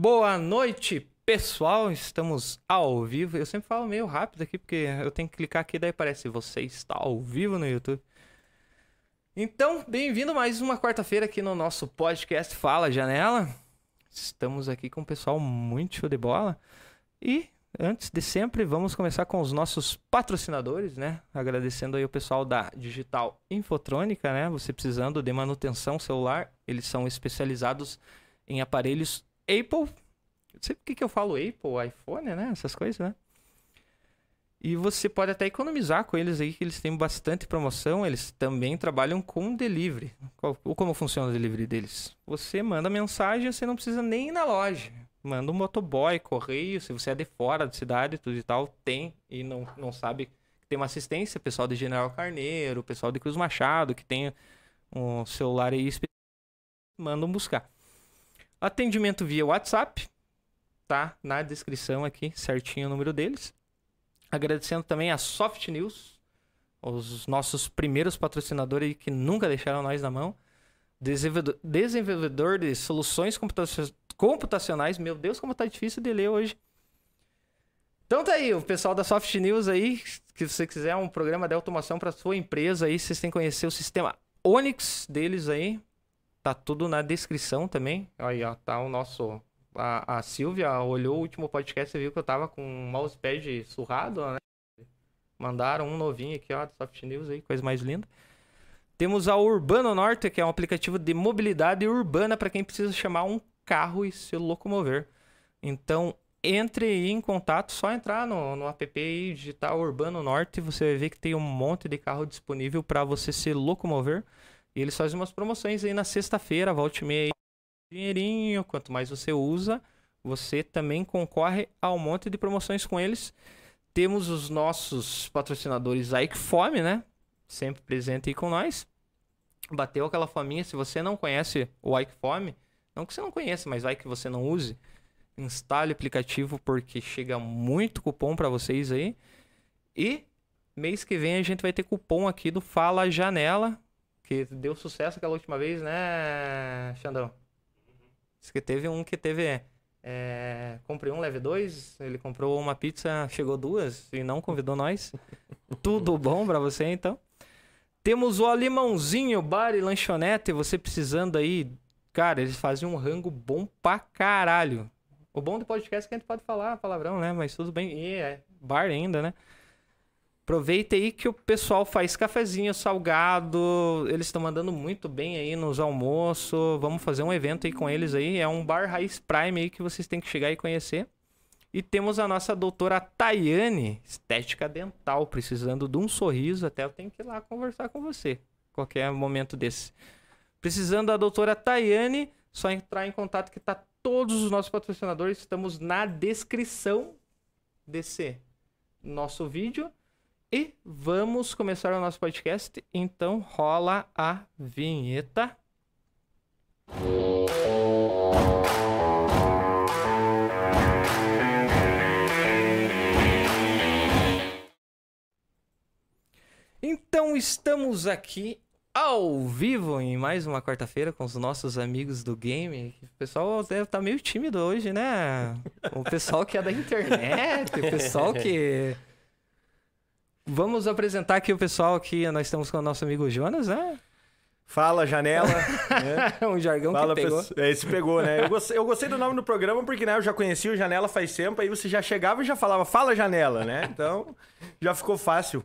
Boa noite, pessoal. Estamos ao vivo. Eu sempre falo meio rápido aqui porque eu tenho que clicar aqui daí parece você está ao vivo no YouTube. Então, bem-vindo mais uma quarta-feira aqui no nosso podcast Fala Janela. Estamos aqui com um pessoal muito show de bola. E antes de sempre, vamos começar com os nossos patrocinadores, né? Agradecendo aí o pessoal da Digital Infotrônica, né? Você precisando de manutenção celular, eles são especializados em aparelhos Apple. Não sei por que, eu falo Apple, iPhone, né? Essas coisas, né? E você pode até economizar com eles aí, que eles têm bastante promoção. Eles também trabalham com delivery. Qual, como funciona o delivery deles? Você manda mensagem, você não precisa nem ir na loja. Manda um motoboy, correio, se você é de fora da cidade, tudo e tal, tem e não, não sabe tem uma assistência, pessoal de General Carneiro, pessoal de Cruz Machado, que tem um celular aí, mandam buscar. Atendimento via WhatsApp, tá na descrição aqui, certinho o número deles. Agradecendo também a Soft News, os nossos primeiros patrocinadores que nunca deixaram nós na mão. Desenvolvedor, de soluções computacionais. Meu Deus, como tá difícil de ler hoje. Então tá aí, o pessoal da Soft News aí, que você quiser um programa de automação para sua empresa aí, vocês têm que conhecer o sistema Onix deles aí. Tá tudo na descrição também. Aí, ó, tá o nosso a, a Silvia olhou o último podcast e viu que eu tava com um mousepad surrado, né? Mandaram um novinho aqui, ó, do Soft News aí, coisa mais linda. Temos a Urbano Norte, que é um aplicativo de mobilidade urbana para quem precisa chamar um carro e se locomover. Então, entre em contato, só entrar no, no app e digitar Urbano Norte, você vai ver que tem um monte de carro disponível para você se locomover. E eles fazem umas promoções aí na sexta-feira, volte meia aí dinheirinho, quanto mais você usa, você também concorre a um monte de promoções com eles. Temos os nossos patrocinadores Ike Fome, né? Sempre presente aí com nós. Bateu aquela fominha, se você não conhece o Ike Fome, não que você não conheça, mas vai que você não use, instale o aplicativo porque chega muito cupom para vocês aí. E mês que vem a gente vai ter cupom aqui do Fala Janela, que deu sucesso aquela última vez, né, Xandão? Diz que teve um que teve. É, comprei um, leve dois. Ele comprou uma pizza, chegou duas e não convidou nós. Tudo bom pra você então? Temos o Alimãozinho, bar e lanchonete. Você precisando aí. Cara, eles fazem um rango bom pra caralho. O bom do podcast é que a gente pode falar palavrão, né? Mas tudo bem. E é bar ainda, né? Aproveita aí que o pessoal faz cafezinho salgado. Eles estão mandando muito bem aí nos almoços. Vamos fazer um evento aí com eles aí. É um bar Raiz Prime aí que vocês têm que chegar e conhecer. E temos a nossa doutora Tayane, estética dental, precisando de um sorriso. Até eu tenho que ir lá conversar com você, qualquer momento desse. Precisando da doutora Tayane, só entrar em contato que tá todos os nossos patrocinadores. Estamos na descrição desse nosso vídeo. E vamos começar o nosso podcast. Então rola a vinheta. Então estamos aqui ao vivo em mais uma quarta-feira com os nossos amigos do game. O pessoal deve estar meio tímido hoje, né? O pessoal que é da internet, o pessoal que Vamos apresentar aqui o pessoal aqui. Nós estamos com o nosso amigo Jonas, né? Fala, janela. né? um jargão Fala, que pegou. Pessoa... Esse pegou, né? Eu gostei, eu gostei, do nome do programa porque né, eu já conhecia o Janela faz tempo, aí você já chegava e já falava, fala, janela, né? Então, já ficou fácil.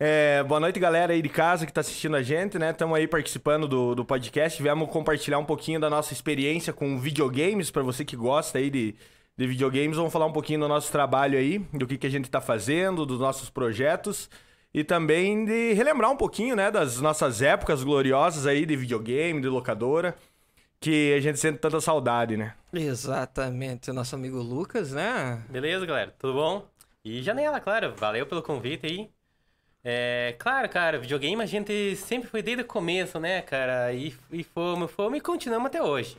É, boa noite, galera aí de casa que tá assistindo a gente, né? Estamos aí participando do, do podcast. Viemos compartilhar um pouquinho da nossa experiência com videogames, para você que gosta aí de de videogames. Vamos falar um pouquinho do nosso trabalho aí, do que, que a gente está fazendo, dos nossos projetos e também de relembrar um pouquinho, né, das nossas épocas gloriosas aí de videogame, de locadora, que a gente sente tanta saudade, né? Exatamente, o nosso amigo Lucas, né? Beleza, galera, tudo bom? E janela, claro, valeu pelo convite aí. É, claro, cara, videogame a gente sempre foi desde o começo, né, cara? E, e fomos, fomos e continuamos até hoje.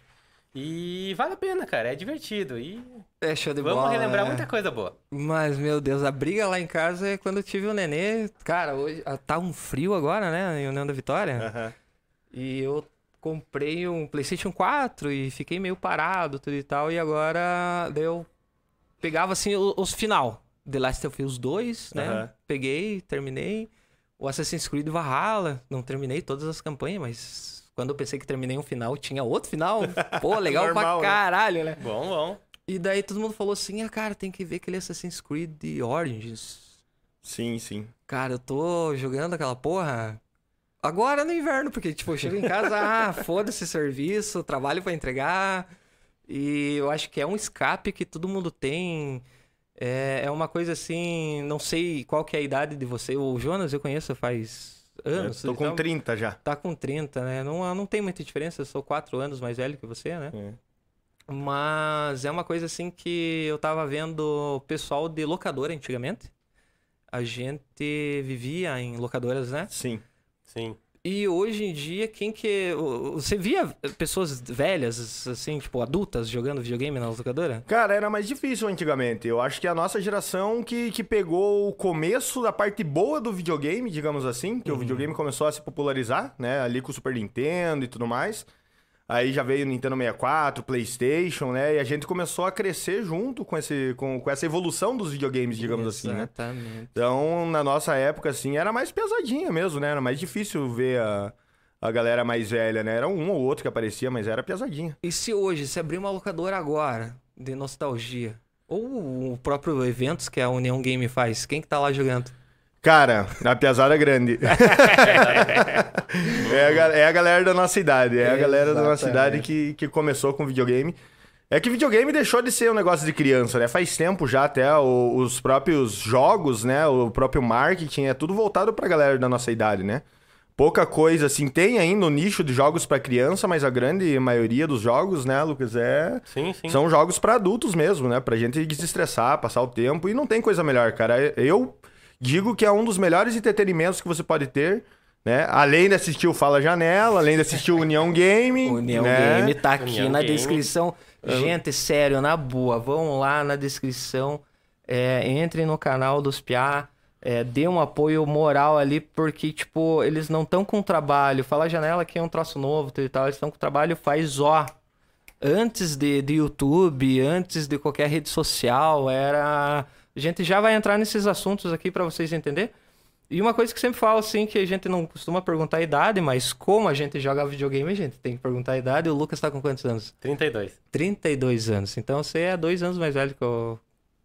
E vale a pena, cara, é divertido. E é show de vamos bola. relembrar né? muita coisa boa. Mas, meu Deus, a briga lá em casa é quando eu tive o nenê. Cara, hoje ah, tá um frio agora, né? Em União da Vitória. Aham. E eu comprei um PlayStation 4 e fiquei meio parado, tudo e tal. E agora eu pegava assim o- os, final. The Last of Us 2, né? Aham. Peguei, terminei. O Assassin's Creed Valhalla, não terminei todas as campanhas, mas quando eu pensei que terminei um final, tinha outro final. Pô, legal Normal, pra né? caralho, né? Bom, bom. E daí todo mundo falou assim: ah, cara, tem que ver aquele Assassin's Creed Origins. Sim, sim. Cara, eu tô jogando aquela porra agora no inverno, porque, tipo, eu chego em casa, ah, foda-se serviço, trabalho pra entregar. E eu acho que é um escape que todo mundo tem. É, é uma coisa assim, não sei qual que é a idade de você. O Jonas eu conheço faz anos. Tô com então, 30 já. Tá com 30, né? Não, não tem muita diferença, eu sou 4 anos mais velho que você, né? É. Mas é uma coisa assim que eu tava vendo o pessoal de locadora antigamente. A gente vivia em locadoras, né? Sim. Sim. E hoje em dia, quem que. Você via pessoas velhas, assim, tipo, adultas, jogando videogame na locadora? Cara, era mais difícil antigamente. Eu acho que a nossa geração que, que pegou o começo da parte boa do videogame, digamos assim, que o videogame começou a se popularizar, né? Ali com o Super Nintendo e tudo mais. Aí já veio o Nintendo 64, PlayStation, né? E a gente começou a crescer junto com, esse, com, com essa evolução dos videogames, digamos assim, né? Exatamente. Então, na nossa época, assim, era mais pesadinha mesmo, né? Era mais difícil ver a, a galera mais velha, né? Era um ou outro que aparecia, mas era pesadinha. E se hoje, se abrir uma locadora agora, de nostalgia, ou o próprio Eventos que a União Game faz, quem que tá lá jogando? Cara, a piazada grande. é, a, é a galera da nossa idade. É a galera da nossa idade que, que começou com videogame. É que videogame deixou de ser um negócio de criança, né? Faz tempo já até o- os próprios jogos, né? O próprio marketing é tudo voltado pra galera da nossa idade, né? Pouca coisa, assim, tem ainda o nicho de jogos pra criança, mas a grande maioria dos jogos, né, Lucas, é... Sim, sim. São jogos pra adultos mesmo, né? Pra gente desestressar, passar o tempo. E não tem coisa melhor, cara. Eu digo que é um dos melhores entretenimentos que você pode ter, né? Além de assistir o Fala Janela, além de assistir o União Game. União né? Game tá aqui União na Game. descrição. Gente, sério, na boa, vão lá na descrição, é, entrem no canal dos Piá, é, dê um apoio moral ali, porque, tipo, eles não estão com trabalho. Fala janela que é um troço novo e tal, eles estão com trabalho faz ó. Antes de, de YouTube, antes de qualquer rede social, era. A gente já vai entrar nesses assuntos aqui pra vocês entenderem. E uma coisa que sempre falo, assim, que a gente não costuma perguntar a idade, mas como a gente joga videogame, a gente tem que perguntar a idade. O Lucas tá com quantos anos? 32. 32 anos. Então você é dois anos mais velho que o,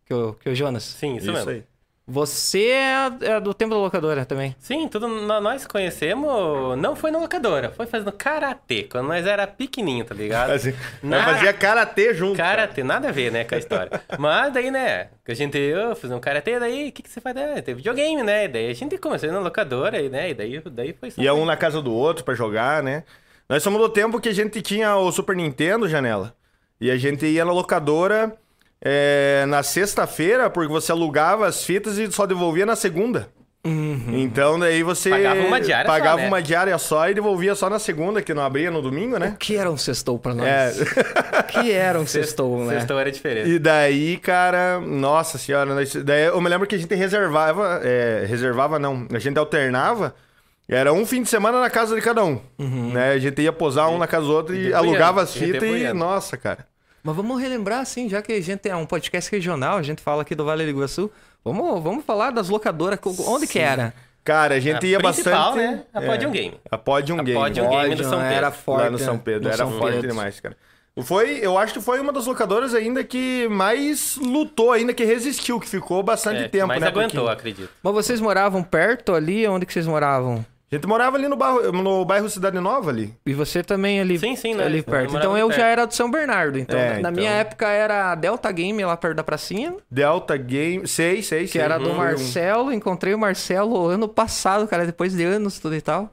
que o, que o Jonas. Sim, isso, Isso mesmo. aí. Você é, é do tempo da locadora também. Sim, tudo nó- nós conhecemos. Não foi na locadora, foi fazendo karatê, quando nós era pequenininho, tá ligado? Assim, Nada- Nós fazia karatê junto. Karatê, nada a ver, né, com a história. Mas daí, né, que a gente ia fazer um karatê, daí o que, que você faz? Ah, tem videogame, né? Daí a gente começou na locadora, e, né? E daí, daí foi só. Ia um na casa do outro pra jogar, né? Nós somos do tempo que a gente tinha o Super Nintendo, Janela. E a gente ia na locadora é, na sexta-feira, porque você alugava as fitas e só devolvia na segunda. Então daí você Pagava uma diária só, pagava né? uma diária só e devolvia só na segunda, que não abria no domingo, né? O que era um sextou pra nós? É. O que era um sextou, né? Sextou era diferente. E daí, cara, nossa senhora, daí eu me lembro que a gente reservava, é, reservava não, a gente alternava, era um fim de semana na casa de cada um, né? A gente ia posar um na casa do outro e, depois alugava as e fitas e, ia. nossa, cara. Mas vamos relembrar, assim, já que a gente é um podcast regional, a gente fala aqui do Vale do Iguaçu. Vamos, vamos falar das locadoras. Onde que era? Cara, a gente A ia principal, bastante... né? A é, Podium Game. A Podium A Game. Podium Game do São Pódio, Era Pedro. forte. lá no São Pedro, no era São forte Pedro. demais, cara. Foi, eu acho que foi uma das locadoras ainda que mais lutou ainda, que resistiu, que ficou bastante É, tempo, mas né? aguentou, porque acredito. Mas vocês moravam perto ali? Onde que vocês moravam? A gente morava ali no bairro, no bairro Cidade Nova ali. E você também ali, Sim, sim, né? ali Eu perto. morava Então eu já perto. era do São Bernardo. Então, É, na então. minha época era a Delta Game lá perto da pracinha, Delta Game, sei, sei, que sei. era do Uhum. Marcelo. Encontrei o Marcelo ano passado, cara, depois de anos, tudo e tal.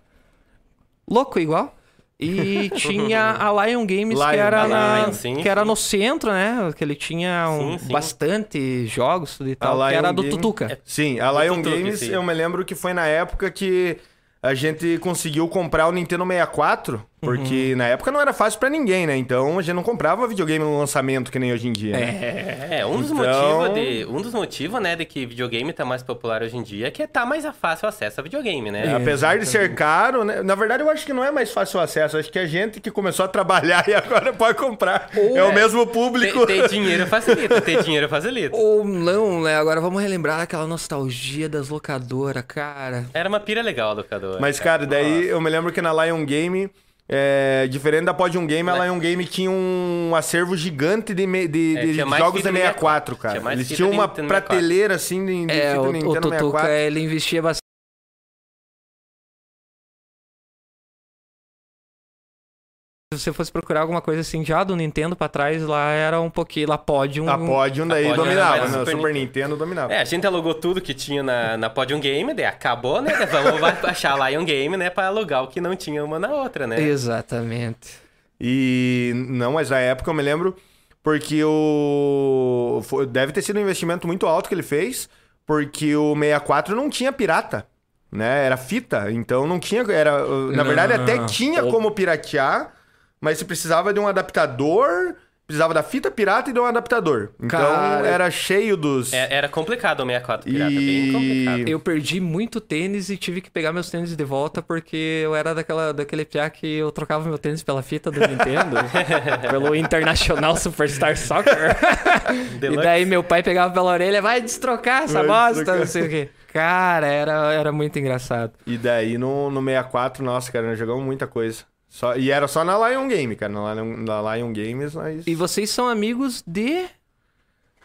Louco igual. E tinha a Lion Games, Lion, que, era a na- Lion, sim, que era sim. no centro, né? Que ele tinha um- Sim, sim. bastante jogos, tudo e tal. Que Lion era do Game- Tutuca. Sim, a Lion Games, sim. eu me lembro que foi na época que a gente conseguiu comprar o Nintendo 64, Porque na época não era fácil pra ninguém, né? Então a gente não comprava videogame no lançamento que nem hoje em dia. né? É, um dos Então- motivos de. Um dos motivos, né, de que videogame tá mais popular hoje em dia é que tá mais fácil acesso a videogame, né? Apesar de ser caro, né? Na verdade, eu acho que não é mais fácil o acesso. Acho que a gente que começou a trabalhar e agora pode comprar. é o mesmo público. Ter, ter dinheiro facilita, ter dinheiro facilita. Ou não, né? Agora vamos relembrar aquela nostalgia das locadoras, cara. Era uma pira legal, locador. Mas, cara, daí eu me lembro que na Lion Game, é, diferente da Podium Game, a Lion Game tinha um acervo gigante de, me- de- É, de jogos do 64, 64, cara. tinha Eles tinham uma prateleira assim de, de É, fita o, do o Nintendo Tutuca, 64. ele investia bastante. Se você fosse procurar alguma coisa assim já do Nintendo pra trás, lá era um pouquinho. Lá pode um. A Podium daí Podium era dominava, né? O Super Super Nintendo dominava. É, a gente alugou tudo que tinha na, na Podium Game, daí acabou, né? Vamos baixar a Lion Game, né? Pra alugar o que não tinha uma na outra, né? Exatamente. E não, mas na época eu me lembro porque o deve ter sido um investimento muito alto que ele fez, porque o 64 não tinha pirata, né? Era fita, então não tinha, era, na verdade até tinha como piratear, mas você precisava de um adaptador, precisava da fita pirata e de um adaptador. Então Cara. era cheio dos É, era complicado o 64 pirata, E- bem complicado. Eu perdi muito tênis e tive que pegar meus tênis de volta porque eu era daquela, daquele piá que eu trocava meu tênis pela fita do Nintendo, pelo International Superstar Soccer. e daí meu pai pegava pela orelha, vai destrocar essa Vai bosta, destrocar. não sei o quê. Cara, era, era muito engraçado. E daí no, no 64, nossa, cara, nós jogamos muita coisa. Só, e era só na Lion Game, cara. Na Lion, na Lion Games, nós... E vocês são amigos de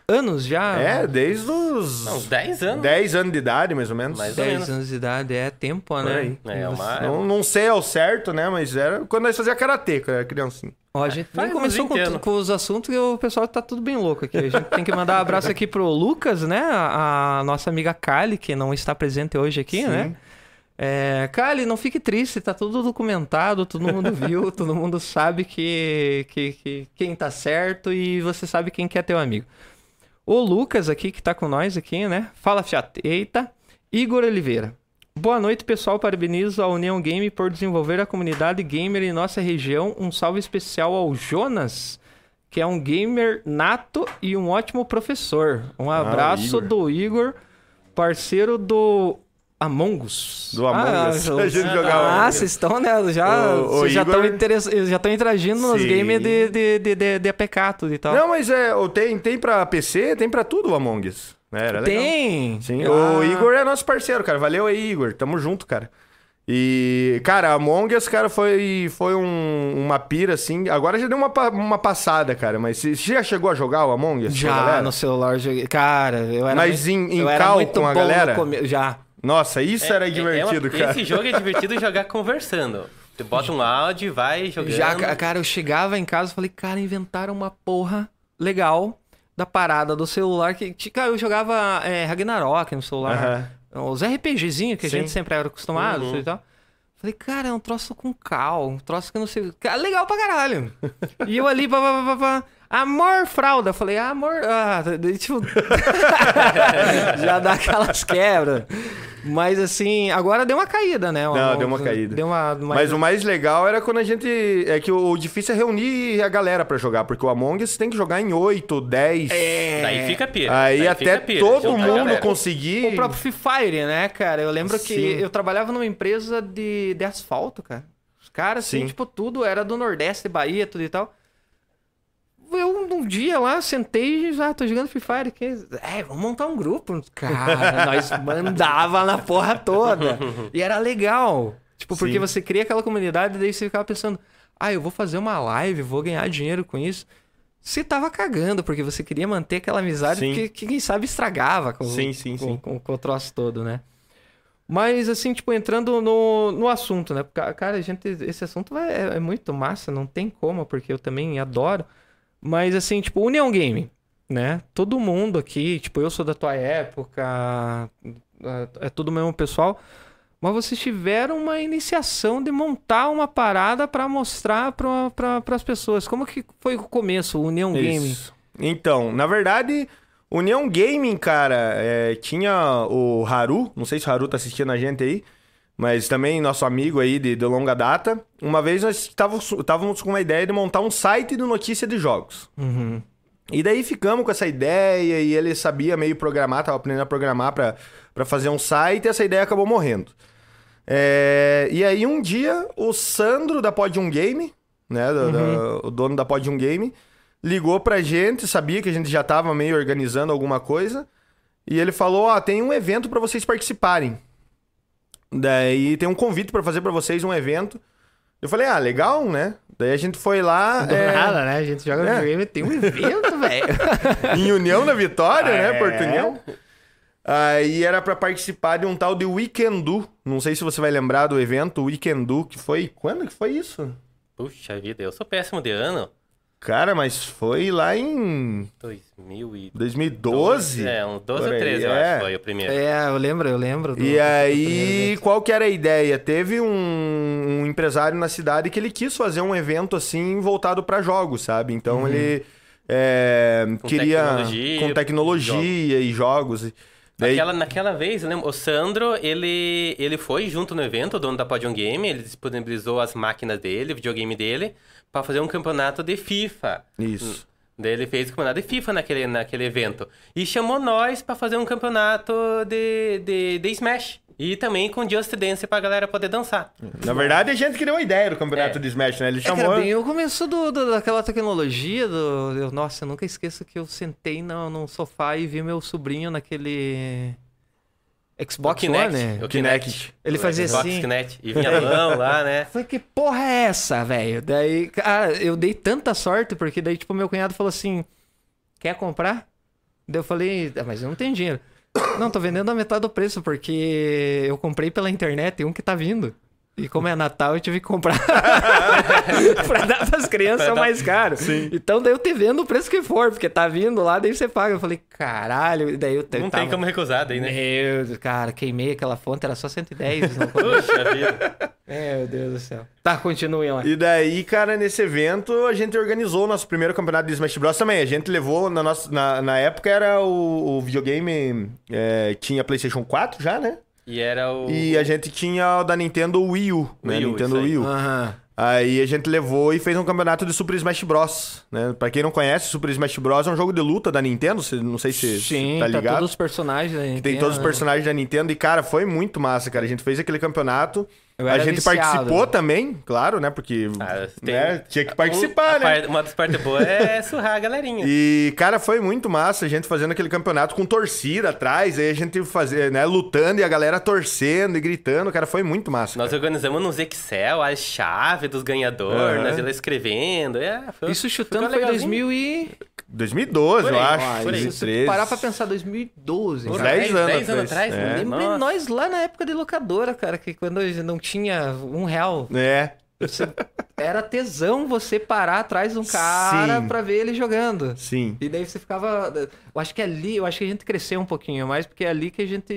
anos já? É, desde os Não, uns 10 anos. 10 anos de idade, mais ou menos. Mais ou 10 menos. anos de idade, é tempo, né? aí. É, uma... Não, não sei ao certo, né? Mas era quando nós fazia karatê, quando era criancinha. Ó, a gente nem começou 20 com, com os assuntos e o pessoal tá tudo bem louco aqui. A gente tem que mandar um abraço aqui pro Lucas, né? A, a nossa amiga Kali, que não está presente hoje aqui, Sim. né? É, Kali, não fique triste, tá tudo documentado, todo mundo viu, todo mundo sabe que, que, que quem tá certo e você sabe quem que é teu amigo. O Lucas aqui, que tá com nós aqui, né? Fala, fiat. Eita. Igor Oliveira. Boa noite, pessoal. Parabenizo a União Game por desenvolver a comunidade gamer em nossa região. Um salve especial ao Jonas, que é um gamer nato e um ótimo professor. Um abraço Igor. do Igor, parceiro do Among Us. Do Among Us. Ah, A gente jogava. ah, vocês estão, né? Já, O- o vocês já Igor- estão interess... já estão interagindo nos Sim. games de, de, de, de, de e tal. Não, mas é, tem, tem pra PC, tem pra tudo o Among Us. né? Era legal. Tem! Sim, Ah. o Igor é nosso parceiro, cara. Valeu aí, Igor. Tamo junto, cara. E, cara, Among Us, cara, foi, foi um- uma pira, assim. Agora já deu uma, uma passada, cara. Mas você já chegou a jogar o Among Us? Já no celular joguei. Cara, eu era. Mas em- em eu era cal muito com a bom no galera? come- Já. Nossa, isso era É- é divertido, uma- cara. Esse jogo é divertido jogar conversando. Tu bota um áudio e vai jogando. Já, ca- cara, eu chegava em casa e falei, cara, inventaram uma porra legal da parada do celular. que Cara, eu jogava é, Ragnarok no celular. Aham. Os RPGzinhos que a Sim. gente sempre era acostumado Uhum. e tal. Falei, cara, é um troço com cal, um troço que eu não sei. Cara, legal pra caralho. e eu ali, pá, pá, pá, pá, pá, amor, fralda. Falei, ah, amor. Ah, tipo. já dá aquelas quebras. Mas assim, agora deu uma caída, né? Não, deu uma caída. Deu uma. uma- Mas o mais legal era quando a gente. É que o difícil é reunir a galera pra jogar, porque o Among Us tem que jogar em 8, 10. É. Daí fica pira. Aí Daí até pira, todo mundo conseguir. O próprio Free Fire, né, cara? Eu lembro que Sim. eu trabalhava numa empresa de, de asfalto, cara. Os caras, assim, Sim. tipo, tudo era do Nordeste, Bahia, tudo e tal. Eu, um dia lá, sentei e já tô jogando Free Fire. Que... É, vamos montar um grupo. Cara, nós mandava na porra toda. E era legal. Tipo, porque Sim. você cria aquela comunidade e daí você ficava pensando, ah, eu vou fazer uma live, vou ganhar dinheiro com isso. Você tava cagando, porque você queria manter aquela amizade que, que quem sabe estragava com, Sim, sim, com, sim. Com, com o troço todo, né? Mas, assim, tipo, entrando no, no assunto, né? Porque, Cara, gente, esse assunto é, é muito massa, não tem como, porque eu também adoro. Mas, assim, tipo, União Game, né? Todo mundo aqui, tipo, eu sou da tua época, é, tudo o mesmo pessoal. Mas vocês tiveram uma iniciação de montar uma parada pra mostrar pra, pra, pras pessoas. Como que foi o começo, o União Game? Então, na verdade, União Gaming, cara, é, tinha o Haru, não sei se o Haru tá assistindo a gente aí, mas também nosso amigo aí de, de longa data. Uma vez nós estávamos com uma ideia de montar um site de notícia de jogos. Uhum. E daí ficamos com essa ideia e ele sabia meio programar, tava aprendendo a programar pra fazer um site e essa ideia acabou morrendo. É, e aí um dia o Sandro da Podium Game, né, do- da- o dono da Podium Game, ligou pra gente, sabia que a gente já tava meio organizando alguma coisa, e ele falou: "Ó, tem um evento pra vocês participarem. Daí tem um convite pra fazer pra vocês um evento". Eu falei: "Ah, legal, né?" Daí a gente foi lá, Do é, nada, né? A gente joga É. videogame e tem um evento, velho. em União da Vitória, né? É. Porto União. Aí era pra participar de um tal de Weekend Do. Não sei se você vai lembrar do evento Weekend Do, que foi. Quando que foi isso? Puxa vida, eu sou péssimo de ano. Cara, mas foi lá em 2012. 2012. É, um 12 Por ou aí, 13, eu é. acho, foi o primeiro. É, eu lembro, eu lembro. do- E do aí, qual que era a ideia? Teve um, um empresário na cidade que ele quis fazer um evento assim voltado pra jogos, sabe? Então Uhum. ele é, Com queria tecnologia, com tecnologia e jogos. Daí, Naquela, naquela vez, eu lembro, o Sandro, ele, ele foi junto no evento, o dono da Podium Game, ele disponibilizou as máquinas dele, o videogame dele, pra fazer um campeonato de FIFA. Isso. Daí ele fez o campeonato de FIFA naquele, naquele evento. E chamou nós pra fazer um campeonato de, de, de Smash. E também com Just Dance pra galera poder dançar. Na verdade, a gente que deu a ideia do campeonato É. de Smash, né? Ele É, chamou. cara, bem o começo do, do- daquela tecnologia do... eu- nossa, eu nunca esqueço que eu sentei no, no sofá e vi meu sobrinho naquele... Xbox o Kinect, One, o Kinect. Ele O fazia Xbox assim. Kinect. E vinha mão lá, né? Falei, que porra é essa, velho? Daí, cara, eu dei tanta sorte, porque daí, tipo, meu cunhado falou assim: quer comprar? Daí eu falei, ah, mas eu não tenho dinheiro. Não, tô vendendo a metade do preço, porque eu comprei pela internet e um que tá vindo. E como é Natal, eu tive que comprar pra dar pras crianças é mais caro. Então daí eu te vendo o preço que for, porque tá vindo lá, daí você paga. Eu falei, caralho, e daí eu te- Não tava... tem como recusar daí, né? Meu Deus, cara, queimei aquela fonte, era só 110. Não... Puxa vida. Meu Deus do céu. Tá, continue lá. E daí, cara, nesse evento, a gente organizou o nosso primeiro campeonato de Smash Bros. também. A gente levou, na, nossa, na, na época, era o, o videogame. é, tinha PlayStation 4 já, né? E era o. E a gente tinha o da Nintendo Wii U, né? Wii U, Nintendo. Wii U. Aí a gente levou e fez um campeonato de Super Smash Bros. Né? Pra quem não conhece, Super Smash Bros. é um jogo de luta da Nintendo. Não sei se se Sim, tá tá, ligado. todos os personagens aí. Tem todos os personagens da Nintendo e, cara, foi muito massa, cara. A gente fez aquele campeonato. Eu a gente viciado. participou também, claro, né? Porque Ah, tem- né, tinha que participar, a né? par- Uma das partes boas é surrar a galerinha. E, cara, foi muito massa a gente fazendo aquele campeonato com torcida atrás, aí a gente fazia, né, lutando e a galera torcendo e gritando, cara, foi muito massa. Nós cara. organizamos nos Excel as chaves dos ganhadores, Aham. nós ia escrevendo. É, foi, Isso chutando foi legalzinho. 2000 e... 2012, Por eu aí, acho, Ah, por aí. Se 2013. parar pra pensar, 2012. Uns Porra, cara. 10 10 anos anos atrás. É. né? De Nossa. nós lá na época de locadora, cara, que quando não tinha um real, É, você- era tesão você parar atrás de um cara pra ver ele jogando. sim. E daí você ficava. Eu acho que ali, eu acho que a gente cresceu um pouquinho mais, porque é ali que a gente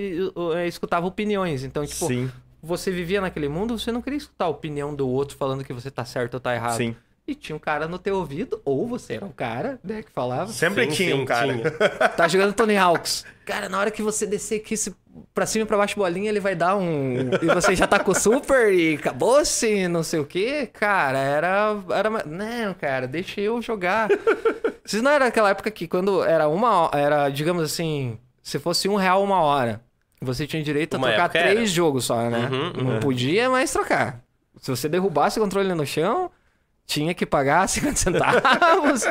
escutava opiniões. Então, tipo, sim, você vivia naquele mundo, você não queria escutar a opinião do outro falando que você tá certo ou tá errado. sim. E tinha um cara no teu ouvido, ou você era o cara, né, que falava. Sempre Sim, tinha sim, um cara. tinha. Tá jogando Tony Hawks. Cara, na hora que você descer aqui se- pra cima e pra baixo bolinha, ele vai dar um. E você já tá com o super e acabou-se, não sei o quê. Cara, era. era... Não, cara, deixa eu jogar. Vocês não era aquela época que quando era uma Era, digamos assim, se fosse um real uma hora, você tinha direito a Uma trocar três era. jogos só, né? Uhum, Não uhum. podia mais trocar. Se você derrubasse o controle no chão. Tinha que pagar 50 centavos.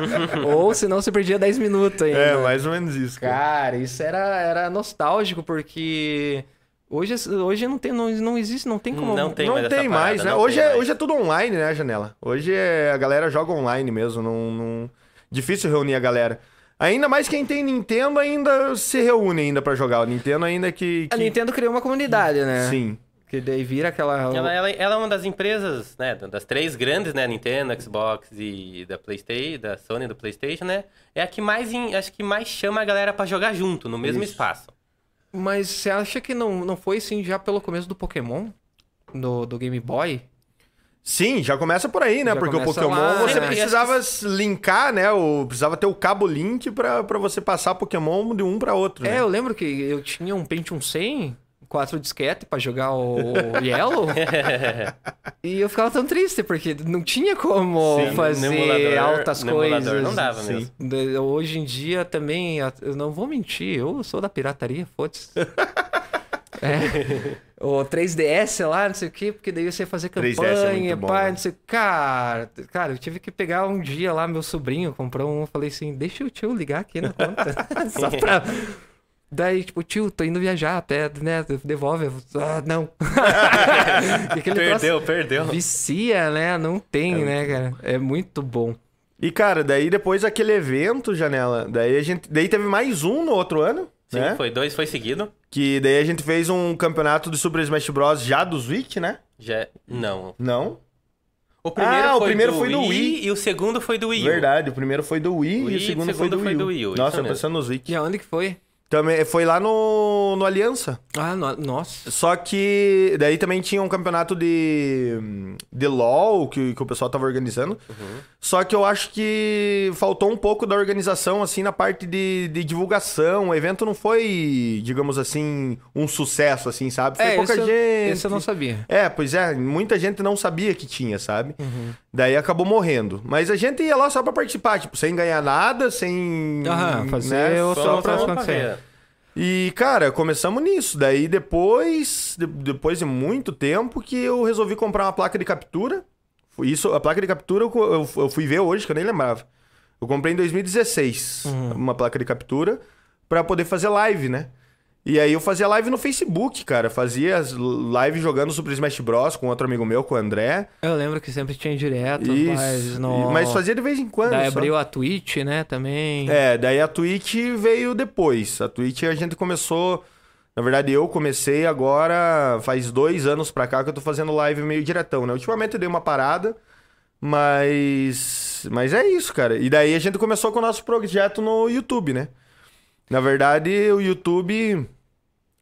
ou senão você perdia 10 minutos ainda. É, mais ou menos isso. Cara. Cara, isso era, era nostálgico, porque hoje, hoje não, tem, não, não existe, não tem como. Não tem não mais tem parada, mais, né? não Hoje tem é, mais. hoje é tudo online, né, Janela? Hoje é, a galera joga online mesmo, não, não... Difícil reunir a galera. Ainda mais quem tem Nintendo ainda se reúne ainda pra jogar. O Nintendo ainda que... A que- Nintendo criou uma comunidade, né? Sim. Que daí vira aquela. Ela, ela, ela é uma das empresas, né, das três grandes, né, Nintendo, Xbox e da PlayStation, da Sony e do PlayStation, né, é a que mais, em- acho que mais chama a galera pra jogar junto, no mesmo Isso. espaço. Mas você acha que não, não foi assim já pelo começo do Pokémon? Do, do Game Boy? Sim, já começa por aí, né? Já Porque o Pokémon lá, você né? precisava linkar, né? O, precisava ter o cabo link pra, pra você passar Pokémon de um pra outro, É, né? eu lembro que eu tinha um Pentium 100 quatro disquetes pra jogar o Yellow. e eu ficava tão triste, porque não tinha como Sim, fazer emulador- altas coisas. não dava Sim. mesmo. Hoje em dia também, eu não vou mentir, eu sou da pirataria, foda-se. É. O 3DS lá, não sei o quê, porque daí você ia fazer 3DS é campanha, muito bom, pá, né? não sei. Cara, cara, eu tive que pegar um dia lá, meu sobrinho comprou um, eu falei assim, deixa o tio ligar aqui na conta. Só pra. Daí, tipo, tio, tô indo viajar, até, né? Devolve. Ah, não. Troço Perdeu, perdeu. Vicia, né? Não tem, né, cara? É muito bom. E, cara, daí depois aquele evento, Janela, daí a gente. Daí teve mais um no outro ano, Sim, né? foi dois, foi seguido. Que daí a gente fez um campeonato do Super Smash Bros. já do Switch, né? Já... Não. Não? O primeiro, Ah, o foi, primeiro do foi do Wii, Wii. e o segundo foi do Wii U. Verdade, o primeiro foi do Wii, Wii, e o segundo, foi do Wii. U. Wii U, Nossa, eu pensando no Switch. E aonde que foi? Também foi lá no, no Aliança. Ah, no- nossa. Só que daí também tinha um campeonato de, de LoL que, que o pessoal tava organizando. Uhum. Só que eu acho que faltou um pouco da organização, assim, na parte de, de divulgação. O evento não foi, digamos assim, um sucesso, assim, sabe? Foi pouca esse, eu- gente. esse eu não sabia. É, pois é, muita gente não sabia que tinha, sabe? Uhum. Daí acabou morrendo. Mas a gente ia lá só pra participar, tipo, sem ganhar nada, sem. Aham, fazer né, só Só pra pra. E, cara, começamos nisso. Daí depois, de- depois de muito tempo, que eu resolvi comprar uma placa de captura. Foi Isso, a placa de captura eu, eu, eu fui ver hoje, que eu nem lembrava. Eu comprei em 2016 uma placa de captura pra poder fazer live, né? E aí eu fazia live no Facebook, cara. Fazia live jogando Super Smash Bros. com outro amigo meu, com o André. Eu lembro que sempre tinha direto, Isso. mas no... Mas fazia de vez em quando. Daí só. abriu a Twitch, né, também. É, daí a Twitch veio depois. A Twitch a gente começou. Na verdade, eu comecei agora, faz dois anos pra cá que eu tô fazendo live meio diretão, né? Ultimamente eu dei uma parada, mas. Mas é isso, cara. E daí a gente começou com o nosso projeto no YouTube, né? Na verdade, o YouTube.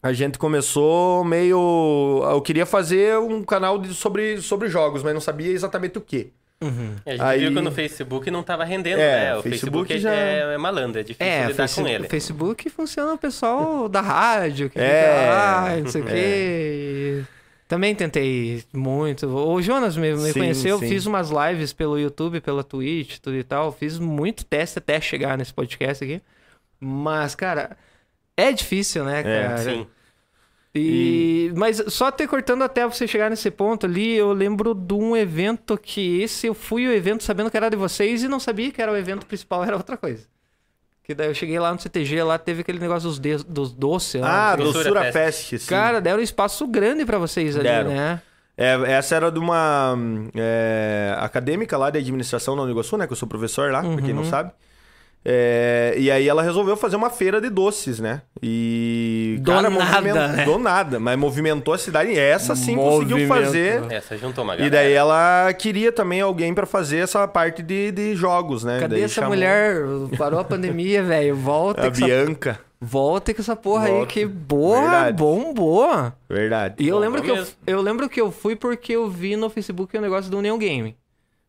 A gente começou meio. Eu queria fazer um canal de- sobre, sobre jogos, mas não sabia exatamente o quê. Uhum. A gente Aí- viu que no Facebook não tava rendendo, É, né? O Facebook Facebook, já- é, é malandro, é difícil É, lidar face- com ele. o Facebook funciona o pessoal da rádio, que É, lá, não sei o quê. e Também tentei muito. O Jonas me, me Sim, conheceu, sim. fiz umas lives pelo YouTube, pela Twitch, tudo e tal. Fiz muito teste até chegar nesse podcast aqui. Mas, cara, é difícil, né, É, cara? Sim. E... Mas só ter cortando até você chegar nesse ponto ali, eu lembro de um evento que esse eu fui o evento sabendo que era de vocês e não sabia que era o evento principal, era outra coisa. Que daí eu cheguei lá no CTG, lá teve aquele negócio dos, de- dos doces. lá, Ah, quê. doçura Fest. sim. Cara, deram um espaço grande pra vocês ali, Deram. né? É, essa era de uma hum, é, acadêmica lá de administração na Uniguaçu, né? Que eu sou professor lá, pra quem não Uhum. sabe. É, e aí ela resolveu fazer uma feira de doces, né? E. Do cara, nada, movimentou- né? Do nada, mas movimentou a cidade. E essa sim conseguiu Movimentou. fazer. Essa juntou uma E galera. daí ela queria também alguém pra fazer essa parte de, de jogos, né? Cadê Daí essa chamou mulher? Parou a pandemia, velho. Volta A com essa... Bianca. Volta com essa porra aí, Volta. que boa, Verdade. bombou. Verdade. E eu Bom, lembro, bom que eu, eu lembro que eu fui porque eu vi no Facebook o negócio do Neon Game.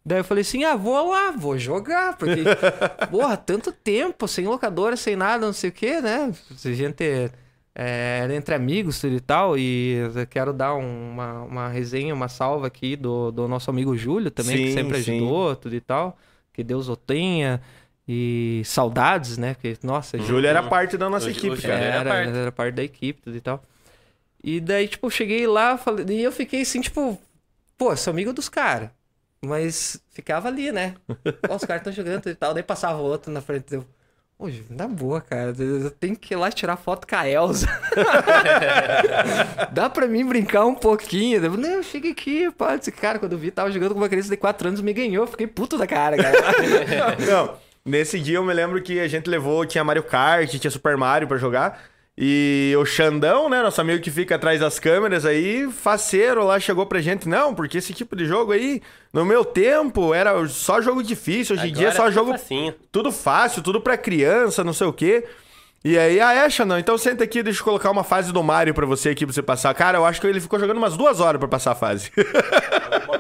Daí eu falei assim, ah, vou lá, vou jogar, porque, porra, tanto tempo, sem locadora, sem nada, não sei o que, né? A gente é, era entre amigos tudo e tal, e eu quero dar um- uma, uma resenha, uma salva aqui do, do nosso amigo Júlio também, que Sim, sempre sim. ajudou, tudo e tal, que Deus o tenha, e saudades, né? Porque, nossa, Júlia era parte da nossa O- equipe, o cara. Júlio era, era parte. era parte da equipe tudo e tal. E daí, tipo, eu cheguei lá falei, e eu fiquei assim, tipo, pô, sou amigo dos caras. Mas ficava ali, né? Ó, os caras estão jogando e tal. Daí passava outro na frente. Eu, Pô, na boa, cara. Eu tenho que ir lá tirar foto com a Elza. Dá pra mim brincar um pouquinho. Eu, não, chega aqui, pá. Cara, quando eu vi, tava jogando com uma criança de 4 anos, me ganhou. Fiquei puto da cara, cara. Não, nesse dia eu me lembro que a gente levou, tinha Mario Kart, tinha Super Mario pra jogar. E o Xandão, né, nosso amigo que fica atrás das câmeras aí, faceiro lá, chegou pra gente, não, porque esse tipo de jogo aí, no meu tempo, era só jogo difícil, hoje em dia é só Agora jogo facinho. tudo fácil, tudo pra criança, não sei o quê. E aí, ah, é, Xandão, então senta aqui, deixa eu colocar uma fase do Mario pra você aqui, pra você passar. Cara, eu acho que ele ficou jogando umas duas horas pra passar a fase.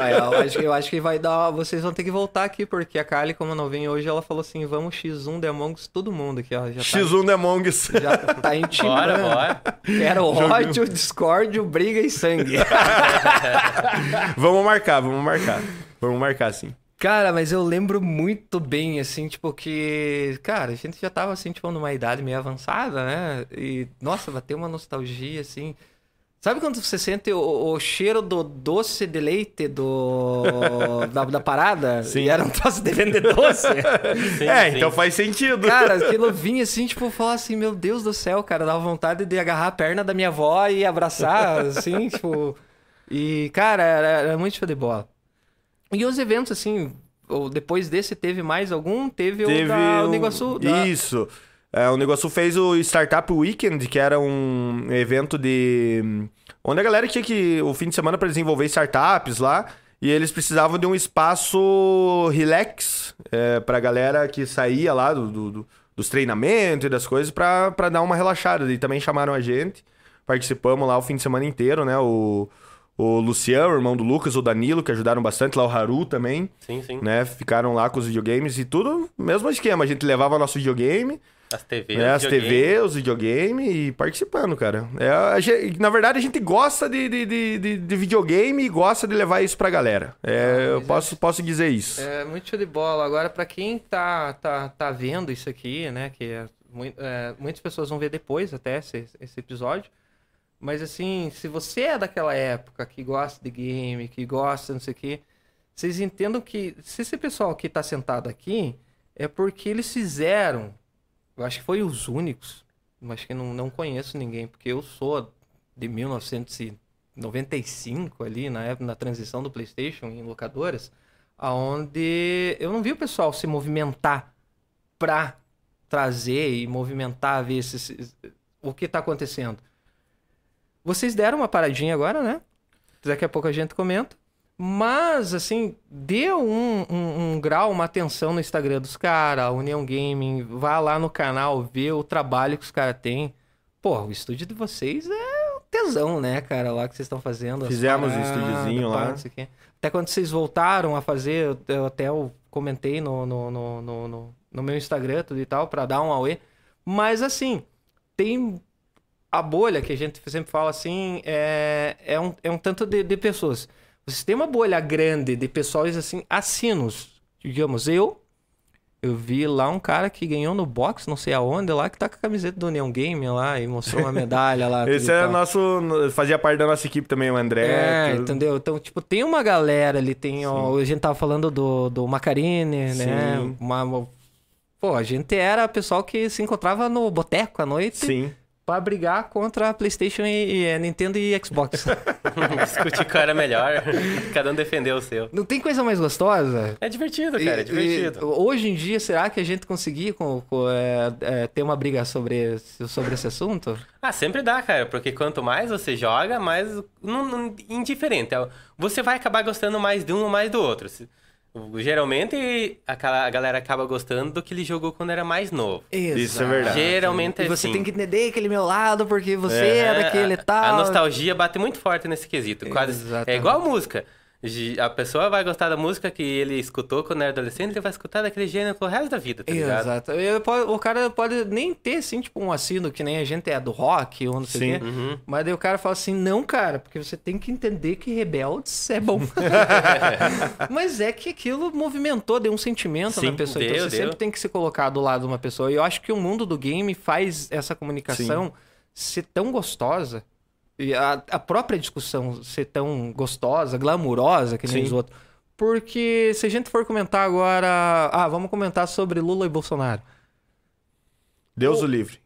Ah, eu, acho, eu acho que vai dar. Vocês vão ter que voltar aqui, porque a Kali, como não vem hoje, ela falou assim: vamos X1 The Among Us, todo mundo aqui, ó. Já X1 The Among Us. tá, já tá intimando. Bora, bora. Quero ódio, discórdio, briga e sangue. vamos marcar, vamos marcar. Vamos marcar, sim. Cara, mas eu lembro muito bem, assim, tipo, que. Cara, a gente já tava, assim, tipo, numa idade meio avançada, né? E, nossa, bateu uma nostalgia, assim. Sabe quando você sente o, o cheiro do doce de leite do, da, da parada? Sim. E era um troço de vender doce? Sim, é, sim. então faz sentido. Cara, aquilo vinha assim, tipo, falar assim, meu Deus do céu, cara, dava vontade de agarrar a perna da minha avó e abraçar, assim, tipo. E, cara, era, era muito show de bola. E os eventos, assim, ou depois desse, teve mais algum? Teve, o da o- Uniguaçu. Da... Isso. É, o Negócio fez o Startup Weekend, que era um evento de. onde a galera tinha que. o fim de semana para desenvolver startups lá. E eles precisavam de um espaço relax é, pra galera que saía lá do, do- do- dos treinamentos e das coisas pra, pra dar uma relaxada. E também chamaram a gente. Participamos lá o fim de semana inteiro, né? O, o Luciano, o irmão do Lucas, o Danilo, que ajudaram bastante, lá o Haru também Sim, sim. né? Ficaram lá com os videogames e tudo, mesmo esquema. A gente levava nosso videogame, As TV, né? as videogame. TV, os videogames e participando, cara. É, a gente- na verdade, a gente gosta de, de, de, de- de videogame e gosta de levar isso pra galera. É, eu mas posso, posso dizer isso. É muito show de bola. Agora, pra quem tá, tá, tá vendo isso aqui, né? Que é, é, muitas pessoas vão ver depois até esse, esse episódio. Mas assim, se você é daquela época que gosta de game, que gosta, não sei o quê, vocês entendam que se esse pessoal que tá sentado aqui é porque eles fizeram. Eu acho que foi os únicos. Acho que não, não conheço ninguém, porque eu sou de 1995 ali, na época, na transição do PlayStation em locadoras, aonde eu não vi o pessoal se movimentar pra trazer e movimentar, ver se- o que tá acontecendo. Vocês deram uma paradinha agora, né? Daqui a pouco a gente comenta. Mas, assim, dê um, um- um grau, uma atenção no Instagram dos caras, União Gaming, vá lá no canal, vê o trabalho que os caras têm. Pô, o estúdio de vocês é um tesão, né, cara, lá que vocês estão fazendo. Fizemos um estúdiozinho lá. Até quando vocês voltaram a fazer, eu- até eu comentei no, no, no, no, no- meu Instagram tudo e tal, pra dar um auê. Mas, assim, tem a bolha que a gente sempre fala assim, é, é, um, é um tanto de, de pessoas. Você tem uma bolha grande de pessoas assim, assinos. Digamos, eu. Eu vi lá um cara que ganhou no box, não sei aonde, lá, que tá com a camiseta do Neon Game lá e mostrou uma medalha lá. Esse e é nosso. Fazia parte da nossa equipe também, o André. É, tudo. entendeu? Então, tipo, tem uma galera ali, tem. Ó, a gente tava falando do, do Macarine, né? Sim. Uma, uma- Pô, a gente era pessoal que se encontrava no boteco à noite Sim. Pra brigar contra a PlayStation e, e a Nintendo e Xbox. Discutir qual era melhor. Cada um defendeu o seu. Não tem coisa mais gostosa? É divertido, cara, é E- divertido. e hoje em dia, será que a gente conseguir com, com, é, é, ter uma briga sobre, esse- sobre esse assunto? Ah, sempre dá, cara, porque quanto mais você joga, mais não, não- indiferente. É, Você vai acabar gostando mais de um ou mais do outro. Se- Geralmente a, galera acaba gostando do que ele jogou quando era mais novo. Isso é verdade. Geralmente é E você assim. tem que entender aquele meu lado, porque você é, É, daquele a, tal. A nostalgia bate muito forte nesse quesito. Quase, é igual música. A pessoa vai gostar da música que ele escutou quando era adolescente, ele vai escutar daquele gênero pro resto da vida, tá ligado? Exato. Eu o cara pode nem ter, assim, tipo, um assino que nem a gente é do rock ou não sei o Sim. quê. Uhum. Mas daí o cara fala assim, não, cara, porque você tem que entender que Rebeldes é bom. Mas é que aquilo movimentou, deu um sentimento Sim, na pessoa. deu, então você deu. sempre tem que se colocar do lado de uma pessoa. E eu acho que o mundo do game faz essa comunicação ser tão gostosa. E a, a própria discussão ser tão gostosa, glamurosa, que nem Sim. os outros. Porque se a gente for comentar agora. Ah, vamos comentar sobre Lula e Bolsonaro. Deus o livre.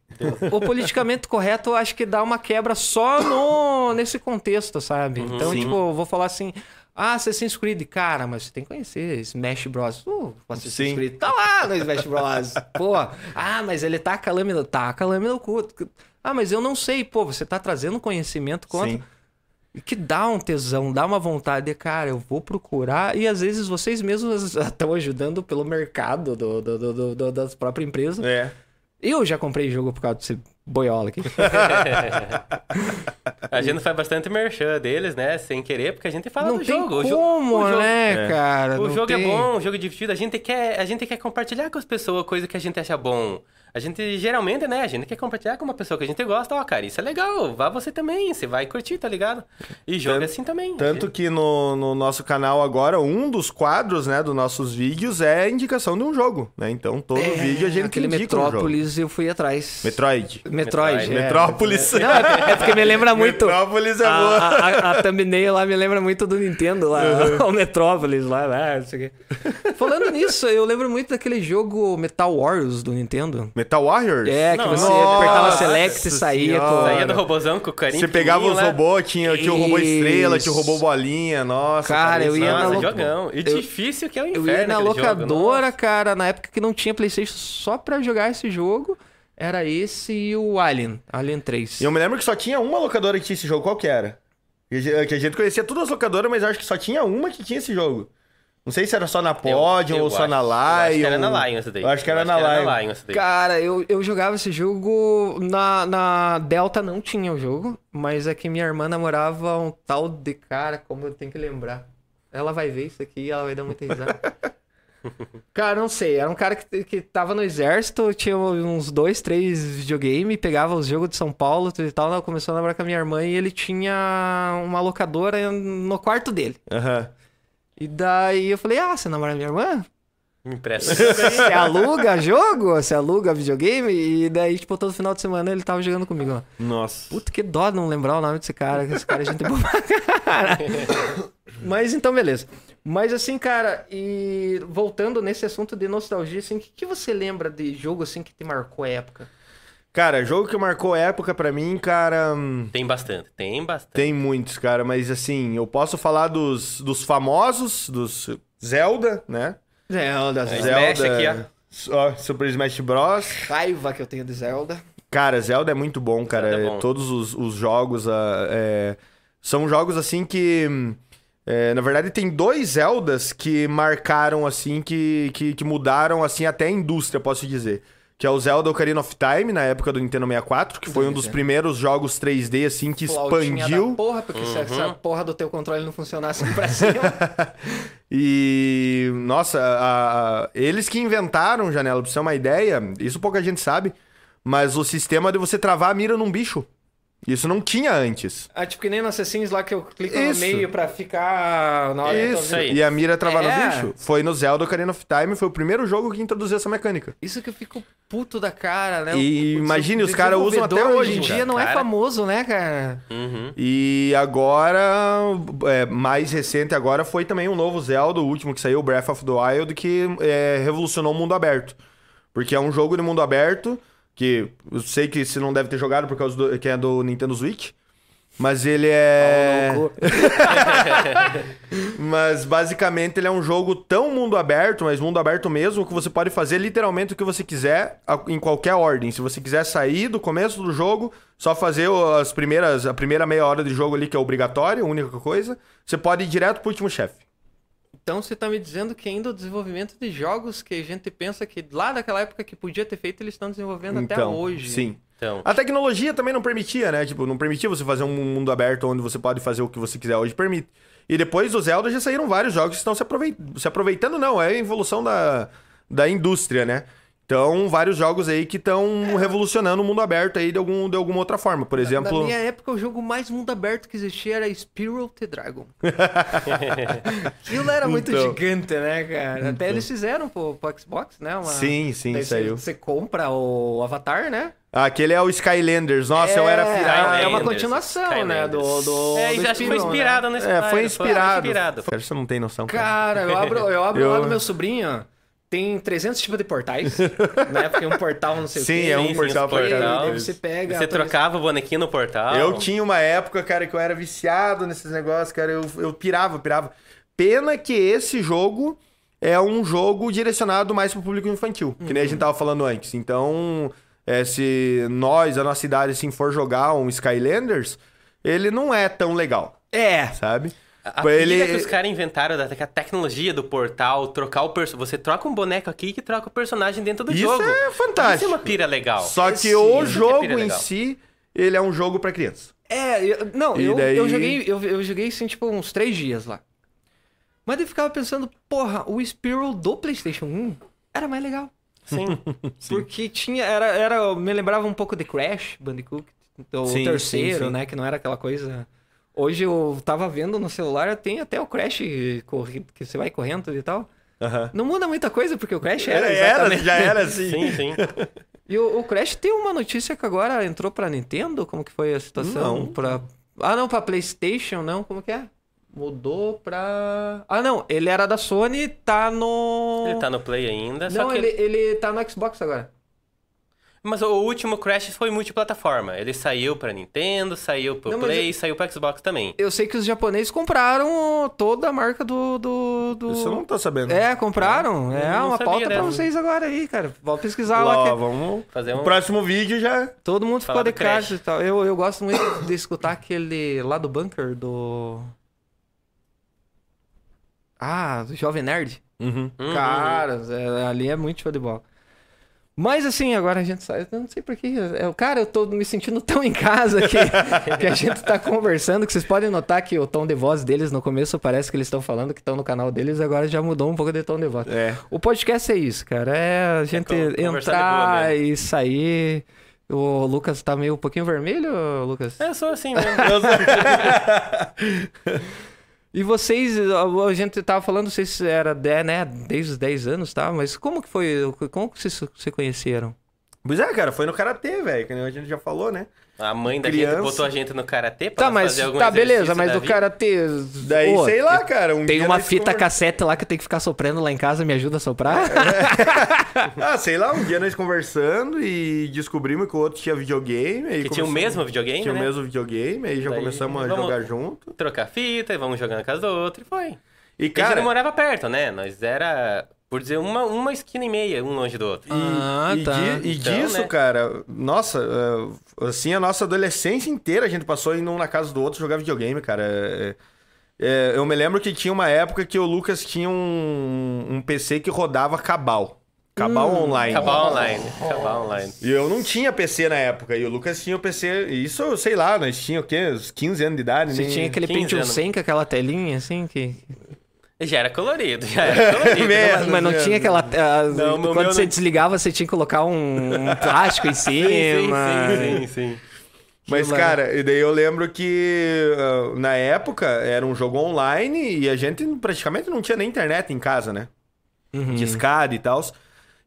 O politicamente correto eu acho que dá uma quebra só no, nesse contexto, sabe? então, Sim. tipo, eu vou falar assim. Ah, Assassin's Creed, cara, mas você tem que conhecer Smash Bros. Uh, o Assassin's Sim. Creed tá lá no Smash Bros. Pô, ah, mas ele tá a lâmina, tá a lâmina oculta. Ah, mas eu não sei, pô, você tá trazendo conhecimento contra. Sim. E que dá um tesão, dá uma vontade de, cara, eu vou procurar. E às vezes vocês mesmos estão ajudando pelo mercado do, do, do- do- do- das próprias empresas. É. Eu já comprei jogo por causa desse, boiola aqui. A gente faz bastante merchan deles, né? Sem querer, porque a gente fala não do tem jogo. O jo- como, o jogo- né, É. cara? O Não jogo tem. é bom, o jogo é divertido. A gente quer, a gente quer compartilhar com as pessoas coisa que a gente acha bom. A gente, geralmente, né, a gente quer compartilhar com uma pessoa que a gente gosta. Ó, cara, isso é legal. Vá você também, você vai curtir, tá ligado? E jogo Tanto- é assim também. Tanto que no, no nosso canal agora, um dos quadros, né, dos nossos vídeos é a indicação de um jogo, né? Então, todo É, vídeo a gente Aquele indica um jogo. Metrópolis eu fui atrás. Metroid. Metroid. Metroid. é. Metrópolis. Não, é porque me lembra muito. Metrópolis é a, boa. a, a, a thumbnail lá me lembra muito do Nintendo lá, o Metrópolis lá, lá, não sei o quê. Falando nisso, eu lembro muito daquele jogo Metal Warriors do Nintendo. Metal Warriors? É, que Nossa você apertava select e saía com. Saía do robôzão com o carinho Você pegava os lá. robôs, tinha, tinha o robô estrela, tinha o robô bolinha, nossa. Cara, eu ia Nossa, na jogão. E eu- difícil que é o Eu inferno ia na jogo, locadora, nossa. cara, na época que não tinha Playstation só pra jogar esse jogo. Era esse e o Alien, Alien 3. E eu me lembro que só tinha uma locadora que tinha esse jogo, qual que era? Que a gente- conhecia todas as locadoras, mas eu acho que só tinha uma que tinha esse jogo. Não sei se era só na Podium eu ou só acho- na eu Lion. acho que era na Lion esse daí. Eu acho que era na Lion. Lion esse daí. Cara, eu, eu jogava esse jogo. Na, na Delta não tinha o jogo, mas é que minha irmã namorava um tal de cara, como eu tenho que lembrar. Ela vai ver isso aqui e ela vai dar muita risada. Cara, não sei. Era um cara que, que tava no exército, tinha uns dois, três videogame, pegava os jogos de São Paulo tudo e tal. Ela começou a namorar com a minha irmã e ele tinha uma locadora no quarto dele. Aham. E daí eu falei: Ah, você namora minha irmã? Me empresta. Você aluga jogo? Você aluga videogame? E daí, tipo, todo final de semana ele tava jogando comigo lá. Nossa. Puta, que dó não lembrar o nome desse cara, esse cara é gente boa caralho. Mas então, beleza. Mas assim, cara, e voltando nesse assunto de nostalgia, assim, o que, que você lembra de jogo, assim, que te marcou a época? Cara, jogo que marcou época pra mim, cara. hum, Tem bastante, tem bastante. Tem muitos, cara, mas assim, eu posso falar dos, dos famosos, dos Zelda, né? Zelda, É, Zelda. Smash aqui, ó. Super Smash Bros. Raiva que eu tenho de Zelda. Cara, Zelda é muito bom, cara. É bom. Todos os, os jogos ah, é, são jogos assim que. hum, é, na verdade, tem dois Zeldas que marcaram, assim, que, que, que mudaram, assim, até a indústria, posso dizer. Que é o Zelda Ocarina of Time, na época do Nintendo 64, que foi um dos primeiros jogos 3D, assim, que Flautinha da expandiu. porra, porque se Uhum. essa porra do teu controle não funcionasse pra cima. E, nossa, a- a- eles que inventaram, Janela, pra você ter uma ideia, isso pouca gente sabe, mas o sistema de você travar a mira num bicho. Isso não tinha antes. ah, tipo que nem no Assassin's lá que eu clico Isso. no meio pra ficar na hora Isso, aí. e a mira travar É. no bicho. Foi no Zelda Ocarina of Time, foi o primeiro jogo que introduziu essa mecânica. Isso que eu fico puto da cara, né? E imagine, os caras usam até hoje, Hoje em dia cara. não é Cara. famoso, né, cara? Uhum. E agora, é, mais recente agora, foi também um novo Zelda, o último que saiu, Breath of the Wild, que é, revolucionou o mundo aberto. Porque é um jogo de mundo aberto, que eu sei que você não deve ter jogado por causa do, que é do Nintendo Switch. Mas ele é. Mas basicamente ele é um jogo tão mundo aberto, mas mundo aberto mesmo, que você pode fazer literalmente o que você quiser em qualquer ordem. Se você quiser sair do começo do jogo, só fazer as primeiras, a primeira meia hora de jogo ali, que é obrigatório, a única coisa, você pode ir direto pro último chefe. Então você tá me dizendo que ainda o desenvolvimento de jogos que a gente pensa que lá daquela época que podia ter feito, eles estão desenvolvendo até Então, hoje. Sim. Então, A tecnologia também não permitia, né? Tipo, não permitia você fazer um mundo aberto onde você pode fazer o que você quiser. Hoje permite. E depois do Zelda já saíram vários jogos que estão se, aproveit... se aproveitando, não. É a evolução da, da indústria, né? Então, vários jogos aí que estão revolucionando o mundo aberto aí de, algum, de alguma outra forma. Por Na exemplo. minha época, o jogo mais mundo aberto que existia era Spiral the Dragon. Aquilo era muito Então. gigante, né, cara? Até eles fizeram pro, pro Xbox, né? Uma... Sim, sim, Daí saiu. Você compra o Avatar, né? Ah, aquele é o Skylanders. Nossa, eu era É, pirado. É uma Skylanders, continuação, né? Do, Skylanders. do, é, do e acho que foi Spiral, né? inspirado nesse É, foi inspirado. inspirado. Cara, você não tem noção. Cara. Cara, eu abro, eu abro Eu- lá no meu sobrinho, tem 300 tipos de portais, né? Porque um portal não sei Sim, o quê. é um sim, portal sim, pra portal. você pega... Você trocava o bonequinho no portal. Eu tinha uma época, cara, que eu era viciado nesses negócios, cara. Eu, eu pirava, pirava. Pena que esse jogo é um jogo direcionado mais pro público infantil, que nem a gente tava falando antes. Então, é, se nós, a nossa idade, assim, for jogar um Skylanders, ele não é tão legal, É, sabe? A Ele- pilha que os caras inventaram da a tecnologia do portal, trocar o perso... Você troca um boneco aqui que troca o personagem dentro do Isso jogo. é fantástico. Isso é uma pira legal. Só que Sim, o isso é jogo pira em si, ele é um jogo pra criança. É, eu- não, eu, daí- eu joguei, eu, eu joguei assim, tipo, uns três dias lá. Mas eu ficava pensando, porra, o Spiral do PlayStation 1 era mais legal. Sim. Porque tinha, era, era, me lembrava um pouco de Crash Bandicoot, o Sim, terceiro, sim, sim. né, que não era aquela coisa... Hoje eu tava vendo no celular, tem até o Crash que você vai correndo e tal. Aham. Não muda muita coisa, porque o Crash era, Era, era, exatamente... já era assim. sim, sim. E o, o Crash tem uma notícia que agora entrou pra Nintendo? Como que foi a situação? Não. Pra... Ah, não, pra PlayStation, não? Como que é? Mudou pra. Ah, não, ele era da Sony, tá no. Ele tá no Play ainda, só Não, que... ele, ele tá no Xbox agora. Mas o último Crash foi multiplataforma. Ele saiu pra Nintendo, saiu pro Não, Play, saiu pro Xbox também. Eu sei que os japoneses compraram toda a marca do. do, do... Isso eu não tô sabendo. É, compraram. É não uma pauta pra dessa. vocês agora aí, cara. Vou pesquisar lá. Ó, que- vamos... Fazer um... próximo vídeo já... Todo mundo ficou de Crash. e tal. Eu, eu gosto muito de escutar aquele lá do bunker do. Ah, do Jovem Nerd. Uhum. Uhum. Cara, é, ali é muito show de bola. Mas assim, agora a gente sai. Eu não sei porquê. Eu, cara, eu tô me sentindo tão em casa que, que a gente tá conversando que vocês podem notar que o tom de voz deles no começo parece que eles estão falando que estão no canal deles, agora já mudou um pouco de tom de voz. É. O podcast é isso, cara. É a gente conversar de boa entrar e sair. O Lucas tá meio um pouquinho vermelho, Lucas? Eu sou assim mesmo. E vocês, a gente tava falando, vocês era né, desde os 10 anos, tá? Mas como que foi? Como que vocês se conheceram? Pois é, cara, foi no Karatê, velho, que nem a gente já falou, né? A mãe da Criança. gente botou a gente no karatê pra Tá, mas fazer algum tá beleza, mas da o vida. cara ter Daí, Pô, sei lá, cara, um Tem dia uma fita conver- cassete lá que tem que ficar soprando lá em casa, me ajuda a soprar? Ah, sei lá, um dia nós conversando e descobrimos que o outro tinha videogame. Que tinha o mesmo videogame, Tinha né? o mesmo videogame, aí já Daí, começamos a jogar junto. Trocar fita, e vamos jogar na casa do outro, e foi. E, E a gente cara, não morava perto, né? Nós era, por dizer, uma, uma esquina e meia, um longe do outro. E, Ah, e tá. di- e Então, disso, né? cara, nossa, eh, assim, a nossa adolescência inteira a gente passou indo um na casa do outro jogar videogame, cara. É, é, eu me lembro que tinha uma época que o Lucas tinha um, um PC que rodava Cabal. Cabal Hum, online. Acabar online. Acabar online. E eu não tinha PC na época, e o Lucas tinha o PC. Isso, sei lá, nós tínhamos o quê? Uns 15 anos de idade, Você nem- tinha aquele 15 Pentium anos. 100 com aquela telinha assim que... Já era colorido, já era colorido. Menos, Mas, mas não tinha aquela... ah, Não, quando meu você não- desligava, você tinha que colocar um, um plástico em Sim, sim, cima. sim, sim, sim. Mas, cara, e daí eu lembro que ah, na época era um jogo online e a gente praticamente não tinha nem internet em casa, né? Uhum. Discada e tal.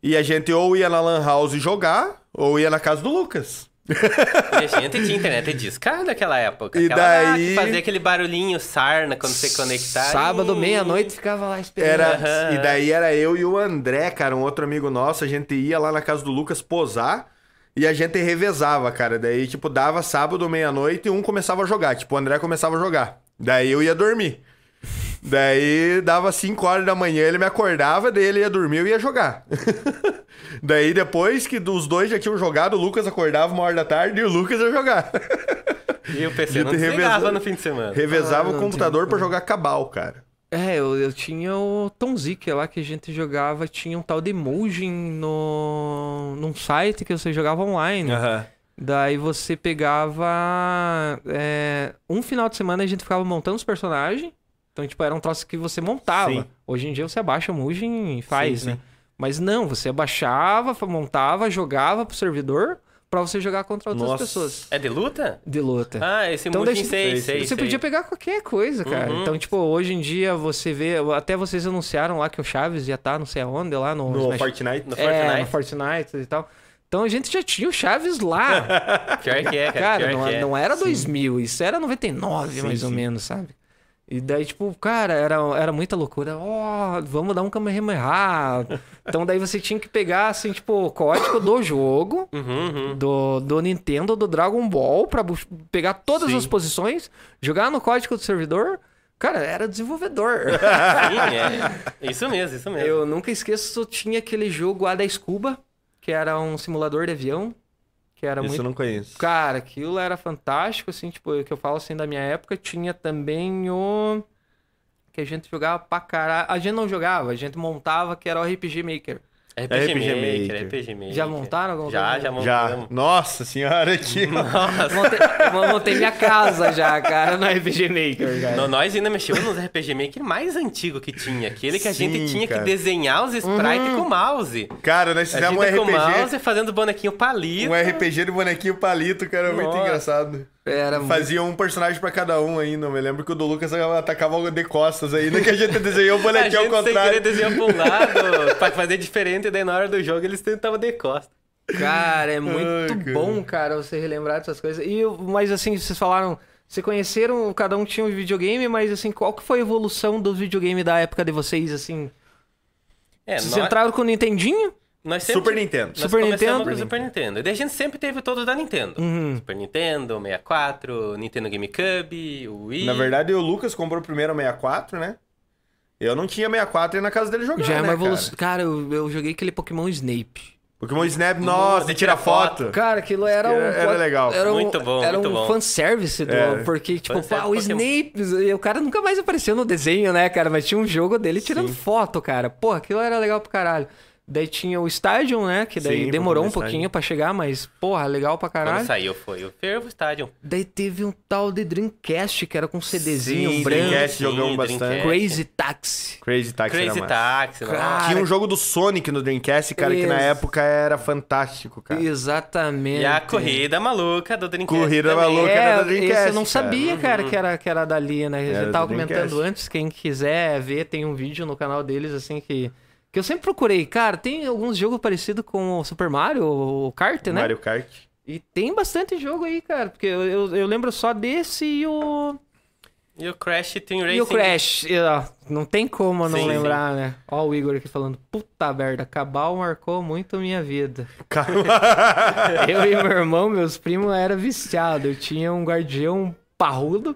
E a gente ou ia na Lan House jogar, ou ia na casa do Lucas. E a gente tinha internet discada naquela época. E lá daí- que fazia aquele barulhinho sarna quando você conectar. Sábado, e- meia-noite, ficava lá esperando. Era, Aham. E daí era eu e o André, cara, um outro amigo nosso. A gente ia lá na casa do Lucas posar e a gente revezava, cara. Daí, tipo, dava sábado, meia-noite e um começava a jogar. Tipo, o André começava a jogar. Daí eu ia dormir. Daí dava 5 horas da manhã, ele me acordava, daí ele ia dormir eu ia jogar. daí depois que os dois já tinham jogado, o Lucas acordava uma hora da tarde e o Lucas ia jogar. E o PC não revezou- no fim de semana. Revezava Ah, o computador pra jogar cabal, cara. É, eu, eu tinha o Tom Zick lá que a gente jogava, tinha um tal de Mojin no num site que você jogava online. Aham. Daí você pegava é, um final de semana a gente ficava montando os personagens. Então, tipo, era um troço que você montava. Sim. Hoje em dia você abaixa o Mujin e faz, Sim, né? sim. Mas não, você abaixava, montava, jogava pro servidor pra você jogar contra outras Nossa. pessoas É de luta? de luta. Ah, esse Então sei, sei, Você sei. podia pegar qualquer coisa, cara. Uhum. Então, tipo, hoje em dia você vê. Até vocês anunciaram lá que o Chaves ia estar não sei aonde, lá no, No Smash- Fortnite. No É, Fortnite? no Fortnite e tal. Então a gente já tinha o Chaves lá. Pior que é, cara. cara, não, que é. não era 2000, isso era 99, Sim, mais ou sim. menos, sabe? E daí, tipo, cara, era, era muita loucura. Ó, vamos dar um Kamehameha. então daí você tinha que pegar, assim, tipo, o código do jogo, Uhum, uhum. do, do Nintendo, do Dragon Ball, pra pegar todas Sim. as posições, jogar no código do servidor. Cara, era desenvolvedor. Sim, é. Isso mesmo, isso mesmo. Eu nunca esqueço, tinha aquele jogo A10 Cuba, que era um simulador de avião, que era Isso muito eu não conheço. Cara, aquilo era fantástico, assim, tipo, o que eu falo assim da minha época, tinha também o. que a gente jogava pra caralho. A gente não jogava, a gente montava, que era o RPG Maker. RPG, RPG Maker, Maker. RPG Maker. Já montaram alguma Já, coisa? já Já. montamos. Nossa senhora, que... Montei, eu montei minha casa já, cara, no RPG Maker, cara. No- Nós ainda mexemos nos RPG Maker mais antigo que tinha. Aquele que a gente Sim, tinha cara. que desenhar os sprites com o mouse. Cara, nós fizemos um gente com o RPG... mouse fazendo bonequinho palito. Um RPG do bonequinho palito, cara, muito Nossa. engraçado. Era muito... Fazia um personagem pra cada um ainda. Eu me lembro que o do Lucas atacava de costas ainda, que a gente desenhou o A bonequinho ao gente sem querer contrário. desenhar pra um lado pra fazer diferente, e daí na hora do jogo eles tentavam de costa. Cara, é muito Ai, cara. bom, cara, você relembrar dessas coisas. E, mas assim, vocês falaram, se conheceram, cada um tinha um videogame, mas assim, qual que foi a evolução dos videogames da época de vocês, assim? É, Vocês nós, entraram com o Nintendinho? Nós sempre, Super Nintendo. Nós Super começamos Nintendo? com o Super Nintendo. E daí a gente sempre teve todos da Nintendo. Uhum. Super Nintendo, 64, Nintendo GameCube, o Wii. Na verdade, o Lucas comprou primeiro o 64, né? Eu não tinha 64 e ia na casa dele jogar, Já é né, uma evolução. Cara, eu, eu joguei aquele Pokémon Snape. Pokémon Snap, nossa, de tirar foto. Cara, aquilo era um. Era- legal. Era um, Muito bom, Era muito um bom. fanservice, do, Era. porque, tipo, pá, o. Snape. e O cara nunca mais apareceu no desenho, né, cara? Mas tinha um jogo dele tirando foto, cara. Pô, aquilo era legal pro caralho. Daí tinha o Stadium, né? Que daí Sim, demorou um pouquinho pra chegar, mas, porra, legal pra Quando caralho. saiu foi o Fervo Stadium. Daí teve um tal de Dreamcast, que era com CDzinho Sim, branco. Dreamcast Sim, jogamos Dreamcast. bastante. Crazy Taxi. Crazy Taxi Crazy. Taxi. Cara, nossa. Tinha um jogo do Sonic no Dreamcast, cara, que na época era fantástico, cara. Exatamente. E a corrida maluca do Dreamcast. Corrida também. maluca. É, era do Dreamcast, eu não cara. sabia, cara, que, era, que era dali, né? Era Eu tava comentando antes, quem quiser ver, tem um vídeo no canal deles, assim, que... Que eu sempre procurei. Cara, tem alguns jogos parecidos com o Super Mario, o Kart, né? Mario Kart. E tem bastante jogo aí, cara. Porque eu, eu, eu lembro só desse e o... E o Crash Team Racing. E o Crash. E, ó, não tem como não Sim, lembrar, né? Ó o Igor aqui falando. Puta merda, Cabal marcou muito minha vida. Eu e meu irmão, meus primos, era viciado. Eu tinha um guardião parrudo.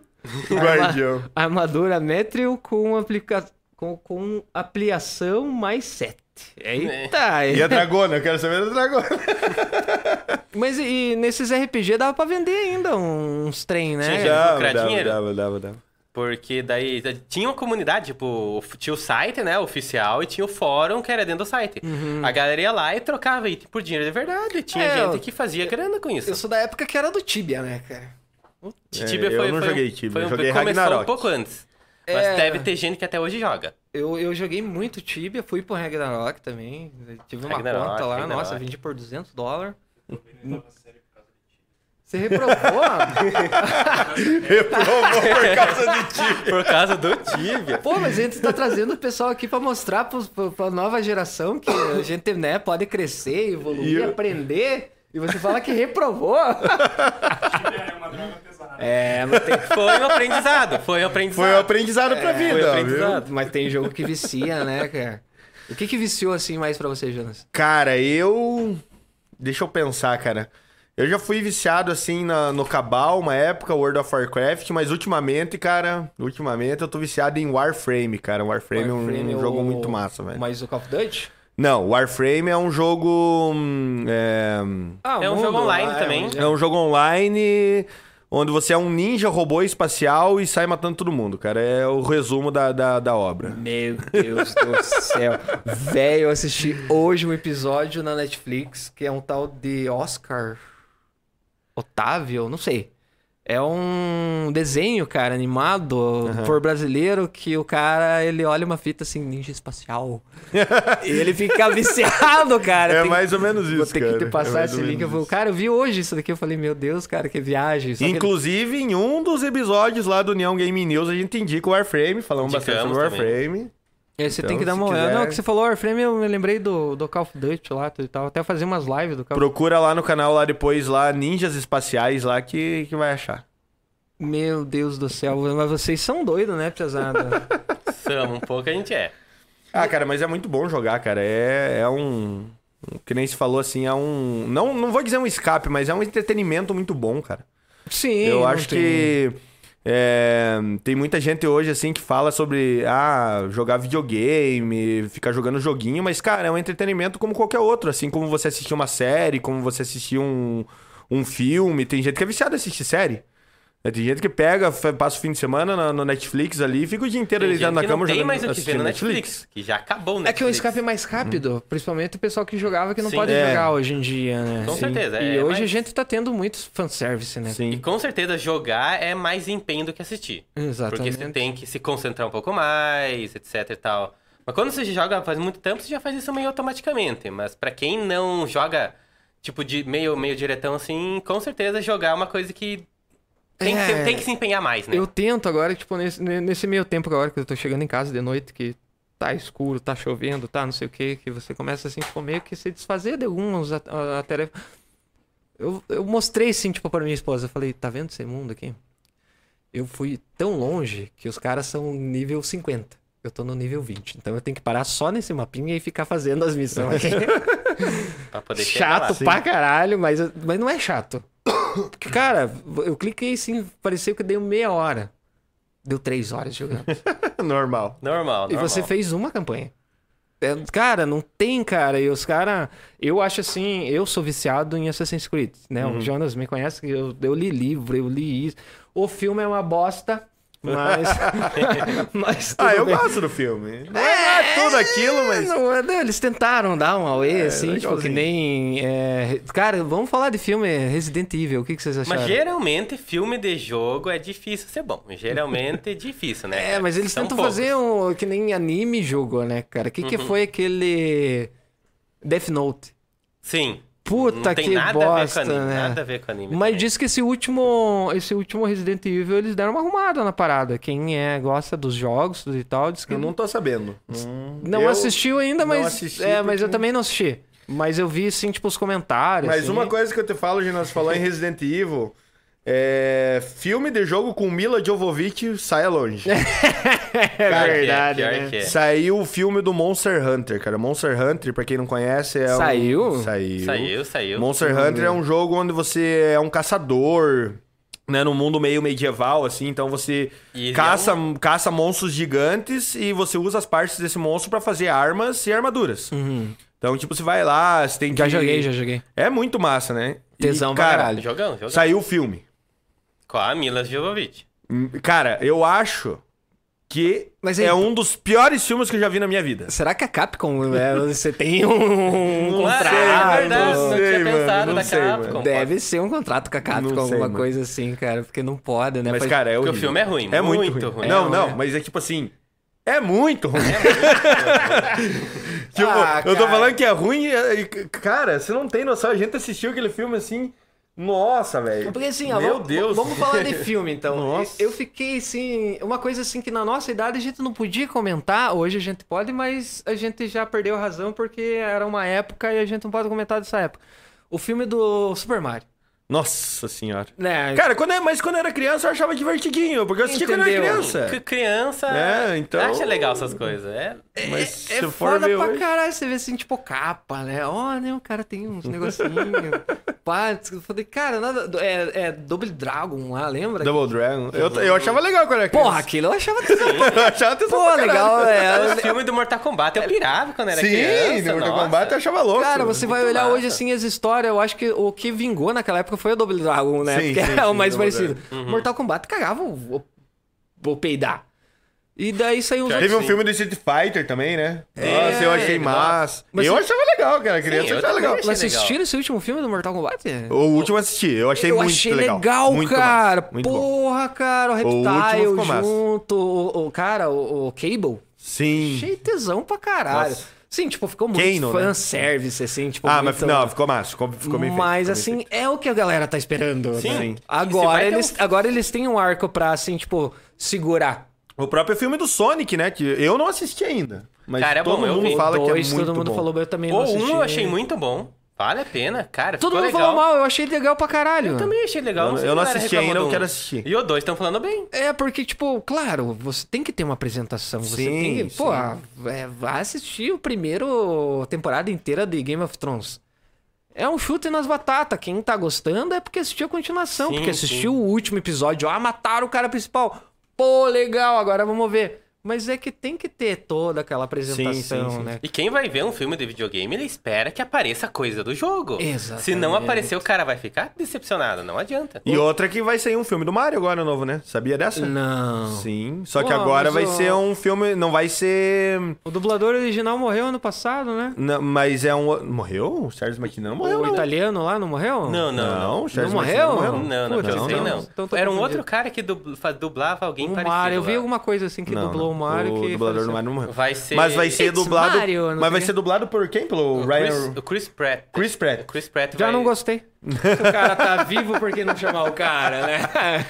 O Guardião. Armadura Metril com, aplica... com, com ampliação mais 7. Eita! E a Dragona, eu quero saber da Dragona. Mas e, nesses RPG dava pra vender ainda uns trem, né? Tinha, Dava, dava, dava, dava, dava. Porque daí tinha uma comunidade, tipo, tinha o site, né, oficial, e tinha o fórum que era dentro do site. A galera ia lá e trocava item por dinheiro de verdade. Tinha É, gente eu- que fazia grana com isso. Eu sou da época que era do Tibia, né, cara? Tibia É, eu não foi, joguei Tibia, foi eu um- joguei começou Ragnarok. um pouco antes. Mas É. deve ter gente que até hoje joga. Eu, eu joguei muito Tibia, fui pro Ragnarok também. Tive uma Ragnarok, conta lá, Ragnarok. nossa, vendi por 200 dólares. Você reprovou? Reprovou por causa de ti. Por causa do Tibia. Pô, mas a gente tá trazendo o pessoal aqui pra mostrar pros, pra, pra nova geração que a gente, né, pode crescer, evoluir, E eu- aprender. E você fala que reprovou. É uma droga pesada. É, mas tem, Foi um aprendizado, foi um aprendizado. Foi um aprendizado pra vida, foi viu? aprendizado. mas tem jogo que vicia, né, cara? O que que viciou assim mais pra você, Jonas? Cara, eu. Deixa eu pensar, cara. Eu já fui viciado assim na- no Cabal, uma época, World of Warcraft, mas ultimamente, cara, ultimamente eu tô viciado em Warframe, cara. Warframe, Warframe é um o- jogo muito massa, velho. Mais o Call of Duty? Não, Warframe é um jogo. hum, É, Ah, É um mundo, jogo online ah, também. um- é um jogo online onde você é um ninja robô espacial e sai matando todo mundo, cara. É o resumo da, da, da obra. Meu Deus do céu. Velho, eu assisti hoje um episódio na Netflix que é um tal de Oscar Otávio, não sei. É um desenho, cara, animado por brasileiro que o cara, ele olha uma fita assim, ninja espacial. e ele fica viciado, cara. É Tem- mais ou menos isso, Vou ter que cara. te É passar mais esse link. Eu cara, eu vi hoje isso daqui. Eu falei, meu Deus, cara, que viagem. Só que- Inclusive, em um dos episódios lá do União Game News, a gente indica o Warframe, falamos bastante Indicamos sobre o também. É, você Então, tem que dar uma olhada. quiser- Não, que você falou Warframe, eu me lembrei do, do Call of Duty lá e tal. Até fazer umas lives do Call of Procura lá no canal lá depois, lá, Ninjas Espaciais lá, que, que vai achar. Meu Deus do céu, mas vocês são doidos, né, pesada? Somos, um pouco a gente é. Ah, cara, mas é muito bom jogar, cara. É, é um. Que nem se falou assim, é um. Não, não vou dizer um escape, mas é um entretenimento muito bom, cara. Sim. Eu não acho tem- que. É, tem muita gente hoje, assim, que fala sobre ah, jogar videogame, ficar jogando joguinho, mas, cara, é um entretenimento como qualquer outro. Assim como você assistir uma série, como você assistir um, um filme. Tem gente que é viciada em assistir série. É, Tem gente que pega, passa o fim de semana no, no Netflix ali e fica o dia inteiro gente na que cama não tem jogando mais o que ver assistindo no Netflix, que já acabou o É que o Netflix. escape é mais rápido, principalmente o pessoal que jogava que não Sim. pode É. jogar hoje em dia, né? Com certeza, E é hoje a mais- gente tá tendo muito fanservice, né? E Sim. com certeza jogar é mais empenho do que assistir. Porque Exatamente. você tem que se concentrar um pouco mais, etc e tal. Mas quando você joga faz muito tempo, você já faz isso meio automaticamente. Mas pra quem não joga, tipo, de meio, meio diretão assim, com certeza jogar é uma coisa que tem, que, É. ser- tem que se empenhar mais, né? Eu tento agora, tipo, nesse, nesse meio tempo agora que eu tô chegando em casa de noite, que tá escuro, tá chovendo, tá não sei o que, que você começa assim, tipo, meio que se desfazer de algumas a- a- a tarefa. Eu, eu mostrei assim, tipo, pra minha esposa, eu falei, tá vendo esse mundo aqui? Eu fui tão longe que os caras são nível 50. Eu tô no nível 20. Então eu tenho que parar só nesse mapinha e ficar fazendo as missões aqui. Pra poder chato lá. pra caralho, mas, mas não é chato. Porque, cara, eu cliquei assim, pareceu que deu meia hora. Deu três horas jogando. Normal. Normal, normal. E você fez uma campanha. É, cara, não tem, cara. E os caras. Eu acho assim, eu sou viciado em Assassin's Creed, né? O Jonas me conhece, eu, eu li livro, eu li isso. O filme é uma bosta, mas. mas Ah, eu bem. gosto do filme. Não é, tudo aquilo, mas. Não, é, não, eles tentaram dar um auê, assim, tipo, que nem. é, Cara, vamos falar de filme Resident Evil. O que, que vocês acharam? Mas geralmente filme de jogo é difícil ser bom. Geralmente é difícil, né? É, mas eles São tentam poucos. fazer um que nem anime jogo, né, cara? O que, que foi aquele Death Note? Sim. Puta não tem que nada bosta, a ver com anime, né? Nada a ver com anime. Mas também. diz que esse último, esse último Resident Evil eles deram uma arrumada na parada. Quem é, gosta dos jogos e tal, diz que Eu não tô sabendo. Hum, não eu- assistiu ainda, não mas assisti é, mas eu também não assisti. Mas eu vi assim, tipo os comentários. Mas assim. uma coisa que eu te falo, já nós falou em Resident Evil. É. Filme de jogo com Mila Jovovich, saia longe. é Pior que verdade, pior né? que é. Saiu o filme do Monster Hunter, cara. Monster Hunter, pra quem não conhece, é Saiu? um... Saiu? Saiu, saiu. Monster Hunter é um jogo onde você é um caçador, né? Num mundo meio medieval, assim. Então você E caça, é um- caça monstros gigantes e você usa as partes desse monstro pra fazer armas e armaduras. Uhum. Então, tipo, você vai lá, você tem que... Já joguei, já joguei. É muito massa, né? E, Tesão pra cara, caralho. Jogão, jogão. Saiu o filme. Com a Mila Jovovich. Hum, Cara, eu acho que Mas aí- é um dos piores filmes que eu já vi na minha vida. Será que a Capcom, é, você tem um Não contrato? sei, é verdade, não não sei, tinha mano, pensado não da sei, Capcom. mano. Deve ser um contrato com a Capcom, Não sei, alguma mano. coisa assim, cara, porque não pode, né? Mas, Faz- cara, é Porque o horrível. filme é ruim, É muito, muito ruim. ruim. Não, É, não, né? mas é tipo assim... É muito ruim. tipo, Ah, eu tô cara. falando que é ruim e, e, cara, você não tem noção. A gente assistiu aquele filme assim... Nossa, velho. Porque assim, ó, Meu vamos, Deus. vamos falar de filme então. Nossa. Eu fiquei assim, uma coisa assim que na nossa idade a gente não podia comentar, hoje a gente pode, mas a gente já perdeu a razão porque era uma época e a gente não pode comentar dessa época. O filme do Super Mario. Nossa senhora. Né? Cara, quando é, mas quando eu era criança eu achava divertidinho, porque eu assistia quando eu era criança. Que criança É, então- acha legal essas coisas. É, Mas se é for foda pra hoje- caralho você vê assim, tipo, capa, né? Ó, né, o cara tem uns negocinhos. pá, eu falei, cara, nada, é, é Double Dragon lá, lembra? Double Dragon. Eu, eu achava legal quando era criança. Porra, aquilo eu achava tesão. eu achava tesão Pô, legal, é. o filme do Mortal Kombat eu pirava quando era Sim, criança. no Mortal nossa. Kombat eu achava louco. Cara, você vai olhar massa. hoje assim as histórias, eu acho que o que vingou naquela época foi o Double Dragon, né? Sim, Porque sim, é o sim, mais Double parecido. Mortal Kombat cagava o, o, o peidar. E daí saiu uns Teve um filme do Street Fighter também, né? É, Nossa, eu achei ele massa. Mas eu você- achava legal, cara. Criança Sim, eu achava também legal. Mas assistiram esse último filme do Mortal Kombat? O último eu assisti, eu achei eu muito achei legal. legal, Muito cara. massa, muito bom. Porra, cara, o Reptile massa. junto, o, o cara, o, o Cable. Sim. Achei tesão pra caralho. Nossa. Sim, tipo, ficou muito Kano, né? fanservice, assim, tipo, Ah, mas muito- não, ficou massa. Ficou, ficou bem feito, Mas ficou bem assim, feito. é o que a galera tá esperando. Sim. né? Agora eles, um- agora eles têm um arco pra, assim, tipo, segurar. O próprio filme do Sonic, né? Que eu não assisti ainda. Mas Cara, é todo bom, eu mundo vi. fala que é Dois, muito todo mundo bom. falou, eu também não O assisti. 1 eu achei muito bom. Vale a pena, cara. Todo ficou mundo legal. falou mal, eu achei legal pra caralho. Eu também achei legal. Eu- sei eu não assisti ainda, eu quero assistir. E o 2 estão falando bem. É, porque, tipo, claro, você tem que ter uma apresentação. Você Sim, tem que, pô, sim. é, vai assistir o primeiro temporada inteira de Game of Thrones. É um chute nas batatas. Quem tá gostando é porque assistiu a continuação, Sim, porque assistiu sim. o último episódio. Ah, mataram o cara principal. Pô, legal, agora vamos ver. Mas é que tem que ter toda aquela apresentação, sim, sim. né? E quem vai ver um filme de videogame, ele espera que apareça coisa do jogo. Exatamente. Se não aparecer, o cara vai ficar decepcionado. Não adianta. E outra que vai sair um filme do Mario agora novo, né? Sabia dessa? Não. Sim. Só que Pô, agora vai o- ser um filme. Não vai ser. O dublador original morreu ano passado, né? não, mas é um. Morreu? O Charles McKinnon não morreu. o não. italiano lá não morreu? Não, não, não. Não, Charles Não McKinnon morreu? Não, não, Putz, não, então- não. então tô Era um outro cara que dublava alguém O parecido. Mario, eu vi alguma coisa assim que Não, dublou não. O Mario O que dublador do. Mario não morreu. Vai ser... Mas vai ser It's dublado. Mario, mas sei vai ser dublado por quem? Pelo O Ryan. Chris, o Chris Pratt. Chris Pratt. Chris Pratt Já vai... não gostei. o cara tá vivo, por que não chamar o cara, né?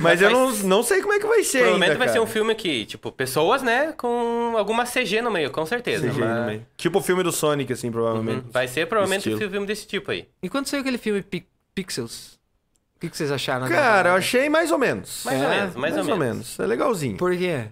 Mas Mas eu não, ser- não sei como é que vai ser. Provavelmente ainda, vai ser cara. um filme que, tipo, pessoas, né, com alguma CG no meio, com certeza. CGI mas- no meio. Tipo o filme do Sonic, assim, provavelmente. Uhum. Vai ser provavelmente um filme desse tipo aí. E quando saiu aquele filme Pi- Pixels? O que, que vocês acharam? da- Cara, eu achei mais ou menos. Mais É, ou menos, mais, ou, menos. É legalzinho. Por quê?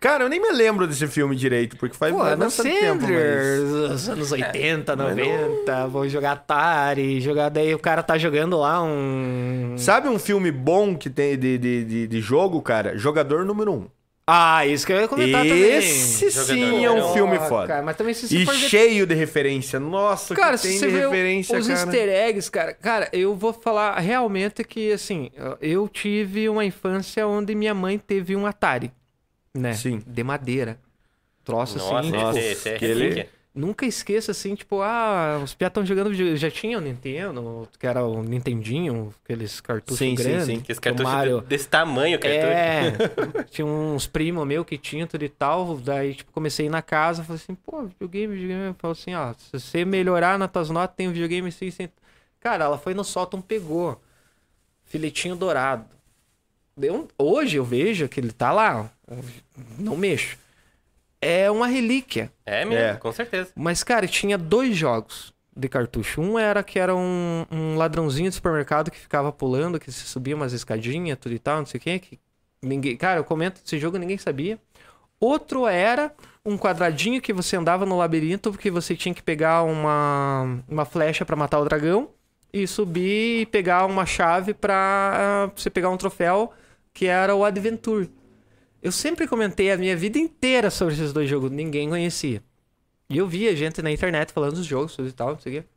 Cara, eu nem me lembro desse filme direito, porque faz Pô, bastante tempo. Mas... Os anos 80, mas 90, vou jogar Atari, jogar daí o cara tá jogando lá um... Sabe um filme bom que tem de, de, de, de jogo, cara? Jogador número um. Ah, isso que eu ia comentar Esse Jogador sim é um filme foda. Cara, mas também se você E for ver cheio de referência. Nossa, Cara, que se tem você de vê referência, os cara. easter eggs, cara, cara, eu vou falar realmente que, assim, eu tive uma infância onde minha mãe teve um Atari, né? Sim. De madeira. Troço Nossa, assim, Nossa, esse, esse é relíquia. nunca esqueça, assim, tipo, ah, os piá estão jogando. Já tinha o Nintendo, que era o Nintendinho, aqueles cartuchos Sim, sim, grandes. sim. Que esse o cartucho Mario... desse tamanho, cartucho. É, tinha uns primos meus que tinham tudo e tal. Daí, tipo, comecei a ir na casa, falei assim, pô, videogame, videogame. Falei assim, ó, se você melhorar nas tuas notas, tem um videogame assim, assim. Cara, ela foi no sótão, pegou. Filetinho dourado. Deu um- Hoje eu vejo que ele tá lá, ó, não mexo. É uma relíquia. É mesmo, É. com certeza. Mas, cara, tinha dois jogos de cartucho. Um era que era um, um ladrãozinho de supermercado que ficava pulando, que se subia umas escadinhas, tudo e tal, não sei o quê. Que ninguém... Cara, eu comento desse jogo, ninguém sabia. Outro era um quadradinho que você andava no labirinto, porque você tinha que pegar uma, uma flecha pra matar o dragão e subir e pegar uma chave pra ah, você pegar um troféu, que era o Adventure. Eu sempre comentei a minha vida inteira sobre esses dois jogos, ninguém conhecia. E eu via gente na internet falando dos jogos e tal, não sei o quê.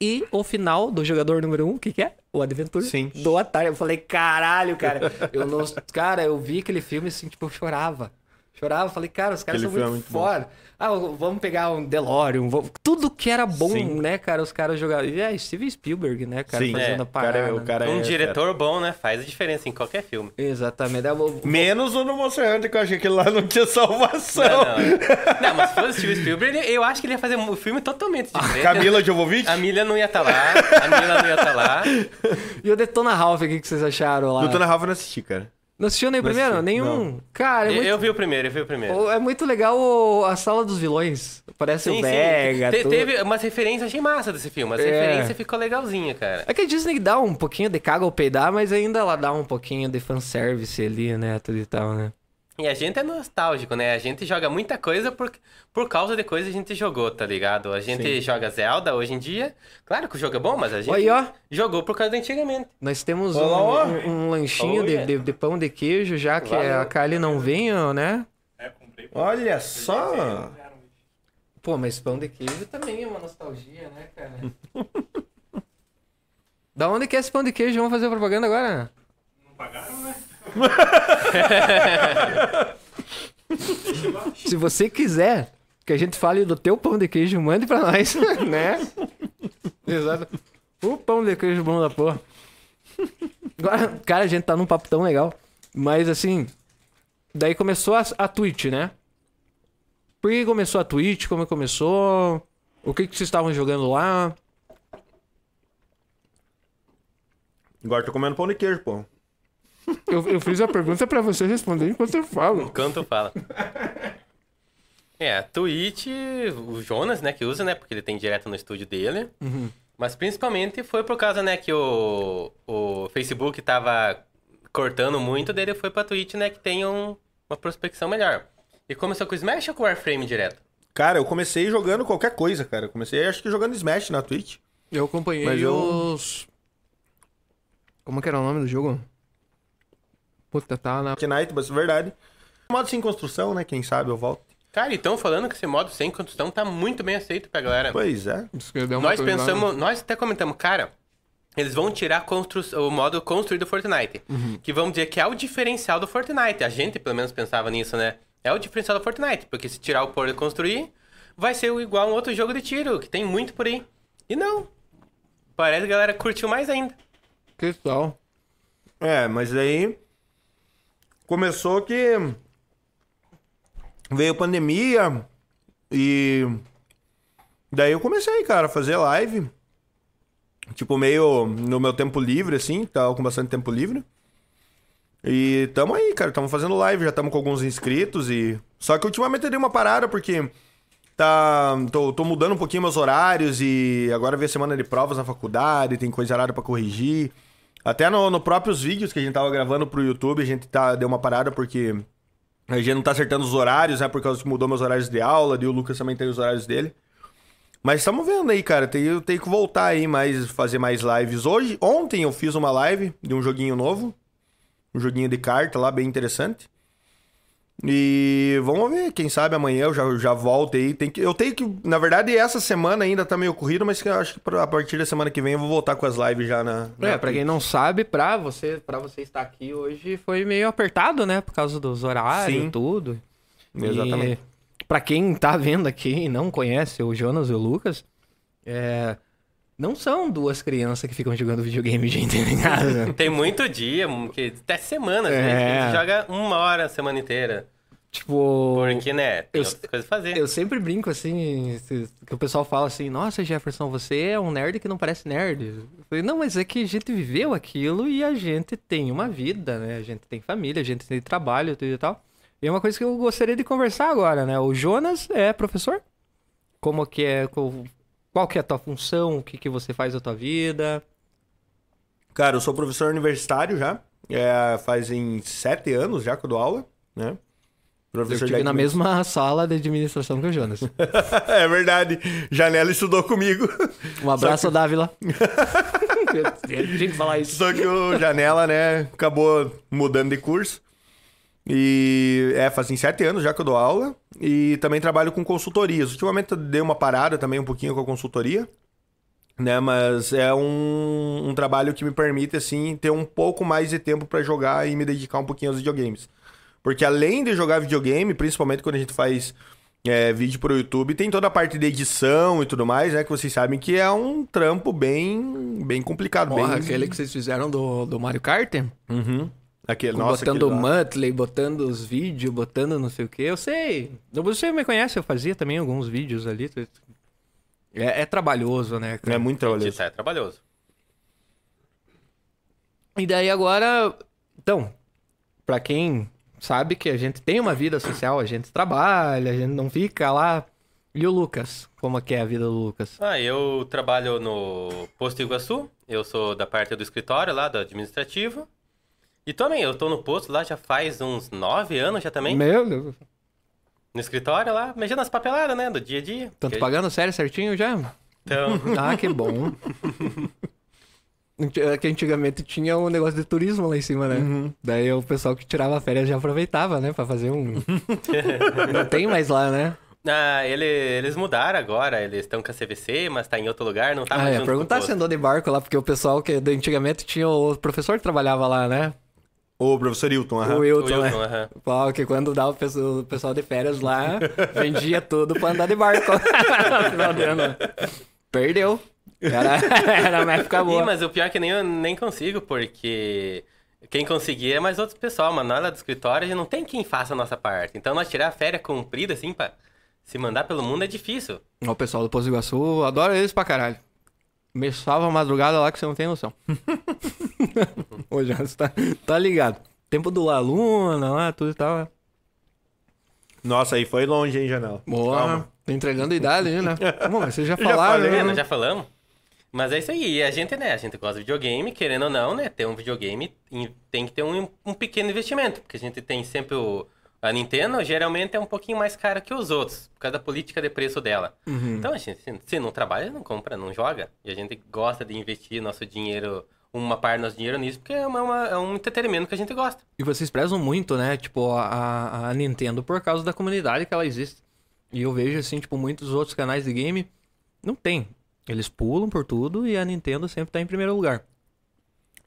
E o final do jogador número um, o que, que é? O Adventure Sim. do Atari. Eu falei, caralho, cara. Eu não... Cara, eu vi aquele filme assim, tipo, eu chorava. Chorava, falei, cara, os caras Aquele são é muito, bom. foda. Ah, vamos pegar um DeLorean, vamos... tudo que era bom, Sim. né, cara, os caras jogavam. E é Steven Spielberg, né, cara, Sim, fazendo é, a o cara, parada. é- o cara um é diretor bom, né? Faz a diferença em qualquer filme. Exatamente. Vou-. Menos o no Monster Hunter, que eu achei que lá não tinha salvação. Não, não. não, mas se fosse o Steven Spielberg, eu acho que ele ia fazer um filme totalmente diferente. Camila Jovovich? A Milha não ia estar lá, a Milha não ia estar lá. E o Detona Ralph, o que vocês acharam lá? Doutora Rafa eu não assisti, cara. Não assistiu nem o Não primeiro? assisti, Nenhum? Cara, é Eu, muito, eu vi o primeiro, eu vi o primeiro. é muito legal a sala dos vilões. Parece o Vega. Te- tudo. teve umas referências, achei massa desse filme. As É. referências ficou legalzinha, cara. É que a Disney dá um pouquinho de caga ou peidar, mas ainda ela dá um pouquinho de fanservice ali, né? Tudo e tal, né? E a gente é nostálgico, né? A gente joga muita coisa por, por causa de coisa que a gente jogou, tá ligado? A gente Sim. joga Zelda hoje em dia. Claro que o jogo é bom, mas a gente Aí, ó. jogou por causa do antigamente. Nós temos um, um- um lanchinho de, de- de pão de queijo, já que Valeu. a Kylie não vem, ó, né? É, comprei. Olha só. Pô, mas pão de queijo também é uma nostalgia, né, cara? da onde que é esse pão de queijo? Vamos fazer propaganda agora? Não pagaram, né? Se você quiser que a gente fale do teu pão de queijo, mande pra nós, né? Exato. O pão de queijo bom da porra. Agora, cara, a gente tá num papo tão legal. Mas assim, daí começou a, a Twitch, né? Por que começou a Twitch? Como começou? O que, que vocês estavam jogando lá? Agora tô comendo pão de queijo, pô. Eu, eu fiz a pergunta pra você responder enquanto eu falo. Enquanto fala. É, a Twitch, o Jonas, né, que usa, né, porque ele tem direto no estúdio dele. Uhum. Mas principalmente foi por causa, né, que o, o Facebook tava cortando muito, daí ele foi pra Twitch, né, que tem um- uma prospecção melhor. E começou com o Smash ou com o Warframe direto? Cara, eu comecei jogando qualquer coisa, cara. Eu comecei, acho que jogando Smash na Twitch. Eu acompanhei Mas eu- os. Como que era o nome do jogo? Puta, tá na. Fortnite, mas verdade. modo sem construção, né? Quem sabe eu volto. Cara, então falando que esse modo sem construção tá muito bem aceito pra galera. Pois é. Nós pensamos, nós até comentamos, cara, eles vão tirar a constru- o modo construir do Fortnite. Que vamos dizer que é o diferencial do Fortnite. A gente, pelo menos, pensava nisso, né? É o diferencial do Fortnite. Porque se tirar o poder construir, vai ser igual um outro jogo de tiro, que tem muito por aí. E não. Parece que a galera curtiu mais ainda. Que tal? É, mas aí começou que veio pandemia e daí eu comecei, cara, a fazer live. Tipo, meio no meu tempo livre, assim, tava com bastante tempo livre. E tamo aí, cara, tamo fazendo live, já tamo com alguns inscritos e. Só que ultimamente eu dei uma parada porque tá. Tô, tô mudando um pouquinho meus horários e agora vem a semana de provas na faculdade, tem coisa errada pra corrigir. Até no, no próprios vídeos que a gente tava gravando pro YouTube, a gente tá, deu uma parada porque a gente não tá acertando os horários, né? Por causa que mudou meus horários de aula, e o Lucas também tem os horários dele. Mas estamos vendo aí, cara. Tem- Eu tenho que voltar aí mais, fazer mais lives. Hoje, ontem eu fiz uma live de um joguinho novo. Um joguinho de carta lá, bem interessante. E vamos ver, quem sabe amanhã eu já, já volto aí. Tem que, eu tenho que, na verdade, essa semana ainda tá meio corrido, mas que eu acho que a partir da semana que vem eu vou voltar com as lives já na. na É, pra quem não sabe, pra você, pra você estar aqui hoje foi meio apertado, né? Por causa dos horários Sim. e tudo. Exatamente. E pra quem tá vendo aqui e não conhece o Jonas e o Lucas, é, não são duas crianças que ficam jogando videogame o dia inteiro em casa. Tem muito dia, que até semanas, É. né? Que a gente joga uma hora a semana inteira. Tipo, Porque, né, tem eu- outras coisas a fazer. eu sempre brinco assim, que o pessoal fala assim, nossa Jefferson, você é um nerd que não parece nerd. Eu falei, não, mas é que a gente viveu aquilo e a gente tem uma vida, né? A gente tem família, a gente tem trabalho tudo e tal. E é uma coisa que eu gostaria de conversar agora, né? O Jonas é professor? Como que é, qual, que é a tua função, o que que você faz da tua vida? Cara, eu sou professor universitário já. É, fazem sete anos já que eu dou aula, né? Eu Professor estive de na mesma sala de administração que o Jonas. é verdade. Janela estudou comigo. Um abraço, Dávila. Eu tinha que falar isso. Só que o Janela, né, acabou mudando de curso. E é, fazem sete anos já que eu dou aula. E também trabalho com consultorias. Ultimamente eu dei uma parada também um pouquinho com a consultoria. Né, mas é um, um trabalho que me permite, assim, ter um pouco mais de tempo pra jogar e me dedicar um pouquinho aos videogames. Porque além de jogar videogame, principalmente quando a gente faz é, vídeo pro YouTube, tem toda a parte de edição e tudo mais, né? Que vocês sabem que é um trampo bem, bem complicado. Porra, bem... aquele que vocês fizeram do, do Mario Kart? Uhum. Aquele, nossa, botando o. Muttley, botando os vídeos, botando não sei o que. Eu sei. Você me conhece, eu fazia também alguns vídeos ali. É, é trabalhoso, né? cara? É muito trabalhoso. Isso é trabalhoso. E daí agora. Então, pra quem sabe que a gente tem uma vida social, a gente trabalha, a gente não fica lá. E o Lucas? Como é que é a vida do Lucas? Ah, eu trabalho no Posto Iguaçu. Eu sou da parte do escritório lá, do administrativo. E também, eu tô no posto lá já faz uns nove anos já também. Meu Deus. No escritório lá, mexendo nas papeladas, né? Do dia a dia. Tanto pagando sério certinho já? Então, Ah, que bom. É que antigamente tinha um negócio de turismo lá em cima, né? Daí o pessoal que tirava férias já aproveitava, né? Pra fazer um. Não tem mais lá, né? ah, ele- eles mudaram agora. Eles estão com a CVC, mas tá em outro lugar, não tá ah, mais o perguntar se andou de barco lá, porque o pessoal que antigamente tinha o professor que trabalhava lá, né? O professor Hilton, aham. O Wilton, né? aham. Falava que quando dava o pessoal, o pessoal de férias lá, vendia tudo pra andar de barco. no final do ano. Perdeu. Era, era uma época Ih, boa. mas o pior é que nem eu nem consigo, porque quem conseguir é mais outros pessoal, mas nós lá do escritório a gente não tem quem faça a nossa parte. Então nós tirar a férias comprida assim pra se mandar pelo mundo é difícil. O pessoal do Poço do Iguaçu adora eles pra caralho. Me salva a madrugada lá que você não tem noção. Ô, já você tá, tá ligado. Tempo do Aluna lá, tudo e tal. né? Nossa, aí foi longe, hein, Janela? Boa. Calma. Tá entregando a idade aí, né? Bom, mas vocês já Já falaram, falei, É, né? nós já falamos. Mas é isso aí, e a gente, né, a gente gosta de videogame, querendo ou não, né, ter um videogame em- tem que ter um, um pequeno investimento, porque a gente tem sempre o... A Nintendo geralmente é um pouquinho mais cara que os outros, por causa da política de preço dela. Uhum. Então, a gente, se, não trabalha, não compra, não joga. E a gente gosta de investir nosso dinheiro uma parte do nosso dinheiro nisso, porque é, uma- uma- é um entretenimento que a gente gosta. E vocês prezam muito, né? Tipo, a, a Nintendo por causa da comunidade que ela existe. E eu vejo, assim, tipo, muitos outros canais de game não tem. Eles pulam por tudo e a Nintendo sempre tá em primeiro lugar.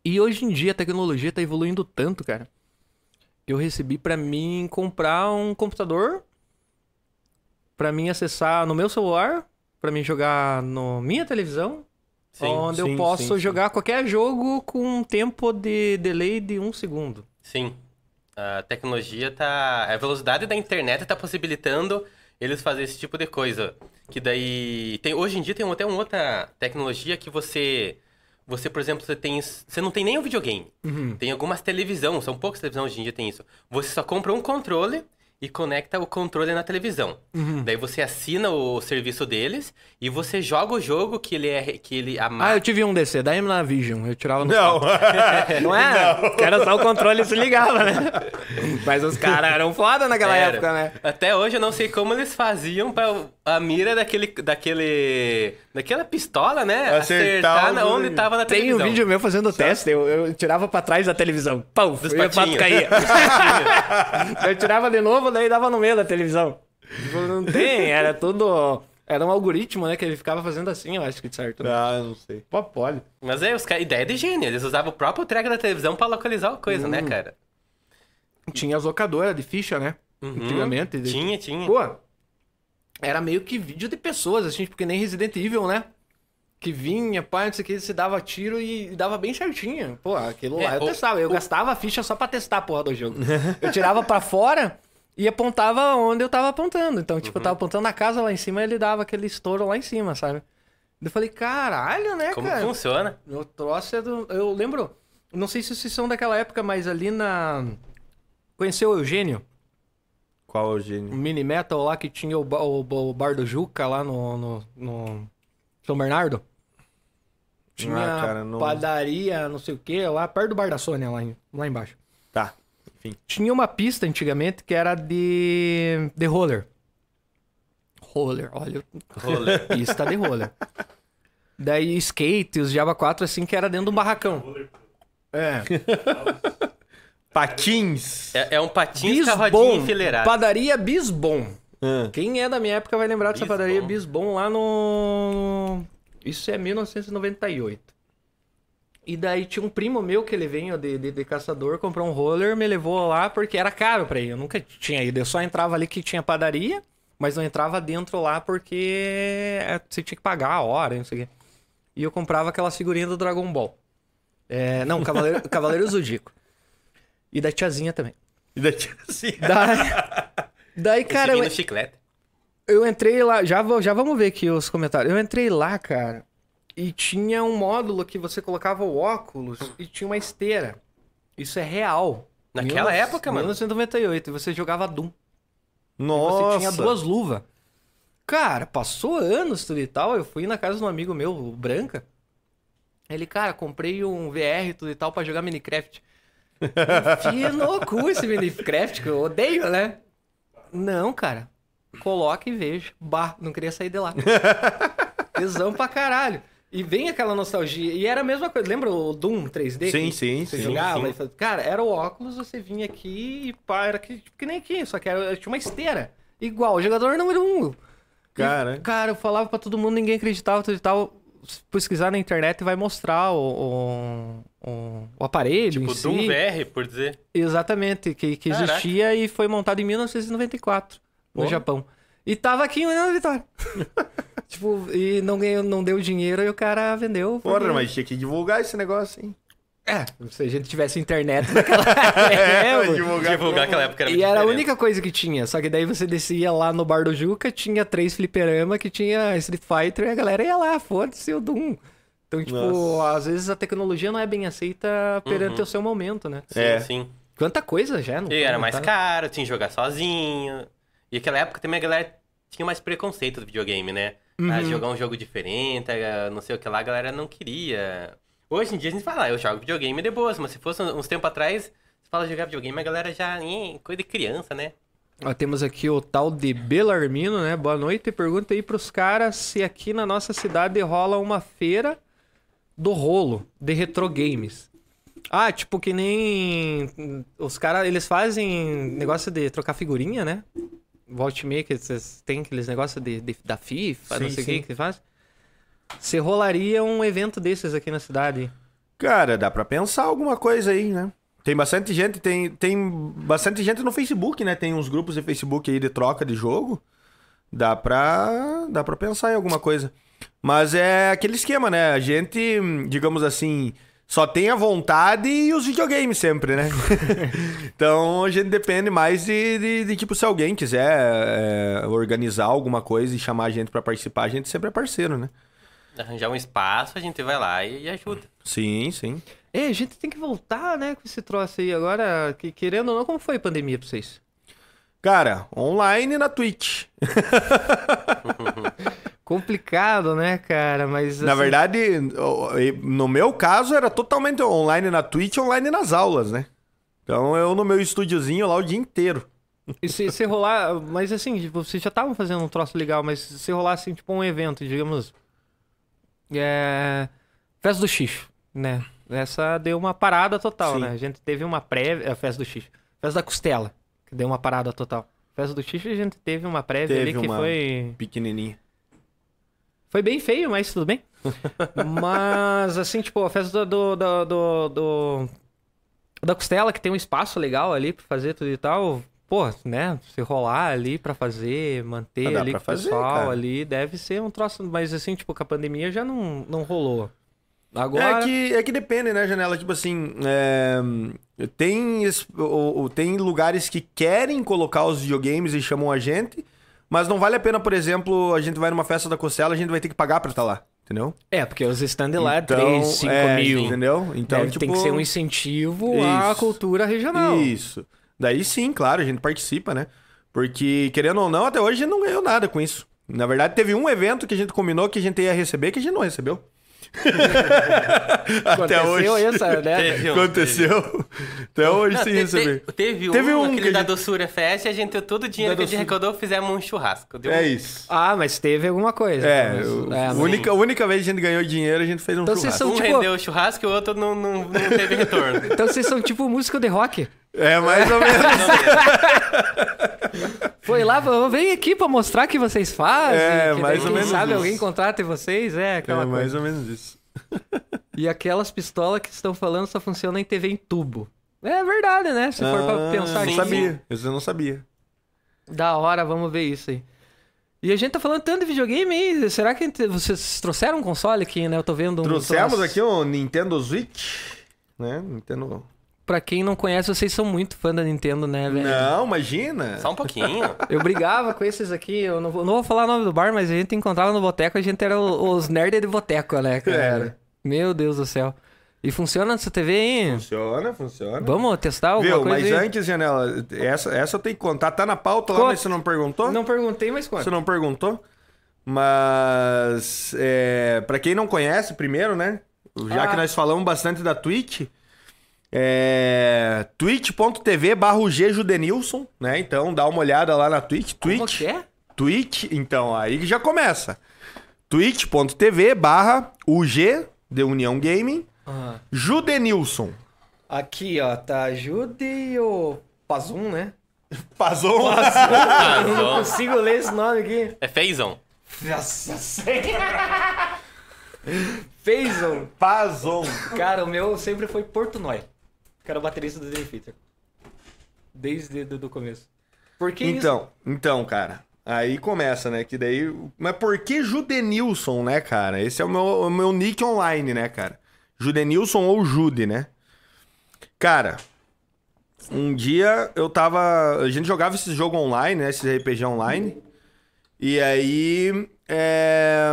E hoje em dia a tecnologia tá evoluindo tanto, cara. Que eu recebi pra mim comprar um computador pra mim acessar no meu celular, pra mim jogar no minha televisão, Sim, onde sim, eu posso sim. jogar qualquer jogo com um tempo de delay de um segundo. sim. A tecnologia tá. A velocidade da internet tá possibilitando eles fazer esse tipo de coisa. Que daí. Tem, hoje em dia tem até uma outra tecnologia que você. Você, por exemplo, você tem. Você não tem nem um videogame. Tem algumas televisão, são poucas televisões hoje em dia tem isso. Você só compra um controle e conecta o controle na televisão. Daí você assina o serviço deles e você joga o jogo que ele é que ele Ah, ama. eu tive um desse, da Vision, eu tirava no Não. Não é? Era só o controle e se ligava, né? Mas os caras eram foda naquela Era. época, né? Até hoje eu não sei como eles faziam pra a mira daquele daquele daquela pistola, né? Acertar Acertar onde tava na Tem um televisão. vídeo meu fazendo teste, eu, eu tirava pra trás da televisão. Pau, Dos e o pato caía. eu tirava de novo, daí dava no meio da televisão. Tipo, não tem, era tudo... Era um algoritmo, né, que ele ficava fazendo assim, eu acho que de certo. né? Ah, não sei. Pô, pode. Mas é, os caras, ideia de gênio, eles usavam o próprio track da televisão pra localizar a coisa, Hum. né, cara? Tinha as locadoras de ficha, né? Uhum. Antigamente. Tinha, tinha. Pô, era meio que vídeo de pessoas, assim, porque nem Resident Evil, né? Que vinha, pá, não sei o que, se dava tiro e dava bem certinho. Pô, aquilo lá É, eu o- testava. Eu gastava a ficha só pra testar a porra do jogo. eu tirava pra fora e apontava onde eu tava apontando. Então, tipo, eu Uhum. tava apontando na casa lá em cima ele dava aquele estouro lá em cima, sabe? Eu falei, caralho, né, Como cara? funciona? O troço é do. Eu lembro. Não sei se vocês são daquela época, mas ali na. Conheceu o Eugênio? Qual é o O gênio? mini metal lá que tinha o, o, o bar do Juca lá no, no, no São Bernardo? Tinha Ah, cara, não- padaria, não sei o que, lá perto do bar da Sônia, lá, em- lá embaixo. Tá. Enfim. Tinha uma pista antigamente que era de, de roller. Roller, olha, Roller. pista de roller. Daí skate, os Java 4 assim, que era dentro de um barracão. É. Patins. É, é um patins com a rodinha Bisbom. enfileirada. Padaria Bisbom. Ah. Quem é da minha época vai lembrar dessa Bisbom. padaria Bisbom lá no. Isso é 1998. E daí tinha um primo meu que ele veio de, de, de caçador, comprou um roller, me levou lá porque era caro pra ir. Eu nunca tinha ido. Eu só entrava ali que tinha padaria, mas não entrava dentro lá porque é, você tinha que pagar a hora, não sei o quê. E eu comprava aquela figurinha do Dragon Ball. É, não, Cavaleiro, Cavaleiro Zodíaco. E da tiazinha também. E tinha assim. Daí, cara, eu, chiclete. eu entrei lá, já, vou- já vamos ver aqui os comentários. Eu entrei lá, cara, e tinha um módulo que você colocava o óculos e tinha uma esteira. Isso é real. Naquela Mil- época, mano? 1998, e você jogava Doom. Nossa. Você tinha duas luvas. Cara, passou anos tudo e tal. Eu fui na casa de um amigo meu, o Branca. Ele, cara, comprei um VR tudo e tal pra jogar Minecraft. No cu esse Minecraft, que eu odeio, né? Não, cara. Coloca e veja. Bah, não queria sair de lá. Tesão pra caralho. E vem aquela nostalgia. E era a mesma coisa. Lembra o Doom 3D? Sim, que sim, Você sim. jogava sim. e fazia... Cara, era o óculos, você vinha aqui e pá, era que, que nem aqui. Só que era, tinha uma esteira. Igual, jogador número um. Cara. E, cara, eu falava pra todo mundo, ninguém acreditava, tudo e tal. Pesquisar na internet vai mostrar o, o, o, o aparelho Tipo, em Doom si. VR, por dizer. Exatamente, que, que Caraca. existia e foi montado em 1994 no. Japão. E tava aqui em União da Vitória. tipo, e não, ganhou, não deu dinheiro e o cara vendeu. Porra, mas tinha que divulgar esse negócio, hein? É, se a gente tivesse internet naquela É, época. divulgar. Divulgar aquela época era E muito era a diferente. única coisa que tinha. Só que daí você descia lá no Bar do Juca, tinha três fliperama que tinha Street Fighter e a galera ia lá, foda-se o Doom. Então, tipo, Nossa. às vezes a tecnologia não é bem aceita perante Uhum. o seu momento, né? Sim, É. sim. Quanta coisa já, não E era mais tá? caro, tinha que jogar sozinho. E naquela época também a galera tinha mais preconceito do videogame, né? Ah, Uhum. jogar um jogo diferente, ah, não sei o que lá, a galera não queria. Hoje em dia a gente fala, eu jogo videogame de boas, mas se fosse uns tempos atrás, você fala jogar videogame, a galera já, "Ih, coisa de criança, né? Ó, temos aqui o tal de Belarmino, né? Boa noite. Pergunta aí pros caras se aqui na nossa cidade rola uma feira do rolo de retro games. Ah, tipo que nem os caras, eles fazem negócio de trocar figurinha, né? Volte meia, que vocês têm aqueles negócios de, de- da FIFA, não Sim, sei o que que faz. Você rolaria um evento desses aqui na cidade? Cara, dá pra pensar alguma coisa aí, né? Tem bastante gente, tem, tem bastante gente no Facebook, né? Tem uns grupos de Facebook aí de troca de jogo. Dá pra, dá pra pensar em alguma coisa. Mas é aquele esquema, né? A gente, digamos assim, só tem a vontade e os videogames sempre, né? então a gente depende mais de, de, de, tipo, se alguém quiser é, organizar alguma coisa e chamar a gente pra participar, a gente sempre é parceiro, né? Arranjar um espaço, a gente vai lá e, e ajuda. Sim, sim. É, a gente tem que voltar, né, com esse troço aí. Agora, que, querendo ou não, como foi a pandemia pra vocês? Cara, online na Twitch. Complicado, né, cara? Mas. Na assim, verdade, no meu caso, era totalmente online na Twitch, online nas aulas, né? Então eu no meu estúdiozinho lá o dia inteiro. E se, se rolar. Mas assim, tipo, vocês já estavam fazendo um troço legal, mas se rolar assim, tipo, um evento, digamos. É. Festa do Xixo, né? Essa deu uma parada total, Sim. né? A gente teve uma prévia. A festa do Xixo. Festa da Costela, que deu uma parada total. Festa do Xixo a gente teve uma prévia Teve ali que foi. Pequenininha. Foi bem feio, mas tudo bem. mas, assim, tipo, a festa do, do, do, do- da costela, que tem um espaço legal ali pra fazer tudo e tal. Pô, né? Se rolar ali pra fazer, manter Ah, dá ali com o fazer, pessoal cara. ali, deve ser um troço. Mas, assim, tipo, com a pandemia já não, não rolou. Agora. É que, é que depende, né, Janela? Tipo assim, é, tem, tem lugares que querem colocar os videogames e chamam a gente, mas não vale a pena, por exemplo, a gente vai numa festa da Costela, a gente vai ter que pagar pra estar lá, entendeu? É, porque os stand lá é Então, 3, 5 é, mil. Entendeu? Então, Deve- tipo... Tem que ser um incentivo à Isso. cultura regional. Isso. Daí sim, claro, a gente participa, né? Porque, querendo ou não, até hoje a gente não ganhou nada com isso. Na verdade, teve um evento que a gente combinou que a gente ia receber que a gente não recebeu. até Aconteceu hoje. essa, né? Teve um, Aconteceu. Até hoje Não, sim te- receber. te- teve, Teve um, um que da gente- Doçura Fest, e a gente todo o dinheiro Da que a gente arrecadou, fizemos um churrasco. Deu É um- isso. Ah, mas teve alguma coisa. É, Mas- o- é, única, única vez que a gente ganhou dinheiro, a gente fez um Então vocês churrasco. Um tipo- rendeu o churrasco e o outro não, não, não teve retorno. Então vocês são tipo músico de rock. É, mais ou menos. Foi lá, falou, vem aqui pra mostrar que vocês fazem. É, que mais daí, ou quem menos sabe isso. alguém contrata vocês, é aquela é coisa. mais ou menos isso. E aquelas pistolas que estão falando só funcionam em TV em tubo. É verdade, né? Se for pra Ah, pensar não sim, sabia. Isso eu não sabia. Da hora, vamos ver isso aí. E a gente tá falando tanto de videogame aí. Será que vocês trouxeram um console aqui, né? Eu tô vendo um. Trouxemos troço. aqui o Nintendo Switch, né? Nintendo... Pra quem não conhece, vocês são muito fã da Nintendo, né, velho? Não, imagina. Só um pouquinho. Eu brigava com esses aqui, eu não vou, não vou falar o nome do bar, mas a gente encontrava no boteco, a gente era os nerds de boteco, né, cara? Era. Meu Deus do céu. E funciona essa TV aí? Funciona, funciona. Vamos testar alguma Viu, coisa mas aí? antes, Janela, essa, essa eu tenho que contar. Tá na pauta lá, Conta. mas você não perguntou? Não perguntei, mas Você quanto? não perguntou? Mas, é, pra quem não conhece, primeiro, né? Já Ah. que nós falamos bastante da Twitch, é twitch.tv barra o G Judenilson, né? Então dá uma olhada lá na Twitch. Como Twitch, que é? Twitch, então, aí que já começa. twitch.tv barra UG, de União Gaming, Ah. Judenilson. Aqui, ó, tá ajude e o Pazum, né? Pazon. Ah, Eu não consigo ler esse nome aqui. É Feizão. Nossa senhora. Pazon. Cara, o meu sempre foi Portnoy. Que era o baterista do Dream Theater. Desde o do começo. Por que isso? Então, então, cara. Aí começa, né? Que daí. Mas por que Judenilson, né, cara? Esse é o meu, o meu nick online, né, cara? Judenilson ou Jude, né? Cara, um dia eu tava. A gente jogava esse jogo online, né? Esse RPG online. E aí. É...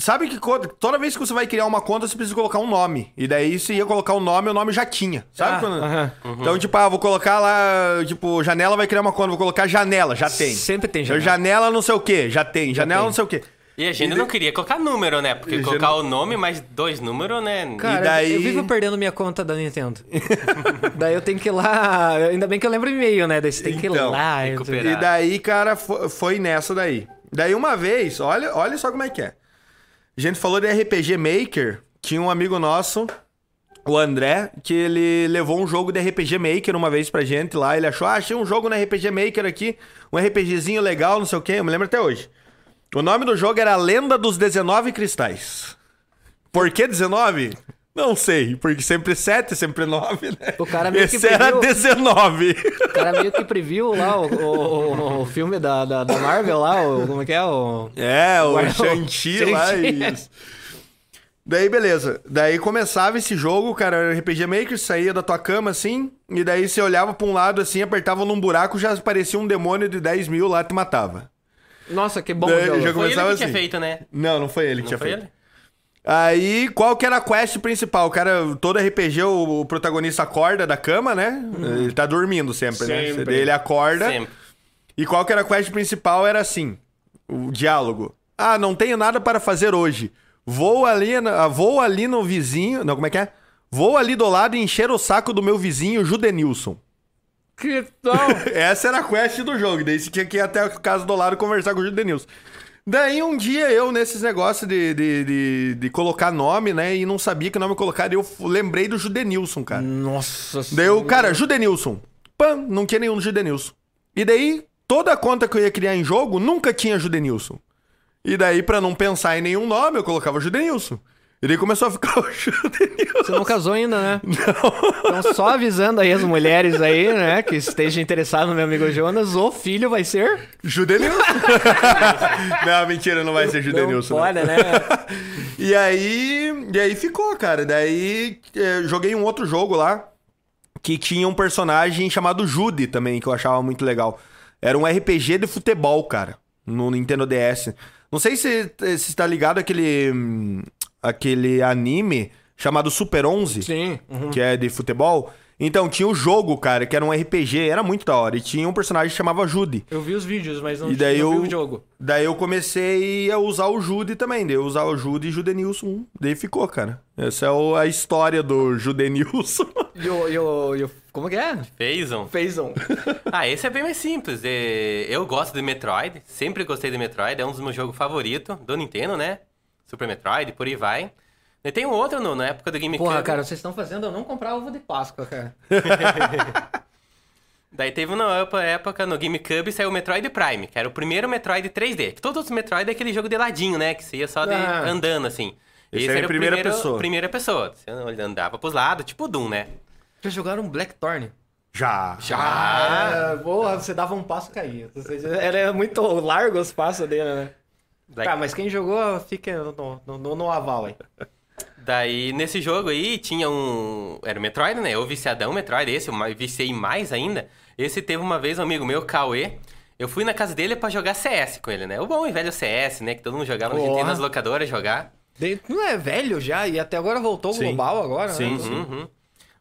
Sabe que toda vez que você vai criar uma conta, você precisa colocar um nome. E daí, se ia colocar um nome, o nome já tinha. Sabe Ah, quando. aham. Então, tipo, ah, vou colocar lá, tipo, janela vai criar uma conta, vou colocar janela, já tem. Sempre tem Janela, janela. não sei o quê, já tem. Janela tem. não sei o quê. E a gente E não de- queria colocar número, né? Porque E colocar gente- o nome mais dois números, né? Cara, daí- eu vivo perdendo minha conta da Nintendo. daí eu tenho que ir lá. Ainda bem que eu lembro o e-mail, né? Daí você tem que ir Então, lá. recuperar. E daí, cara, fo- foi nessa daí. Daí uma vez, olha, olha só como é que é. A gente falou de RPG Maker, tinha um amigo nosso, o André, que ele levou um jogo de RPG Maker uma vez pra gente lá. Ele achou, ah, achei um jogo no RPG Maker aqui, um RPGzinho legal, não sei o quê. Eu me lembro até hoje. O nome do jogo era Lenda dos 19 Cristais. Por que 19? Não sei, porque sempre 7, sempre 9, né? O cara meio que Esse era previu. 19. O cara meio que previu lá o, o, o filme da, da, da Marvel lá, o, como é que é? O... É, o Guarda- Shang-Chi lá. Isso. Daí, beleza. Daí começava esse jogo, cara, era RPG Maker, saía da tua cama assim, e daí você olhava pra um lado assim, apertava num buraco, já aparecia um demônio de 10 mil lá e te matava. Nossa, que bom Daí jogo. já Foi ele que tinha assim. feito, né? Não, não foi ele que Não tinha foi feito. ele? Aí, qual que era a quest principal? O cara, todo RPG, o, o protagonista acorda da cama, né? Ele tá dormindo sempre, né? Sempre. Daí ele acorda. Sempre. E qual que era a quest principal? Era assim: o diálogo. Ah, não tenho nada para fazer hoje. Vou ali, na- vou ali no vizinho. Não, como é que é? Vou ali do lado e encher o saco do meu vizinho, Judenilson. Que tal? Essa era a quest do jogo. Daí você tinha que ir até a casa do lado conversar com o Judenilson. Daí um dia eu, nesses negócios de, de, de, de colocar nome, né? E não sabia que nome colocar, eu lembrei do Judenilson, cara. Nossa Daí eu, cara, Judenilson. Pam, não tinha nenhum Judenilson. E daí, toda a conta que eu ia criar em jogo nunca tinha Judenilson. E daí, pra não pensar em nenhum nome, eu colocava Judenilson. E daí começou a ficar o Judenilson. Você não casou ainda, né? Não. Então, só avisando aí as mulheres aí, né, que estejam interessadas no meu amigo Jonas, o filho vai ser... Judenilson. não, mentira, não vai ser Judenilson. Não pode, né? E aí, e aí ficou, cara. Daí eh, joguei um outro jogo lá que tinha um personagem chamado Judy também, que eu achava muito legal. Era um RPG de futebol, cara, no Nintendo DS. Não sei se se tá ligado aquele hum, aquele anime chamado Super 11, Sim. Uhum. que é de futebol. Então, tinha o jogo, cara, que era um RPG, era muito da hora. E tinha um personagem que chamava Judy. Eu vi os vídeos, mas não, E daí não eu- vi o jogo. Daí eu comecei a usar o Judy também. Daí eu usar o Judy e Judenilson. Daí ficou, cara. Essa é o- a história do Judenilson. E o, e o, e o- Como que é? Um. Fez um. Ah, esse é bem mais simples. É, Eu gosto de Metroid, sempre gostei de Metroid, é um dos meus jogos favoritos do Nintendo, né? Super Metroid, por aí vai. E tem um outro no, na época do GameCube. Porra, cara, vocês estão fazendo eu não comprar ovo de Páscoa, cara. Daí teve uma época- época no GameCube saiu o Metroid Prime, que era o primeiro Metroid 3D. Que todos os Metroid é aquele jogo de ladinho, né? Que você ia só de Ah. andando, assim. Esse era em o primeira primeiro- pessoa. Primeira pessoa. Você andava pros lados, tipo Doom, né? Já jogaram Blackthorn? Já. Ah, porra, você dava um passo e caía. Era muito largo os passos dele, né? Black- Tá, mas quem jogou, fica no, no, no- no aval aí. Daí, nesse jogo aí, tinha um... Era o Metroid, né? Eu viciadão Metroid, esse eu viciei mais ainda. Esse teve uma vez um amigo meu, Cauê. Eu fui na casa dele pra jogar CS com ele, né? O bom e velho CS, né? Que todo mundo jogava, a gente ia nas locadoras jogar. De- Não é velho já? E até agora voltou Sim. global agora, Sim, né? sim. Uhum.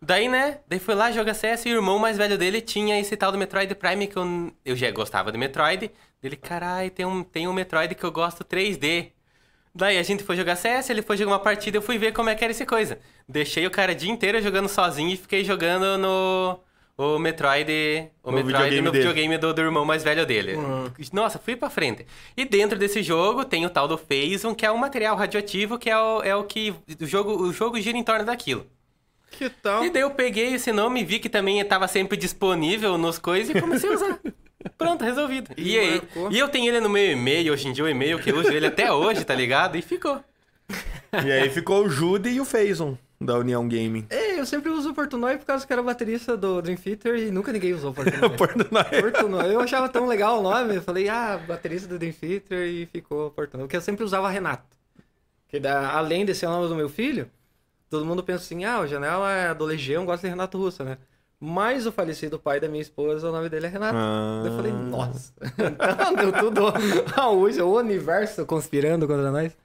Daí, né? Daí foi lá jogar CS e o irmão mais velho dele tinha esse tal do Metroid Prime que eu, eu já gostava de Metroid. Ele, carai, tem um, tem um Metroid que eu gosto 3D. Daí a gente foi jogar CS, ele foi jogar uma partida, eu fui ver como é que era essa coisa. Deixei o cara o dia inteiro jogando sozinho e fiquei jogando no o Metroid, o No Metroid videogame no videogame do, do irmão mais velho dele. Nossa, fui pra frente. E dentro desse jogo tem o tal do Phasm, que é um material radioativo, que é o, é o que o jogo, o jogo gira em torno daquilo. Que tal? E daí eu peguei esse nome, vi que também estava sempre disponível nos coisas e comecei a usar. Pronto, resolvido. E E, aí, marcou. e eu tenho ele no meu e-mail, hoje em dia o e-mail que eu uso ele até hoje, tá ligado? E ficou. E aí ficou o Judy e o Faison da União Gaming. É, eu sempre uso o Portnoy por causa que era baterista do Dream Theater e nunca ninguém usou o Portnoy. Portnoy. Portnoy. Eu achava tão legal o nome, eu falei, ah, baterista do Dream Theater e ficou Portnoy. Porque eu sempre usava Renato. Que da, além de ser o nome do meu filho, todo mundo pensa assim, ah, o Janela é do Legião, gosta de Renato Russo, né? Mas o falecido pai da minha esposa, o nome dele é Renato. Ah. Eu falei, nossa. Então deu tudo a hoje, o universo conspirando contra nós.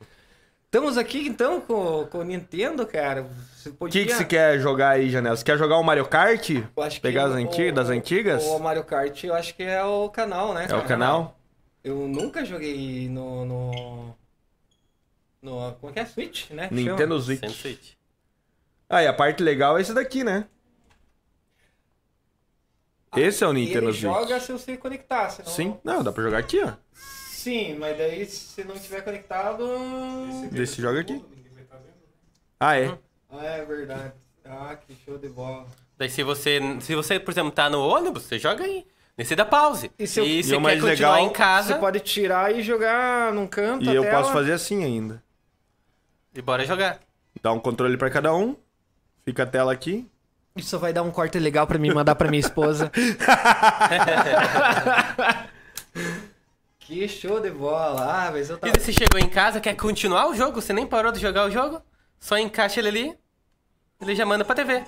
Estamos aqui então com, com o Nintendo, cara. O podia... que, que você quer jogar aí, Janela? Você quer jogar o Mario Kart? Eu acho que Pegar as o- antigas, das antigas? O Mario Kart, eu acho que é o canal, né? É o canal? Eu nunca joguei no. no... no como é que é? Switch, né? Nintendo Switch. Switch. Ah, e a parte legal é esse daqui, né? Esse é o Nintendo ele Switch. joga se você conectar, senão... Sim. Não, dá pra jogar aqui, ó. Sim, mas daí se não estiver conectado. Desse joga aqui. Ah, é? Ah, é verdade. Ah, que show de bola. Daí se você, se você, por exemplo, tá no ônibus, você joga aí. Você dá pause. E se eu- e E quer mais continuar legal, em casa, Você pode tirar e jogar num canto E eu posso fazer assim ainda. e bora jogar. Dá um controle pra cada um. Fica a tela aqui. Isso vai dar um corte legal pra mim mandar pra minha esposa. que show de bola. Ah, mas eu E tava... daí você chegou em casa, quer continuar o jogo, você nem parou de jogar o jogo, só encaixa ele ali, ele já manda pra TV.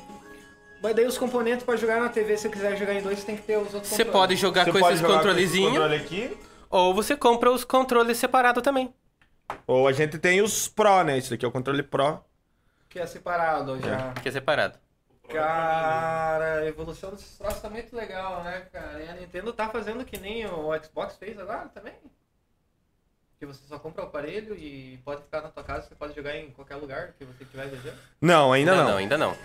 Mas daí os componentes pra jogar na TV, se eu quiser jogar em dois, tem que ter os outros Você controles. pode jogar Você com pode esses jogar com esse controlezinhos, controle aqui. ou você compra os controles separados também. Ou a gente tem os Pro, né? Esse daqui é o controle Pro. Que é separado já. Que é separado. Cara, a evolução desses troços tá muito legal, né, cara? E a Nintendo tá fazendo que nem o Xbox fez agora também. Que você só compra o aparelho e pode ficar na tua casa, você pode jogar em qualquer lugar que você tiver desejando. Não, ainda não. ainda não.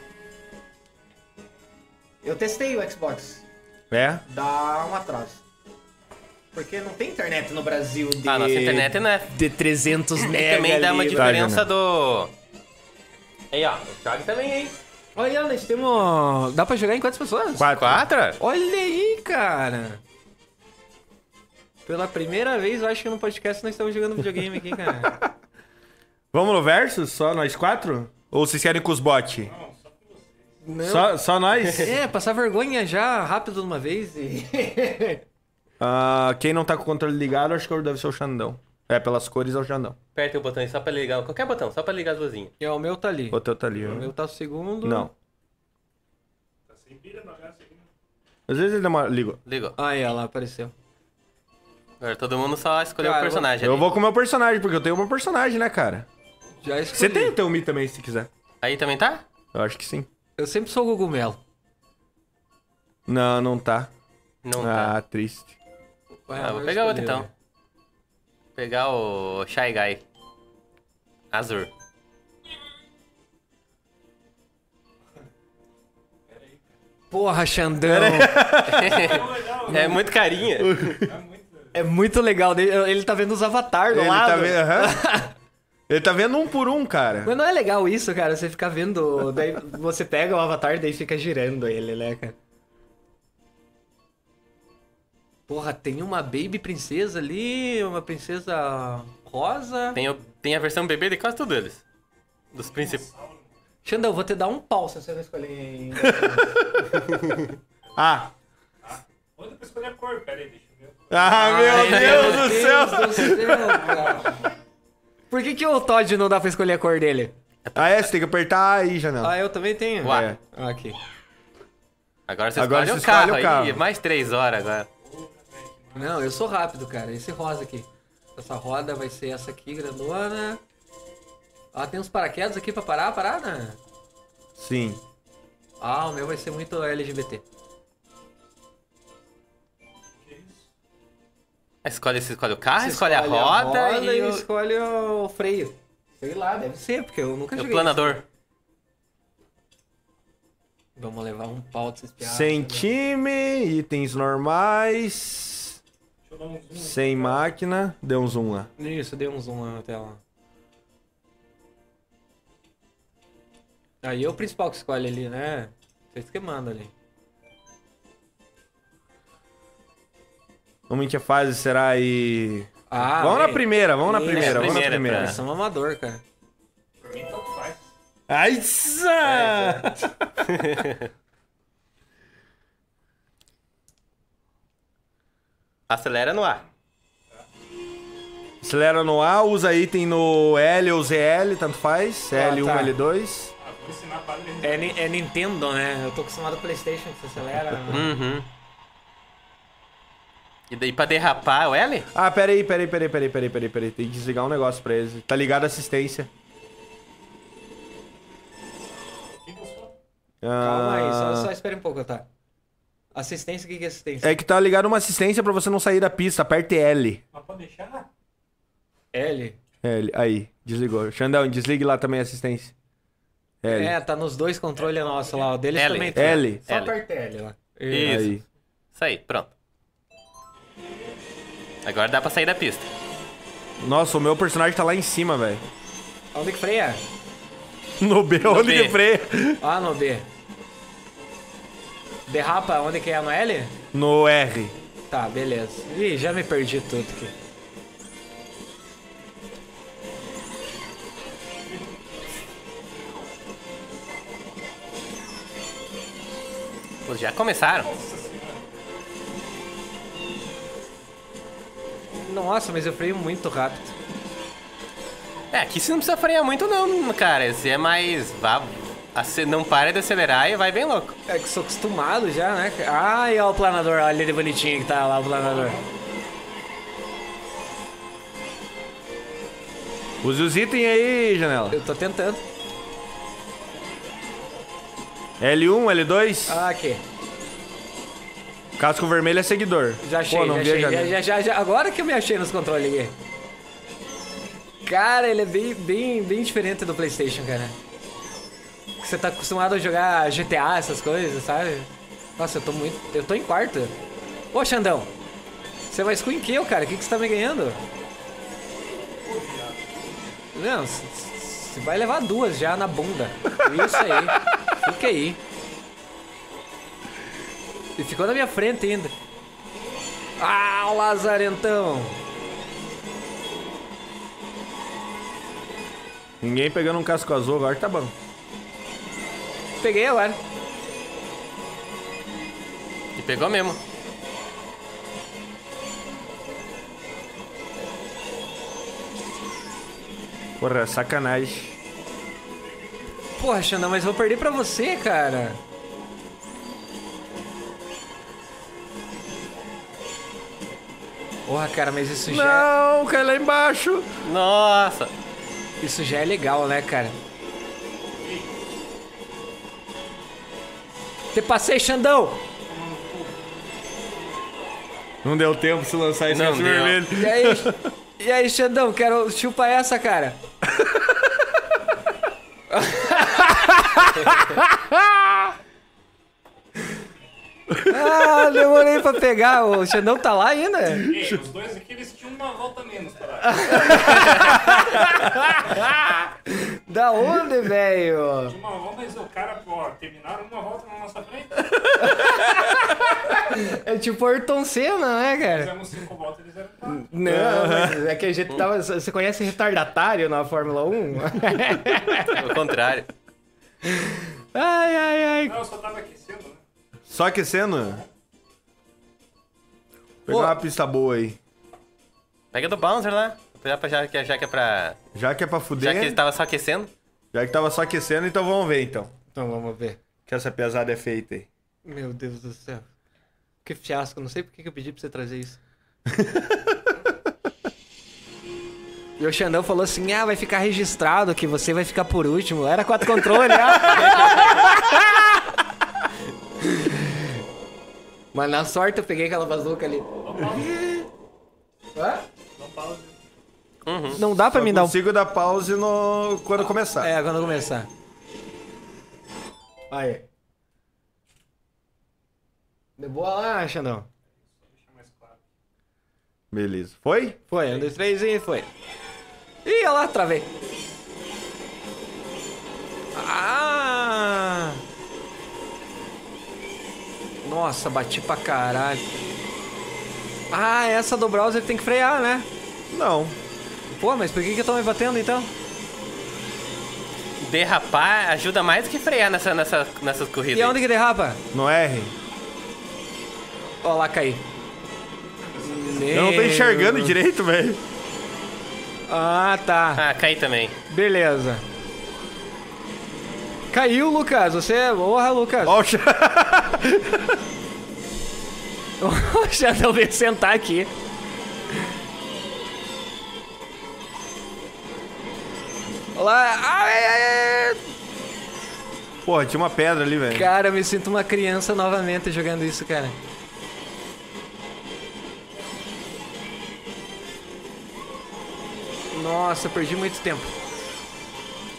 Eu testei o Xbox. É? Dá um atraso. Porque não tem internet no Brasil de... A nossa internet não é. De 300 E mega também dá uma ali. diferença do. Aí, ó, o Thiago também, hein? Olha, nós temos... Dá pra jogar em quantas pessoas? Quatro. Quatro? Olha aí, cara. Pela primeira vez, eu acho que no podcast nós estamos jogando videogame aqui, cara. Vamos no versus? Só nós quatro? Ou vocês querem com os bots? Não. Só, só nós? É, passar vergonha já rápido de uma vez e. Ah, quem não tá com o controle ligado, acho que deve ser o Xandão. É, pelas cores é o Xandão. Aperta o botão aí só pra ligar. Qualquer botão, só pra ligar as luzinhas. é, o meu tá ali. O teu tá ali, O ó. meu tá o segundo. Não. Tá sem pilha segundo. Às vezes ele demora. Ligo. Ligou. Aí, ó lá, apareceu. Agora todo mundo só escolheu Cara, o personagem. Eu ali. vou com o meu personagem, porque eu tenho o meu personagem, né, cara? Já escolhi. Você tem o teu Mi também, se quiser. Aí também tá? Eu acho que sim. Eu sempre sou o Gugumelo. Não, não tá. Não ah, tá. triste. Ah, vou pegar outro então. Pegar o Shy Guy. Azul. Porra, Xandão. é muito carinha. É muito legal. Ele, ele tá vendo os avatares do Ele lado. tá vendo. Ele tá vendo um por um, cara. Mas não é legal isso, cara? Você ficar vendo. Daí você pega o avatar daí fica girando ele, né, cara? Porra, tem uma baby princesa ali, uma princesa rosa. Tem, o- tem a versão bebê de quase todos eles. Dos principais. Xandão, vou te dar um pau se você não escolher ainda. Ah. Onde pra escolher a cor? Pera aí, deixa eu ver. Ah, meu Deus do céu. do céu. Por que, que o Todd não dá pra escolher a cor dele? Ah, é, você tem que apertar aí, Janela. Ah, eu também tenho. Ué. Ah, aqui. Agora você Agora escolhe você o carro escolhe o carro. aí. Mais três horas agora. Não, eu sou rápido, cara. Esse rosa aqui. Essa roda vai ser essa aqui, grandona. Ah, tem uns paraquedas aqui pra parar a parada? Sim. Ah, o meu vai ser muito LGBT. Escolhe, você escolhe o carro, Você escolhe, a roda, e, e o, escolhe o freio. Sei lá, deve ser, porque eu nunca e o joguei. planador. Vamos levar um pau desses piados. Sem time, itens normais. Um. Sem máquina. Deu um zoom lá. Isso, dei um zoom na tela. Aí é o principal que escolhe ali, né? Vocês que mandam ali. Vamos em que fase será aí? Ah, vamos na primeira, vamos na primeira, vamos na primeira, pra- Eles são amador, cara. Por mim, tanto faz. Ai, Acelera no ar. Acelera no A, usa item no L ou ZL, tanto faz. L1, tá. L2. Ah, vou ensinar para ele. É, é Nintendo, né? Eu tô acostumado com Playstation, que você acelera. Uhum. E daí pra derrapar o L? Ah, peraí, peraí, peraí, peraí, peraí, peraí, peraí. Tem que desligar um negócio pra eles. Tá ligado a assistência. Calma aí, só, Ah, só espere um pouco, tá? Assistência, o que que é assistência? É que tá ligado uma assistência pra você não sair da pista. Aperte L. Mas pode deixar? L? L, aí, desligou. Xandão, desligue lá também a assistência. L. É, tá nos dois controles nossos lá. O deles L. também tá. L. Só L. aperta L lá. Isso. Aí. Isso aí, pronto. Agora dá pra sair da pista. Nossa, o meu personagem tá lá em cima, velho. Onde que freia? No B, onde B. que freia? Ah, no B. Derrapa onde que é no L? No R. Tá, beleza. Ih, já me perdi tudo aqui. Pô, já começaram. Nossa, mas eu freio muito rápido. É, aqui você não precisa frear muito não, cara. Esse é mais... Vá, não para de acelerar e vai bem louco. É que sou acostumado já, né? Ai, ó o planador, olha ele bonitinho que tá lá, o planador. Use os itens aí, janela. Eu tô tentando. L1, L2. Ah, aqui. Casco vermelho é seguidor. Já achei, Pô, não já achei. Já, já, já, já- Agora que eu me achei nos controles aqui. Cara, ele é bem, bem, bem diferente do Playstation, cara. Você tá acostumado a jogar GTA, essas coisas, sabe? Nossa, eu tô muito... Eu tô em quarto. Ô, Xandão. Você vai squin kill, cara. O que, que você tá me ganhando? Não, você vai levar duas já na bunda. Isso aí. Fica aí. E ficou na minha frente ainda. Ah, o Lazarentão. Ninguém pegando um casco azul agora tá bom. Peguei agora. E pegou mesmo. Porra, sacanagem. Porra, Xandão, mas eu vou perder pra você, cara. Porra, cara, mas isso já, Não, cai lá embaixo. Nossa. isso já é legal, né, cara? Te passei, Xandão! Não deu tempo se lançar esse Não deu. vermelho. E aí, e aí, Xandão, quero chupar essa, cara. ah, demorei pra pegar. O Xandão tá lá ainda? Ei, os dois aqui eles tinham uma volta menos pra Da onde, velho? Tinha uma volta, mas o cara, ó, terminaram uma volta na nossa frente. É tipo Ayrton Senna, né, cara? Fizemos cinco voltas, eles eram quatro. Não, mas é que a gente tava. Você conhece retardatário na Fórmula 1? Ao contrário. ai, ai, ai. Não, eu só tava aquecendo, né? Só aquecendo? Pegar Ô. uma pista boa aí. Pega do Bouncer lá. Já, pra- já, que- já que é pra... Já que é pra Já fuder, que ele tava só aquecendo. já que tava só aquecendo, então vamos ver então. Então vamos ver. Que essa pesada é feita aí. Meu Deus do céu. Que fiasco, não sei por que que eu pedi pra você trazer isso. e o Xandão falou assim: ah, vai ficar registrado que você vai ficar por último. Era quatro controles, ah. Mas na sorte eu peguei aquela bazuca ali. Hã? Não dá pra Só me dar um. consigo dar pause no... quando começar. É, quando começar. Aí. De boa lá, Xandão. Deixa mais claro. Beleza. Foi? Foi, um, dois, três e foi. Ih, olha lá, travei. Ah! Nossa, bati pra caralho. Ah, essa do browser tem que frear, né? Não. Pô, mas por que que eu tô me batendo então? Derrapar ajuda mais do que frear nessa, nessa, nessas corridas. E onde que derrapa? No R? Ó lá, caí. Eu não tô enxergando direito, velho. Ah, tá. Ah, caí também. Beleza. Caiu, Lucas. Você é. Porra, Lucas. Ó o Xandão veio sentar aqui. Olá. Ai, ai, ai. Porra, tinha uma pedra ali, velho. Cara, eu me sinto uma criança novamente jogando isso, cara. Nossa, eu perdi muito tempo.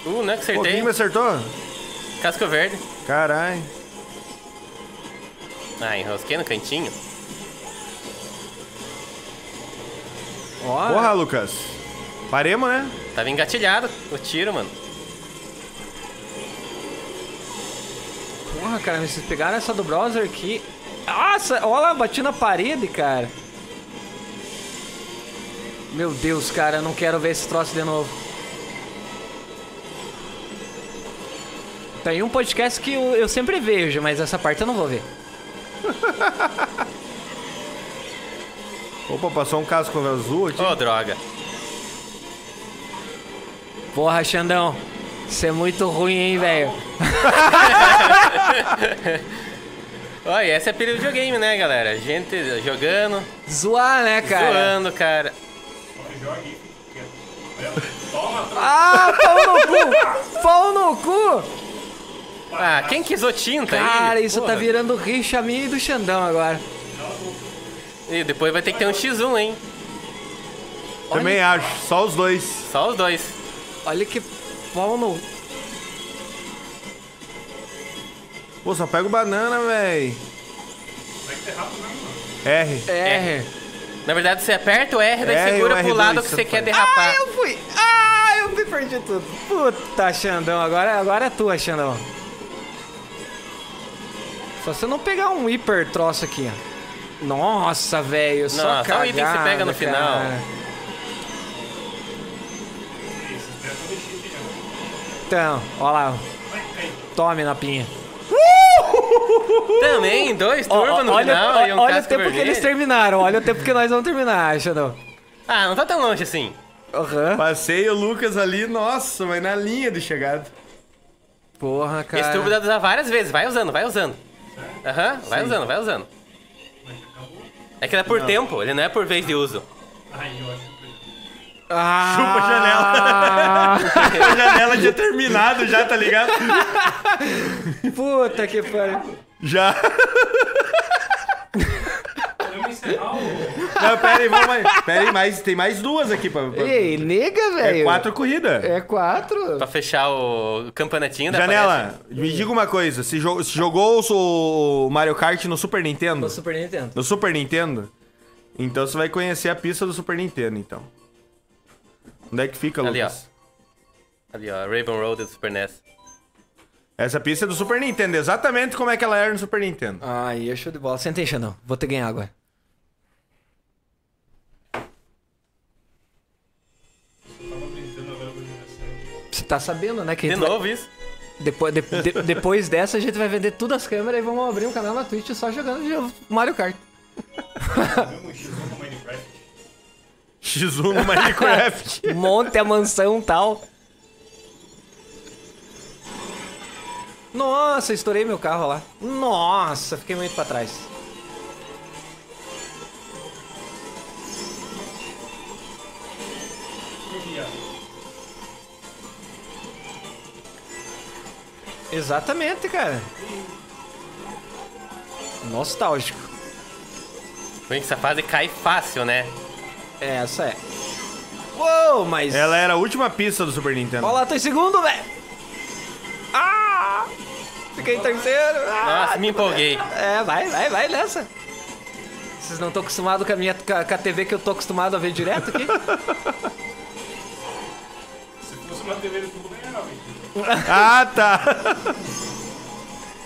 Uh, não é que Pô, acertei. quem me acertou? Casco verde. Caralho. Ah, enrosquei no cantinho. Ó, Porra, Lucas. Paremos, né? Tava engatilhado o tiro, mano. Porra, cara, vocês pegaram essa do browser aqui. Nossa, olha lá, bati na parede, cara. Meu Deus, cara, eu não quero ver esse troço de novo. Tem um podcast que eu, eu sempre vejo, mas essa parte eu não vou ver. Opa, passou um casco azul aqui. Ô, droga. Porra, Xandão. Isso é muito ruim, hein, velho? Olha, essa é a pilha do videogame, né, galera? Gente jogando, Zoar, né, cara? zoando, cara. Ah, pau no cu! Pau no cu! Ah, quem que usou tinta aí? Cara, isso tá Porra. virando rixa minha e do Xandão agora. E depois vai ter que ter um X1, hein? Também acho, só os dois. Só os dois. Olha que pau no... Pô, só pega o banana, véi. R. R. Na verdade, você aperta o R, daí R segura pro R2, lado que você quer faz. derrapar. Ah, eu fui! Ah, eu me perdi tudo. Puta, Xandão, agora, agora é tua, Xandão. Só se eu não pegar um hiper troço aqui, ó. Nossa, velho, só Não, só o item que você cagada, pega no final. Então, ó lá. Tome na pinha. Também, dois Ó, turmas no olha final e um olha o tempo que vermelho. eles terminaram, olha o tempo que nós vamos terminar, Xandão. Ah, não tá tão longe assim. Aham. Passei o Lucas ali, nossa, mas na linha de chegada. Porra, cara. Esse turbo dá várias vezes. Vai usando, vai usando. Aham, vai usando, vai usando. É que ele é por tempo, ele não é por vez de uso. Ah, Chupa a janela. A janela tinha terminado já, tá ligado? Puta que pariu. Já. Podemos encerrar o. Não, pera aí, vamos mais. Pera aí, mais, tem mais duas aqui pra. pra- Ei, nega, velho. é quatro corridas. É quatro. Pra fechar o campeonatinho da Janela, me diga uma coisa. Se, jo- se jogou o Mario Kart no Super Nintendo? No Super Nintendo. No Super Nintendo? Então você vai conhecer a pista do Super Nintendo, então. Onde é que fica, Ali, ó. Lucas? Ali, ó, Raven Road do Super NES. Essa pista é do Super Nintendo, exatamente como é que ela era no Super Nintendo. Aí, é show de bola. Senta aí, Xandão. Vou ter que ganhar agora. Tá sabendo, né? Que De gente vai- novo isso? Depois, de- de- depois dessa, a gente vai vender tudo as câmeras e vamos abrir um canal na Twitch só jogando de Mario Kart. X1 no Minecraft. Monte a mansão e tal. Nossa, estourei meu carro lá. Nossa, fiquei muito pra trás. Exatamente, cara. Nostálgico. Ruim que essa fase cai fácil, né? Essa é. Uou, mas. ela era a última pista do Super Nintendo. Olha lá, tô em segundo, velho. Ah! Fiquei em terceiro. Ah, Nossa, me empolguei. É, vai, vai, vai nessa. Vocês não estão acostumados com a minha com a, TV que eu tô acostumado a ver direto aqui? Se fosse uma TV de tubo, ganhava. Ah, tá.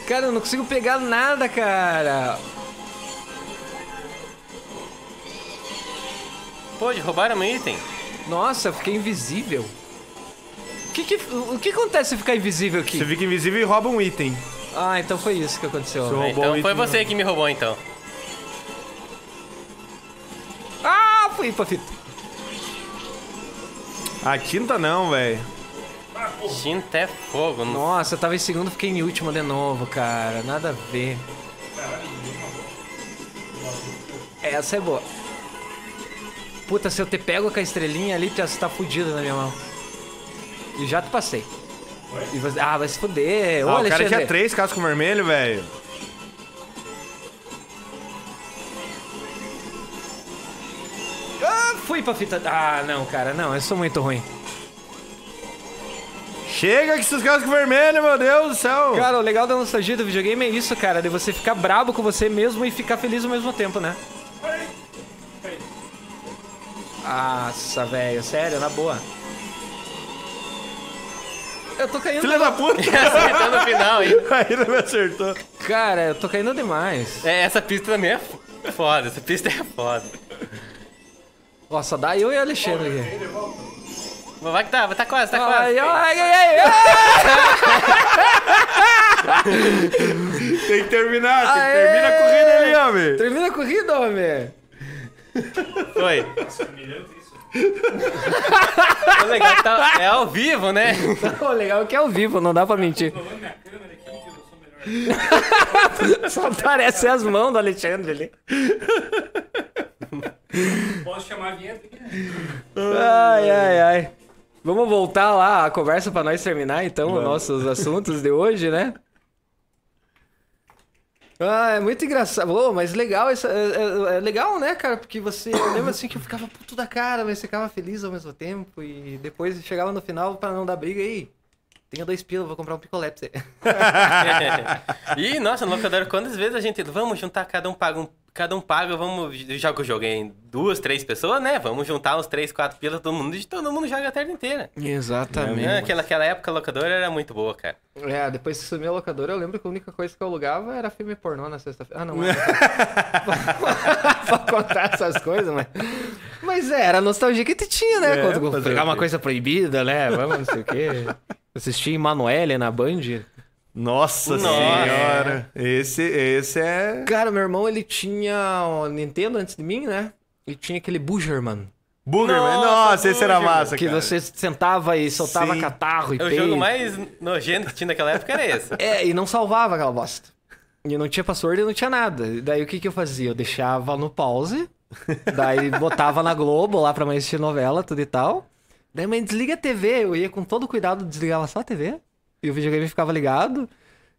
cara, eu não consigo pegar nada, cara. Pô, de roubaram meu item. Nossa, eu fiquei invisível. O que, que, o que acontece se ficar invisível aqui? Você fica invisível e rouba um item. Ah, então foi isso que aconteceu. Sou- Roubou então o foi item. você que me roubou, então. Ah, fui pra fita. A tinta não, velho. Tinta é fogo. Não... Nossa, eu tava em segundo, fiquei em último de novo, cara. Nada a ver. Essa é boa. Puta, se eu te pego com a estrelinha ali, você tá fudido na minha mão. E já te passei. E você- Ah, vai se fuder. Ô, Ah, o cara Alexandre. tinha três cascos vermelhos, velho. Ah, fui pra fita. Ah, não, cara, não, eu sou muito ruim. Chega com esses cascos vermelhos, meu Deus do céu. Cara, o legal da nostalgia do videogame é isso, cara, de você ficar brabo com você mesmo e ficar feliz ao mesmo tempo, né? Nossa, velho, sério, na boa. eu tô caindo. Filha da puta! Acertou no final, hein? Aí não me acertou. Cara, eu tô caindo demais. É, essa pista também é foda. Essa pista é foda. Nossa, dá eu e o Alexandre aqui. Mas vai que tá, tá quase, tá quase. Ai, ai, ai, ai, ai. Tem que terminar, tem que Aê! terminar a corrida ali, homem. Termina a corrida, homem. Foi. É legal, tá- é ao vivo, né? O legal é que é ao vivo, não dá pra mentir. Só aparece as mãos do Alexandre ali. Posso chamar a vinheta aqui? Ai, ai, ai. Vamos voltar lá a conversa pra nós terminar, então, os nossos assuntos de hoje, né? Ah, é muito engraçado. Ô, mas legal, essa, é, é- é legal, né, cara? Porque você. Eu lembro assim que eu ficava puto da cara, mas ficava feliz ao mesmo tempo. E depois chegava no final pra não dar briga aí. Tenho dois pilos, vou comprar um picolé pra você. e, nossa, no locador, quantas vezes a gente. Vamos juntar, cada um paga um. Cada um paga, vamos. Joga o jogo em duas, três pessoas, né? Vamos juntar uns três, quatro pilas, todo mundo, e todo mundo joga a tarde inteira. Exatamente. É, aquela, aquela época a locadora era muito boa, cara. É, depois que sumiu a locadora, eu lembro que a única coisa que eu alugava era filme pornô na sexta-feira. Ah, não, é. pra contar essas coisas, mas. Mas é, era a nostalgia que tu tinha, né? É, Quando pegar uma quê? coisa proibida, né? Vamos, não sei o quê. Assistir Emanuele na Band. Nossa, Nossa. senhora. Esse, esse é... Cara, meu irmão, ele tinha o Nintendo antes de mim, né? E tinha aquele Boogerman. Boogerman. Nossa, Nossa, esse era massa, Que cara. você sentava e soltava Sim. catarro e O peito. jogo mais nojento que tinha naquela época era esse. É, e não salvava aquela bosta. E não tinha password e não tinha nada. E daí o que que eu fazia? Eu deixava no pause, daí botava na Globo lá pra mãe assistir novela, tudo e tal. Daí mãe desliga a TV, eu ia com todo cuidado, desligava só a TV. E o videogame ficava ligado.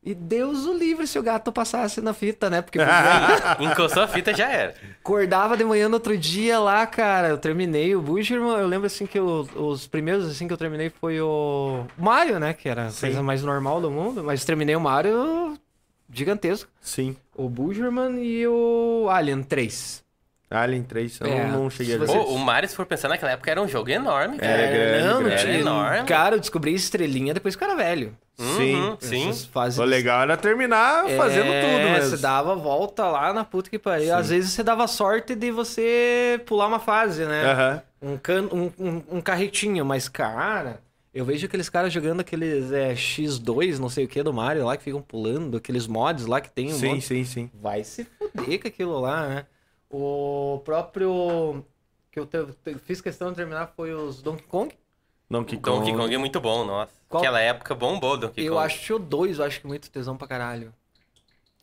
E Deus o livre se o gato passasse na fita, né? Porque Encostou a fita já era. acordava de manhã no outro dia lá, cara. Eu terminei o Busherman. Eu lembro assim que o- os primeiros assim que eu terminei foi o Mario, né? Que era a coisa mais normal do mundo. Mas terminei o Mario gigantesco. Sim. O Bujerman e o Alien 3. Alien 3, eu É, não, não cheguei a ver. o Mario, se for pensar naquela época, era um jogo enorme, cara. Era grande, não, grande. tinha. Era enorme. Cara, eu descobri estrelinha depois que eu era velho. Sim. Uhum, sim. Essas fases O legal era terminar fazendo é, tudo mesmo. Você dava a volta lá na puta que pariu. Às vezes você dava sorte de você pular uma fase, né? Aham. Um, can... um, um, um carretinho, mas, cara, eu vejo aqueles caras jogando aqueles é, X2, não sei o que, do Mario lá, que ficam pulando, aqueles mods lá que tem um Sim, monte. sim, sim. Vai se fuder com aquilo lá, né? O próprio. que eu te- te- fiz questão de terminar foi os Donkey Kong. Donkey Kong. Donkey Kong é muito bom, nossa. Qual- Aquela época bombou Donkey eu Kong. acho o 2, eu acho que muito tesão pra caralho.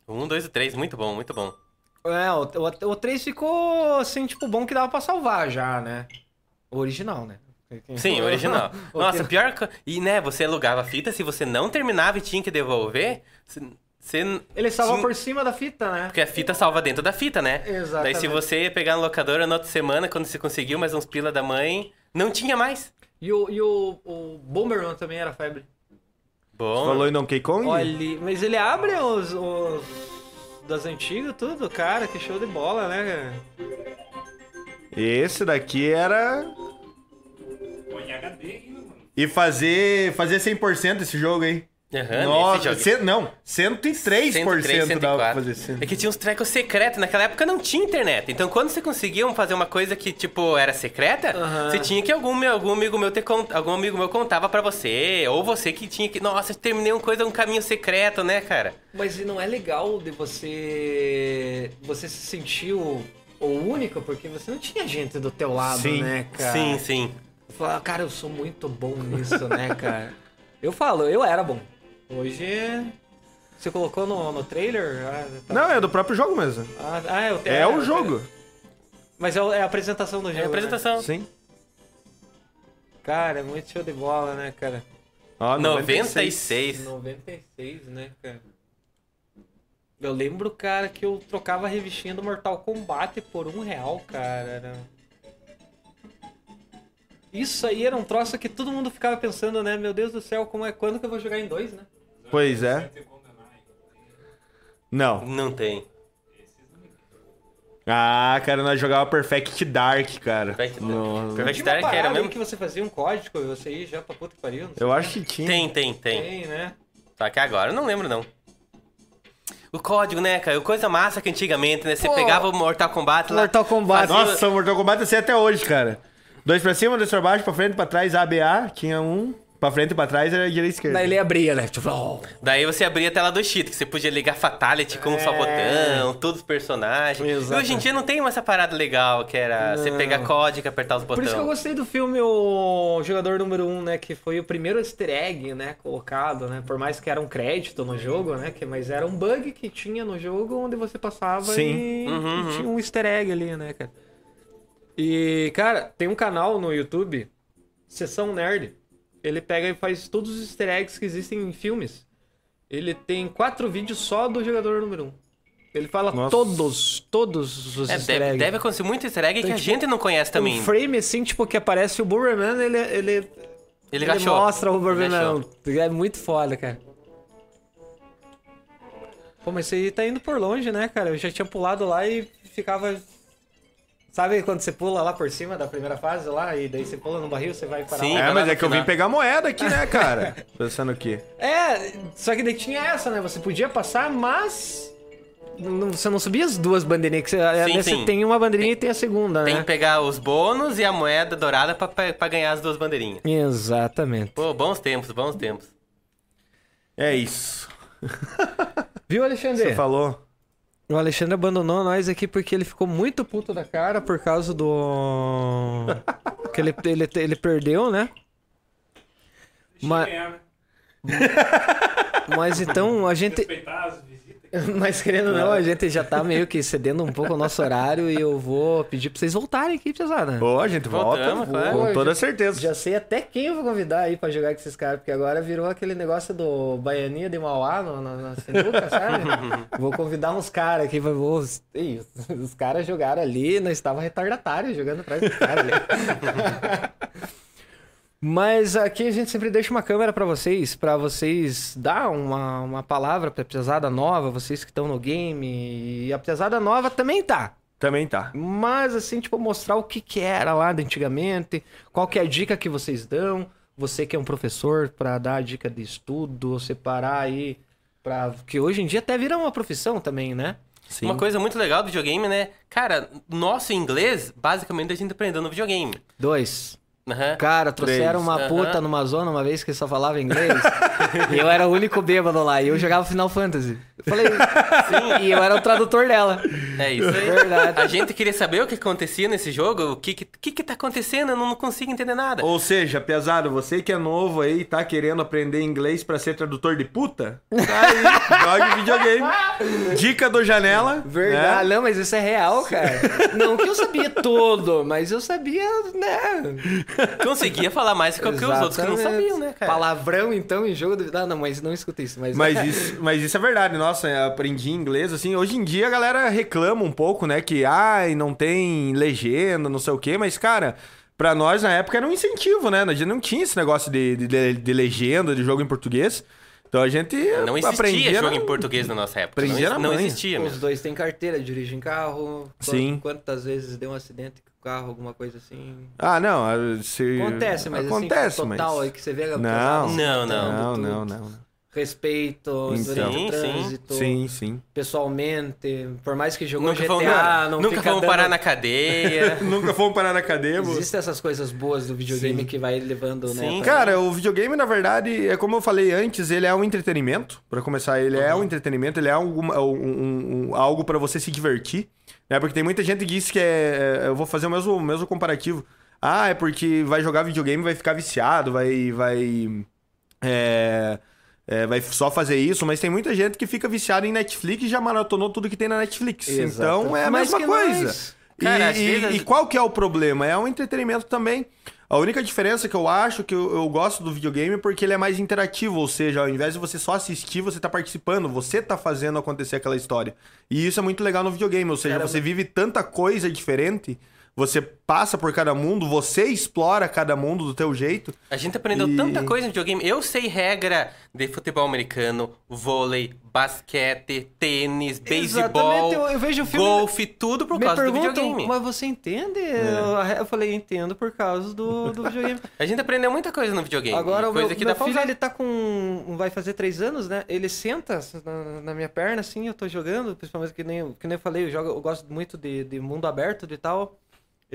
Um, dois e três, muito bom, muito bom. É, o, o, o 3 ficou assim, tipo, bom que dava pra salvar já, né? O original, né? Sim, original. Nossa, pior que... E, né, você alugava a fita, se você não terminava e tinha que devolver, você... você- Ele salva por cima da fita, né? Porque a fita salva dentro da fita, né? Exatamente. Daí se você ia pegar na locadora na outra semana, quando você conseguiu mais uns pila da mãe, não tinha mais. E o, e o, o Bomberman também era febre. Bom. Falou em Donkey Kong? Olha, mas ele abre os, os das antigas, tudo, cara, que show de bola, né, cara? Esse daqui era... Põe HD ainda, mano. E fazer, fazer 100% esse jogo aí. Aham, Nossa, não, 103%, 103, dava pra 104. fazer. É que tinha uns trecos secretos. Naquela época não tinha internet. Então quando você conseguia fazer uma coisa que, tipo, era secreta, Aham. você tinha que algum, algum amigo meu ter cont... algum amigo meu contava pra você. Ou você que tinha que. Nossa, terminei uma coisa, um caminho secreto, né, cara? Mas não é legal de você. Você se sentir o, o único, porque você não tinha gente do teu lado, Sim. né, cara? Sim, sim. Falar, cara, eu sou muito bom nisso, né, cara? Eu falo, eu era bom. Hoje. Você colocou no, no trailer? Ah, tá. Não, é do próprio jogo mesmo. Ah, ah, é, o É o jogo. Mas é, o- é a apresentação do jogo. É a né? apresentação. Sim. Cara, é muito show de bola, né, cara? Ó, 96. 96, né, cara? Eu lembro, cara, que eu trocava a revistinha do Mortal Kombat por um real, cara. Isso aí era um troço que todo mundo ficava pensando, né? Meu Deus do céu, como é quando que eu vou jogar em dois, né? Pois é. Não. Não tem. Ah, cara, nós jogava Perfect Dark, cara. Perfect, No- Perfect Dark era parada aí mesmo. que você fazia um código e você ia já pra puta que pariu. sei. Eu acho que tinha. Tem, tem, tem. Tem, né? Só que agora eu não lembro, não. O código, né, cara? Coisa massa que antigamente, né? Você Pô. pegava o Mortal Kombat lá. Mortal Kombat. fazia- Nossa, o Mortal Kombat assim até hoje, cara. Dois pra cima, dois pra baixo, pra frente, pra trás, ABA. Tinha um. Pra frente e pra trás era direita e esquerda. Daí ele abria, né? Tipo, oh. Daí você abria a tela do cheat, que você podia ligar Fatality com um só botão, todos os personagens. E hoje em dia não tem mais essa parada legal, que era você pegar código e apertar os Por isso que eu botões. gostei do filme O Jogador Número 1, né? Que foi o primeiro easter egg, né? Colocado, né? Por mais que era um crédito no jogo, né? Que, mas era um bug que tinha no jogo onde você passava Sim. e, Uhum, e tinha um easter egg ali, né, cara? E, cara, tem um canal no YouTube, Sessão Nerd. Ele pega e faz todos os easter eggs que existem em filmes. Ele tem quatro vídeos só do Jogador Número 1. Ele fala Nossa. todos, todos os É, easter eggs. deve acontecer muito easter egg que Tem, a tipo, gente não conhece também. Um frame assim, tipo, que aparece o Burberman, ele, ele, Ele ele mostra o Burberman. É muito foda, cara. Pô, mas isso aí tá indo por longe, né, cara? Eu já tinha pulado lá e ficava. Sabe quando você pula lá por cima da primeira fase lá e daí você pula no barril, você vai parar Sim. lá? É, mas é que eu vim pegar moeda aqui, né, cara? Pensando aqui. É, só que daí tinha essa, né? Você podia passar, mas. não- você não subia as duas bandeirinhas, que você, né, você sim. tem uma bandeirinha e tem a segunda, Tem né? que pegar os bônus e a moeda dourada pra ganhar as duas bandeirinhas. Exatamente. Pô, bons tempos, bons tempos. É isso. Viu, Alexandre? Você falou? O Alexandre abandonou nós aqui porque ele ficou muito puto da cara por causa do. que ele, ele, ele perdeu, né? Mas- né? Mas então a gente. Mas querendo ou não, a gente já tá meio que cedendo um pouco o nosso horário e eu vou pedir pra vocês voltarem aqui, pesada. Ô, a gente volta. Voltamos, claro. Com toda certeza. Já sei até quem eu vou convidar aí pra jogar com esses caras, porque agora virou aquele negócio do Baianinha de Mauá no, na, na sinuca, sabe? vou convidar uns caras aqui, vou... Ih, os, os caras jogaram ali, nós estava retardatário jogando atrás dos caras ali. Mas aqui a gente sempre deixa uma câmera pra vocês, pra vocês dar uma, uma palavra pra pesada nova, vocês que estão no game, e a pesada nova também tá. Também tá. Mas, assim, tipo, mostrar o que que era lá de antigamente, qual que é a dica que vocês dão, você que é um professor, pra dar a dica de estudo, separar aí, pra... que hoje em dia até vira uma profissão também, né? Sim. Uma coisa muito legal do videogame, né? Cara, nosso inglês, basicamente, a gente aprendeu no videogame. Dois. Aham. Cara, trouxeram uma Aham. puta numa zona uma vez que só falava inglês. e eu era o único bêbado lá. E eu jogava Final Fantasy. Eu falei, sim. E eu era o tradutor dela. É isso aí. Verdade. A gente queria saber o que acontecia nesse jogo, o que que, que, que tá acontecendo, eu não, não consigo entender nada. Ou seja, pesado, você que é novo aí e tá querendo aprender inglês pra ser tradutor de puta, tá aí, jogue videogame. Dica do Janela. Verdade. né? Não, mas isso é real, cara. Não que eu sabia tudo, mas eu sabia, né? Conseguia falar mais que, que os outros que não sabiam, né, cara? Palavrão, então, em jogo de... Ah, não, mas não escuta isso. Mas, Mas isso, mas isso é verdade, nossa, eu aprendi inglês, assim, hoje em dia a galera reclama um pouco, né, que, ai, não tem legenda, não sei o quê, mas, cara, pra nós na época era um incentivo, né, a gente não tinha esse negócio de, de, de- de legenda, de jogo em português, então a gente Não existia aprendia jogo na- em português na nossa época. Aprendia não, na não existia Os mesmo. dois têm carteira, dirigem carro. Sim. Quantas vezes deu um acidente carro, alguma coisa assim? Ah, não, se... Acontece, mas Acontece, assim, total mas... aí que você vê... Não. Não, não. Não, não, não. Respeito Então. durante Sim, o sim. trânsito. Sim, sim. Pessoalmente, por mais que jogou Nunca GTA, vamos, não nunca fica vamos dando... parar na cadeia. Nunca fomos parar na cadeia. Existem essas coisas boas do videogame Sim. que vai levando, né? Sim. pra- Cara, o videogame, na verdade, é como eu falei antes, ele é um entretenimento. Pra começar, ele é um entretenimento, ele é um, um- um- algo pra você se divertir. Né? Porque tem muita gente que diz que é. é, Eu vou fazer o mesmo, o mesmo comparativo. Ah, é porque vai jogar videogame vai ficar viciado, vai. vai é, é, vai só fazer isso, mas tem muita gente que fica viciada em Netflix e já maratonou tudo que tem na Netflix. Exato. Então é a Mais mesma coisa. nós. Cara, e, e- vezes- e qual que é o problema? É um entretenimento também. A única diferença que eu acho que eu, eu gosto do videogame é porque ele é mais interativo, ou seja, ao invés de você só assistir, você tá participando, você tá fazendo acontecer aquela história. E isso é muito legal no videogame, ou seja, Cara, você vive tanta coisa diferente, Você passa por cada mundo, você explora cada mundo do teu jeito. A gente aprendeu E- tanta coisa no videogame. Eu sei regra de futebol americano, vôlei, basquete, tênis, beisebol, eu- eu vejo o filme- golfe, tudo por Me causa do videogame. mas você entende? É. Eu, eu falei, entendo por causa do, do videogame. A gente aprendeu muita coisa no videogame. Agora, o meu, que meu filho, ele tá com... Vai fazer três anos, né? Ele senta na, na minha perna, assim, eu tô jogando. Principalmente que nem, que nem eu falei, eu, jogo, eu gosto muito de, de mundo aberto e tal.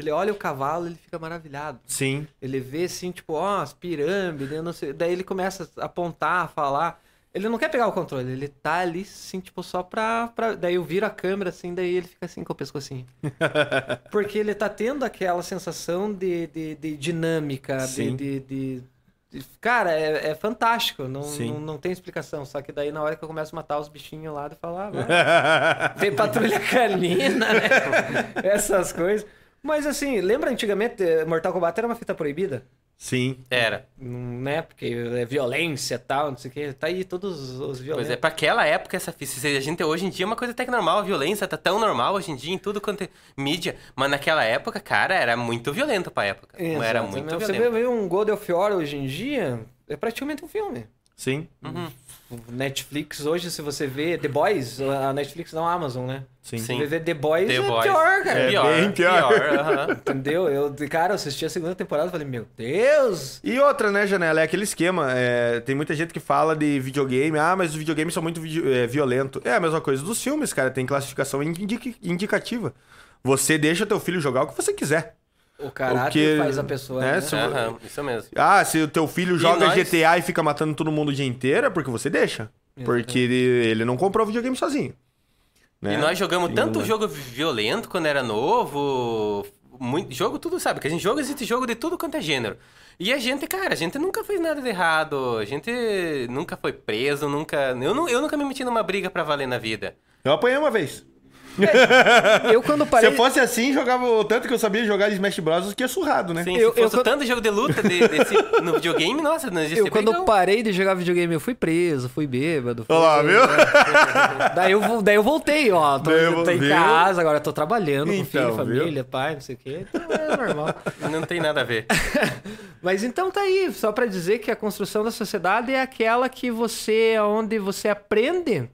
Ele olha o cavalo, ele fica maravilhado. Sim. Ele vê, assim, tipo, ó, as pirâmides, não sei. Daí ele começa a apontar, a falar. Ele não quer pegar o controle, ele tá ali, assim, tipo, só pra, pra... Daí eu viro a câmera, assim, daí ele fica assim com o pescocinho. Porque ele tá tendo aquela sensação de, de, de dinâmica, de, Sim. de, de- de- Cara, é, é fantástico, não, não, não tem explicação. Só que daí na hora que eu começo a matar os bichinhos lá, eu falo, ah, vai. Tem patrulha canina, né? Essas coisas. Mas assim, lembra antigamente eh, Mortal Kombat era uma fita proibida? Sim. Era. Não, né? Porque é violência e tal, não sei o que. Tá aí todos os Pois violentos. é, pra aquela época, essa fi- se a gente hoje em dia é uma coisa até que normal, a violência tá tão normal hoje em dia em tudo quanto é mídia, mas naquela época, cara, era muito violento pra época. Era Exato. muito Você violento. vê um God of War hoje em dia, é praticamente um filme. Sim. Uhum. O Netflix hoje, se você vê The Boys, a Netflix não a Amazon, né? Sim. Sim. Você vê The Boys The é Boys. pior, cara. É pior, bem pior. aham. Entendeu? Eu, cara, eu assisti a segunda temporada e falei, meu Deus! E outra, né, Janela? É aquele esquema. é, tem muita gente que fala de videogame. Ah, mas os videogames são muito vide- é, violentos. É a mesma coisa dos filmes, cara. Tem classificação indica- indicativa. Você deixa teu filho jogar o que você quiser. O caráter Porque, faz a pessoa, né, né? se- Aham, isso mesmo. Ah, se o teu filho joga nós- GTA e fica matando todo mundo o dia inteiro, é porque você deixa. Porque ele, ele não comprou o videogame sozinho. né? E nós jogamos tanto jogo violento quando era novo. Muito, jogo tudo, sabe? Porque a gente joga, existe jogo de tudo quanto é gênero. E a gente, cara, a gente nunca fez nada de errado. A gente nunca foi preso, nunca. Eu, nu- eu nunca me meti numa briga pra valer na vida. Eu apanhei uma vez. Eu quando Se parei... eu fosse assim, jogava o tanto que eu sabia jogar de Smash Bros, eu tinha surrado, né? Sim, Eu- se eu quando- tanto jogo de luta de- desse, no videogame, nossa, não existia Eu, quando parei de jogar videogame, eu fui preso, fui bêbado. Fui... Olha lá, viu? daí, eu, daí eu voltei, ó. Tô, Daí eu- tô em viu? casa, agora tô trabalhando com Então, filho, viu? família, pai, não sei o quê. Então é normal. Não tem nada a ver. Mas então tá aí, só pra dizer que a construção da sociedade é aquela que você, onde você aprende,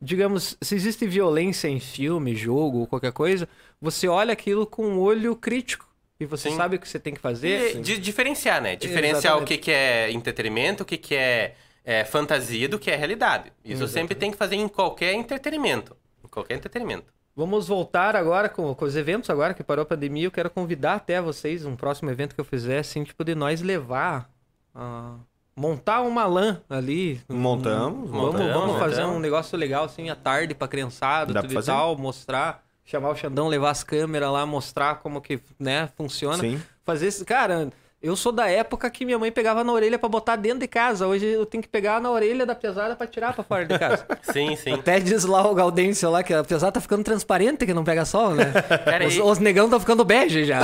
digamos, se existe violência em filme, jogo ou qualquer coisa, você olha aquilo com um olho crítico e você Sim. sabe o que você tem que fazer. E de diferenciar, né? Diferenciar Exatamente. o que, que é entretenimento, o que, que é, é fantasia do que é realidade. Isso sempre tem que fazer em qualquer entretenimento. Em qualquer entretenimento. Vamos voltar agora com, com os eventos agora que parou a pandemia. Eu quero convidar até vocês um próximo evento que eu fizer, assim, tipo de nós levar a montar uma LAN ali. Montamos, Vamos, montamos, vamos fazer montamos. um negócio legal assim à tarde pra criançada, Dá tudo pra e tal, mostrar, chamar o Xandão, levar as câmeras lá, mostrar como que, né, funciona. Sim. Fazer esse, cara, eu sou da época que minha mãe pegava na orelha pra botar dentro de casa. Hoje eu tenho que pegar na orelha da pesada pra tirar pra fora de casa. Sim, sim. Até diz lá o Gaudêncio lá que a pesada tá ficando transparente que não pega sol, né? Cara, os, e- os negão estão ficando bege já.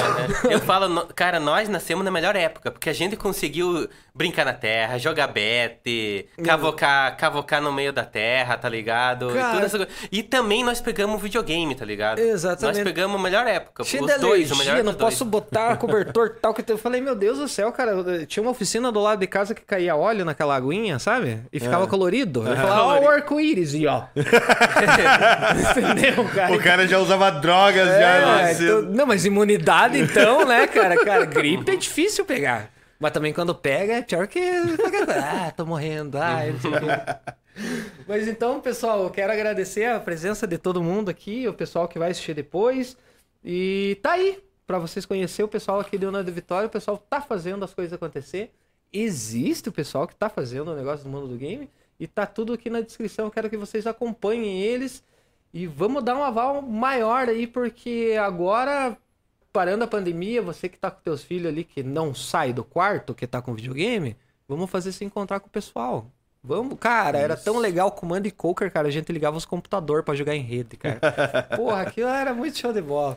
Eu falo, no- cara, nós nascemos na melhor época, porque a gente conseguiu brincar na terra, jogar bete, cavocar, cavocar no meio da terra, tá ligado? E, Cara- toda essa coisa. e também nós pegamos videogame, tá ligado? Exatamente. Nós pegamos a melhor época, Cheio os de dois, o melhor não dos dois. posso botar cobertor tal que eu falei, meu Deus do céu, cara, tinha uma oficina do lado de casa que caía óleo naquela aguinha, sabe? E ficava colorido. Eu falava, ó, o arco-íris, e ó. Entendeu, cara? O cara já usava drogas, já. É, assim. então- não, mas imunidade então, né, cara? Cara, gripe é difícil pegar. Mas também quando pega é pior que. Ah, tô morrendo. Ah. Mas então, pessoal, eu quero agradecer a presença de todo mundo aqui, o pessoal que vai assistir depois. E tá aí, pra vocês conhecerem o pessoal aqui de Una de Vitória. O pessoal tá fazendo as coisas acontecer. Existe o pessoal que tá fazendo o negócio do mundo do game. E tá tudo aqui na descrição. Eu quero que vocês acompanhem eles. E vamos dar um aval maior aí, porque agora, parando a pandemia, você que tá com teus filhos ali, que não sai do quarto, que tá com videogame, vamos fazer se encontrar com o pessoal. Vamos, cara, era tão legal com Command e Conquer, cara, a gente ligava os computadores pra jogar em rede, cara. Porra, aquilo era muito show de bola.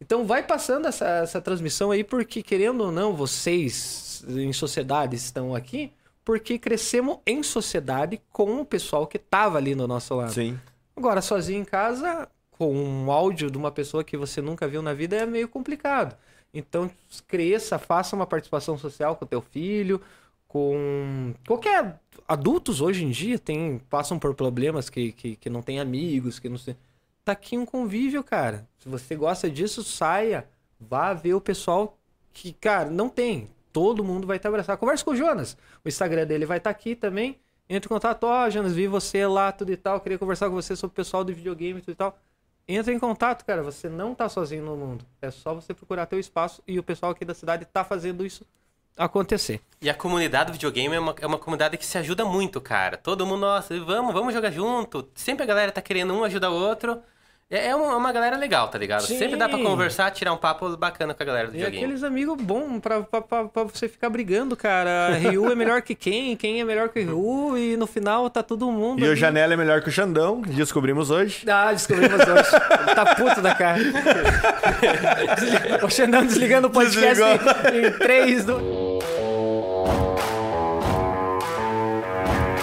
Então vai passando essa, essa transmissão aí, porque querendo ou não, vocês em sociedade estão aqui, porque crescemos em sociedade com o pessoal que tava ali no nosso lado. Sim. Agora, sozinho em casa, com um áudio de uma pessoa que você nunca viu na vida é meio complicado. Então, cresça, faça uma participação social com o teu filho, com qualquer adultos hoje em dia tem passam por problemas que, que, que não tem amigos, que não sei. Tá aqui um convívio, cara. Se você gosta disso, saia, vá ver o pessoal que, cara, não tem. Todo mundo vai te abraçar. Conversa com o Jonas. O Instagram dele vai estar aqui também. Entre em contato, ó, Jonas, vi você lá, tudo e tal. Queria conversar com você sobre o pessoal do videogame, tudo e tal. Entra em contato, cara. Você não tá sozinho no mundo. É só você procurar teu espaço e o pessoal aqui da cidade tá fazendo isso acontecer. E a comunidade do videogame é uma, é uma comunidade que se ajuda muito, cara. Todo mundo, nossa, vamos, vamos jogar junto. Sempre a galera tá querendo um ajudar o outro. É, é uma, uma galera legal, tá ligado? Sim. Sempre dá pra conversar, tirar um papo bacana com a galera do E videogame. aqueles amigos bons pra, pra, pra, pra você ficar brigando, cara. Ryu é melhor que quem? Quem é melhor que Ryu? E no final tá todo mundo. E o ali. Janela é melhor que o Xandão, descobrimos hoje. Ah, descobrimos hoje. Ele tá puto da cara. o Xandão desligando o podcast Desligou. em 3, 2.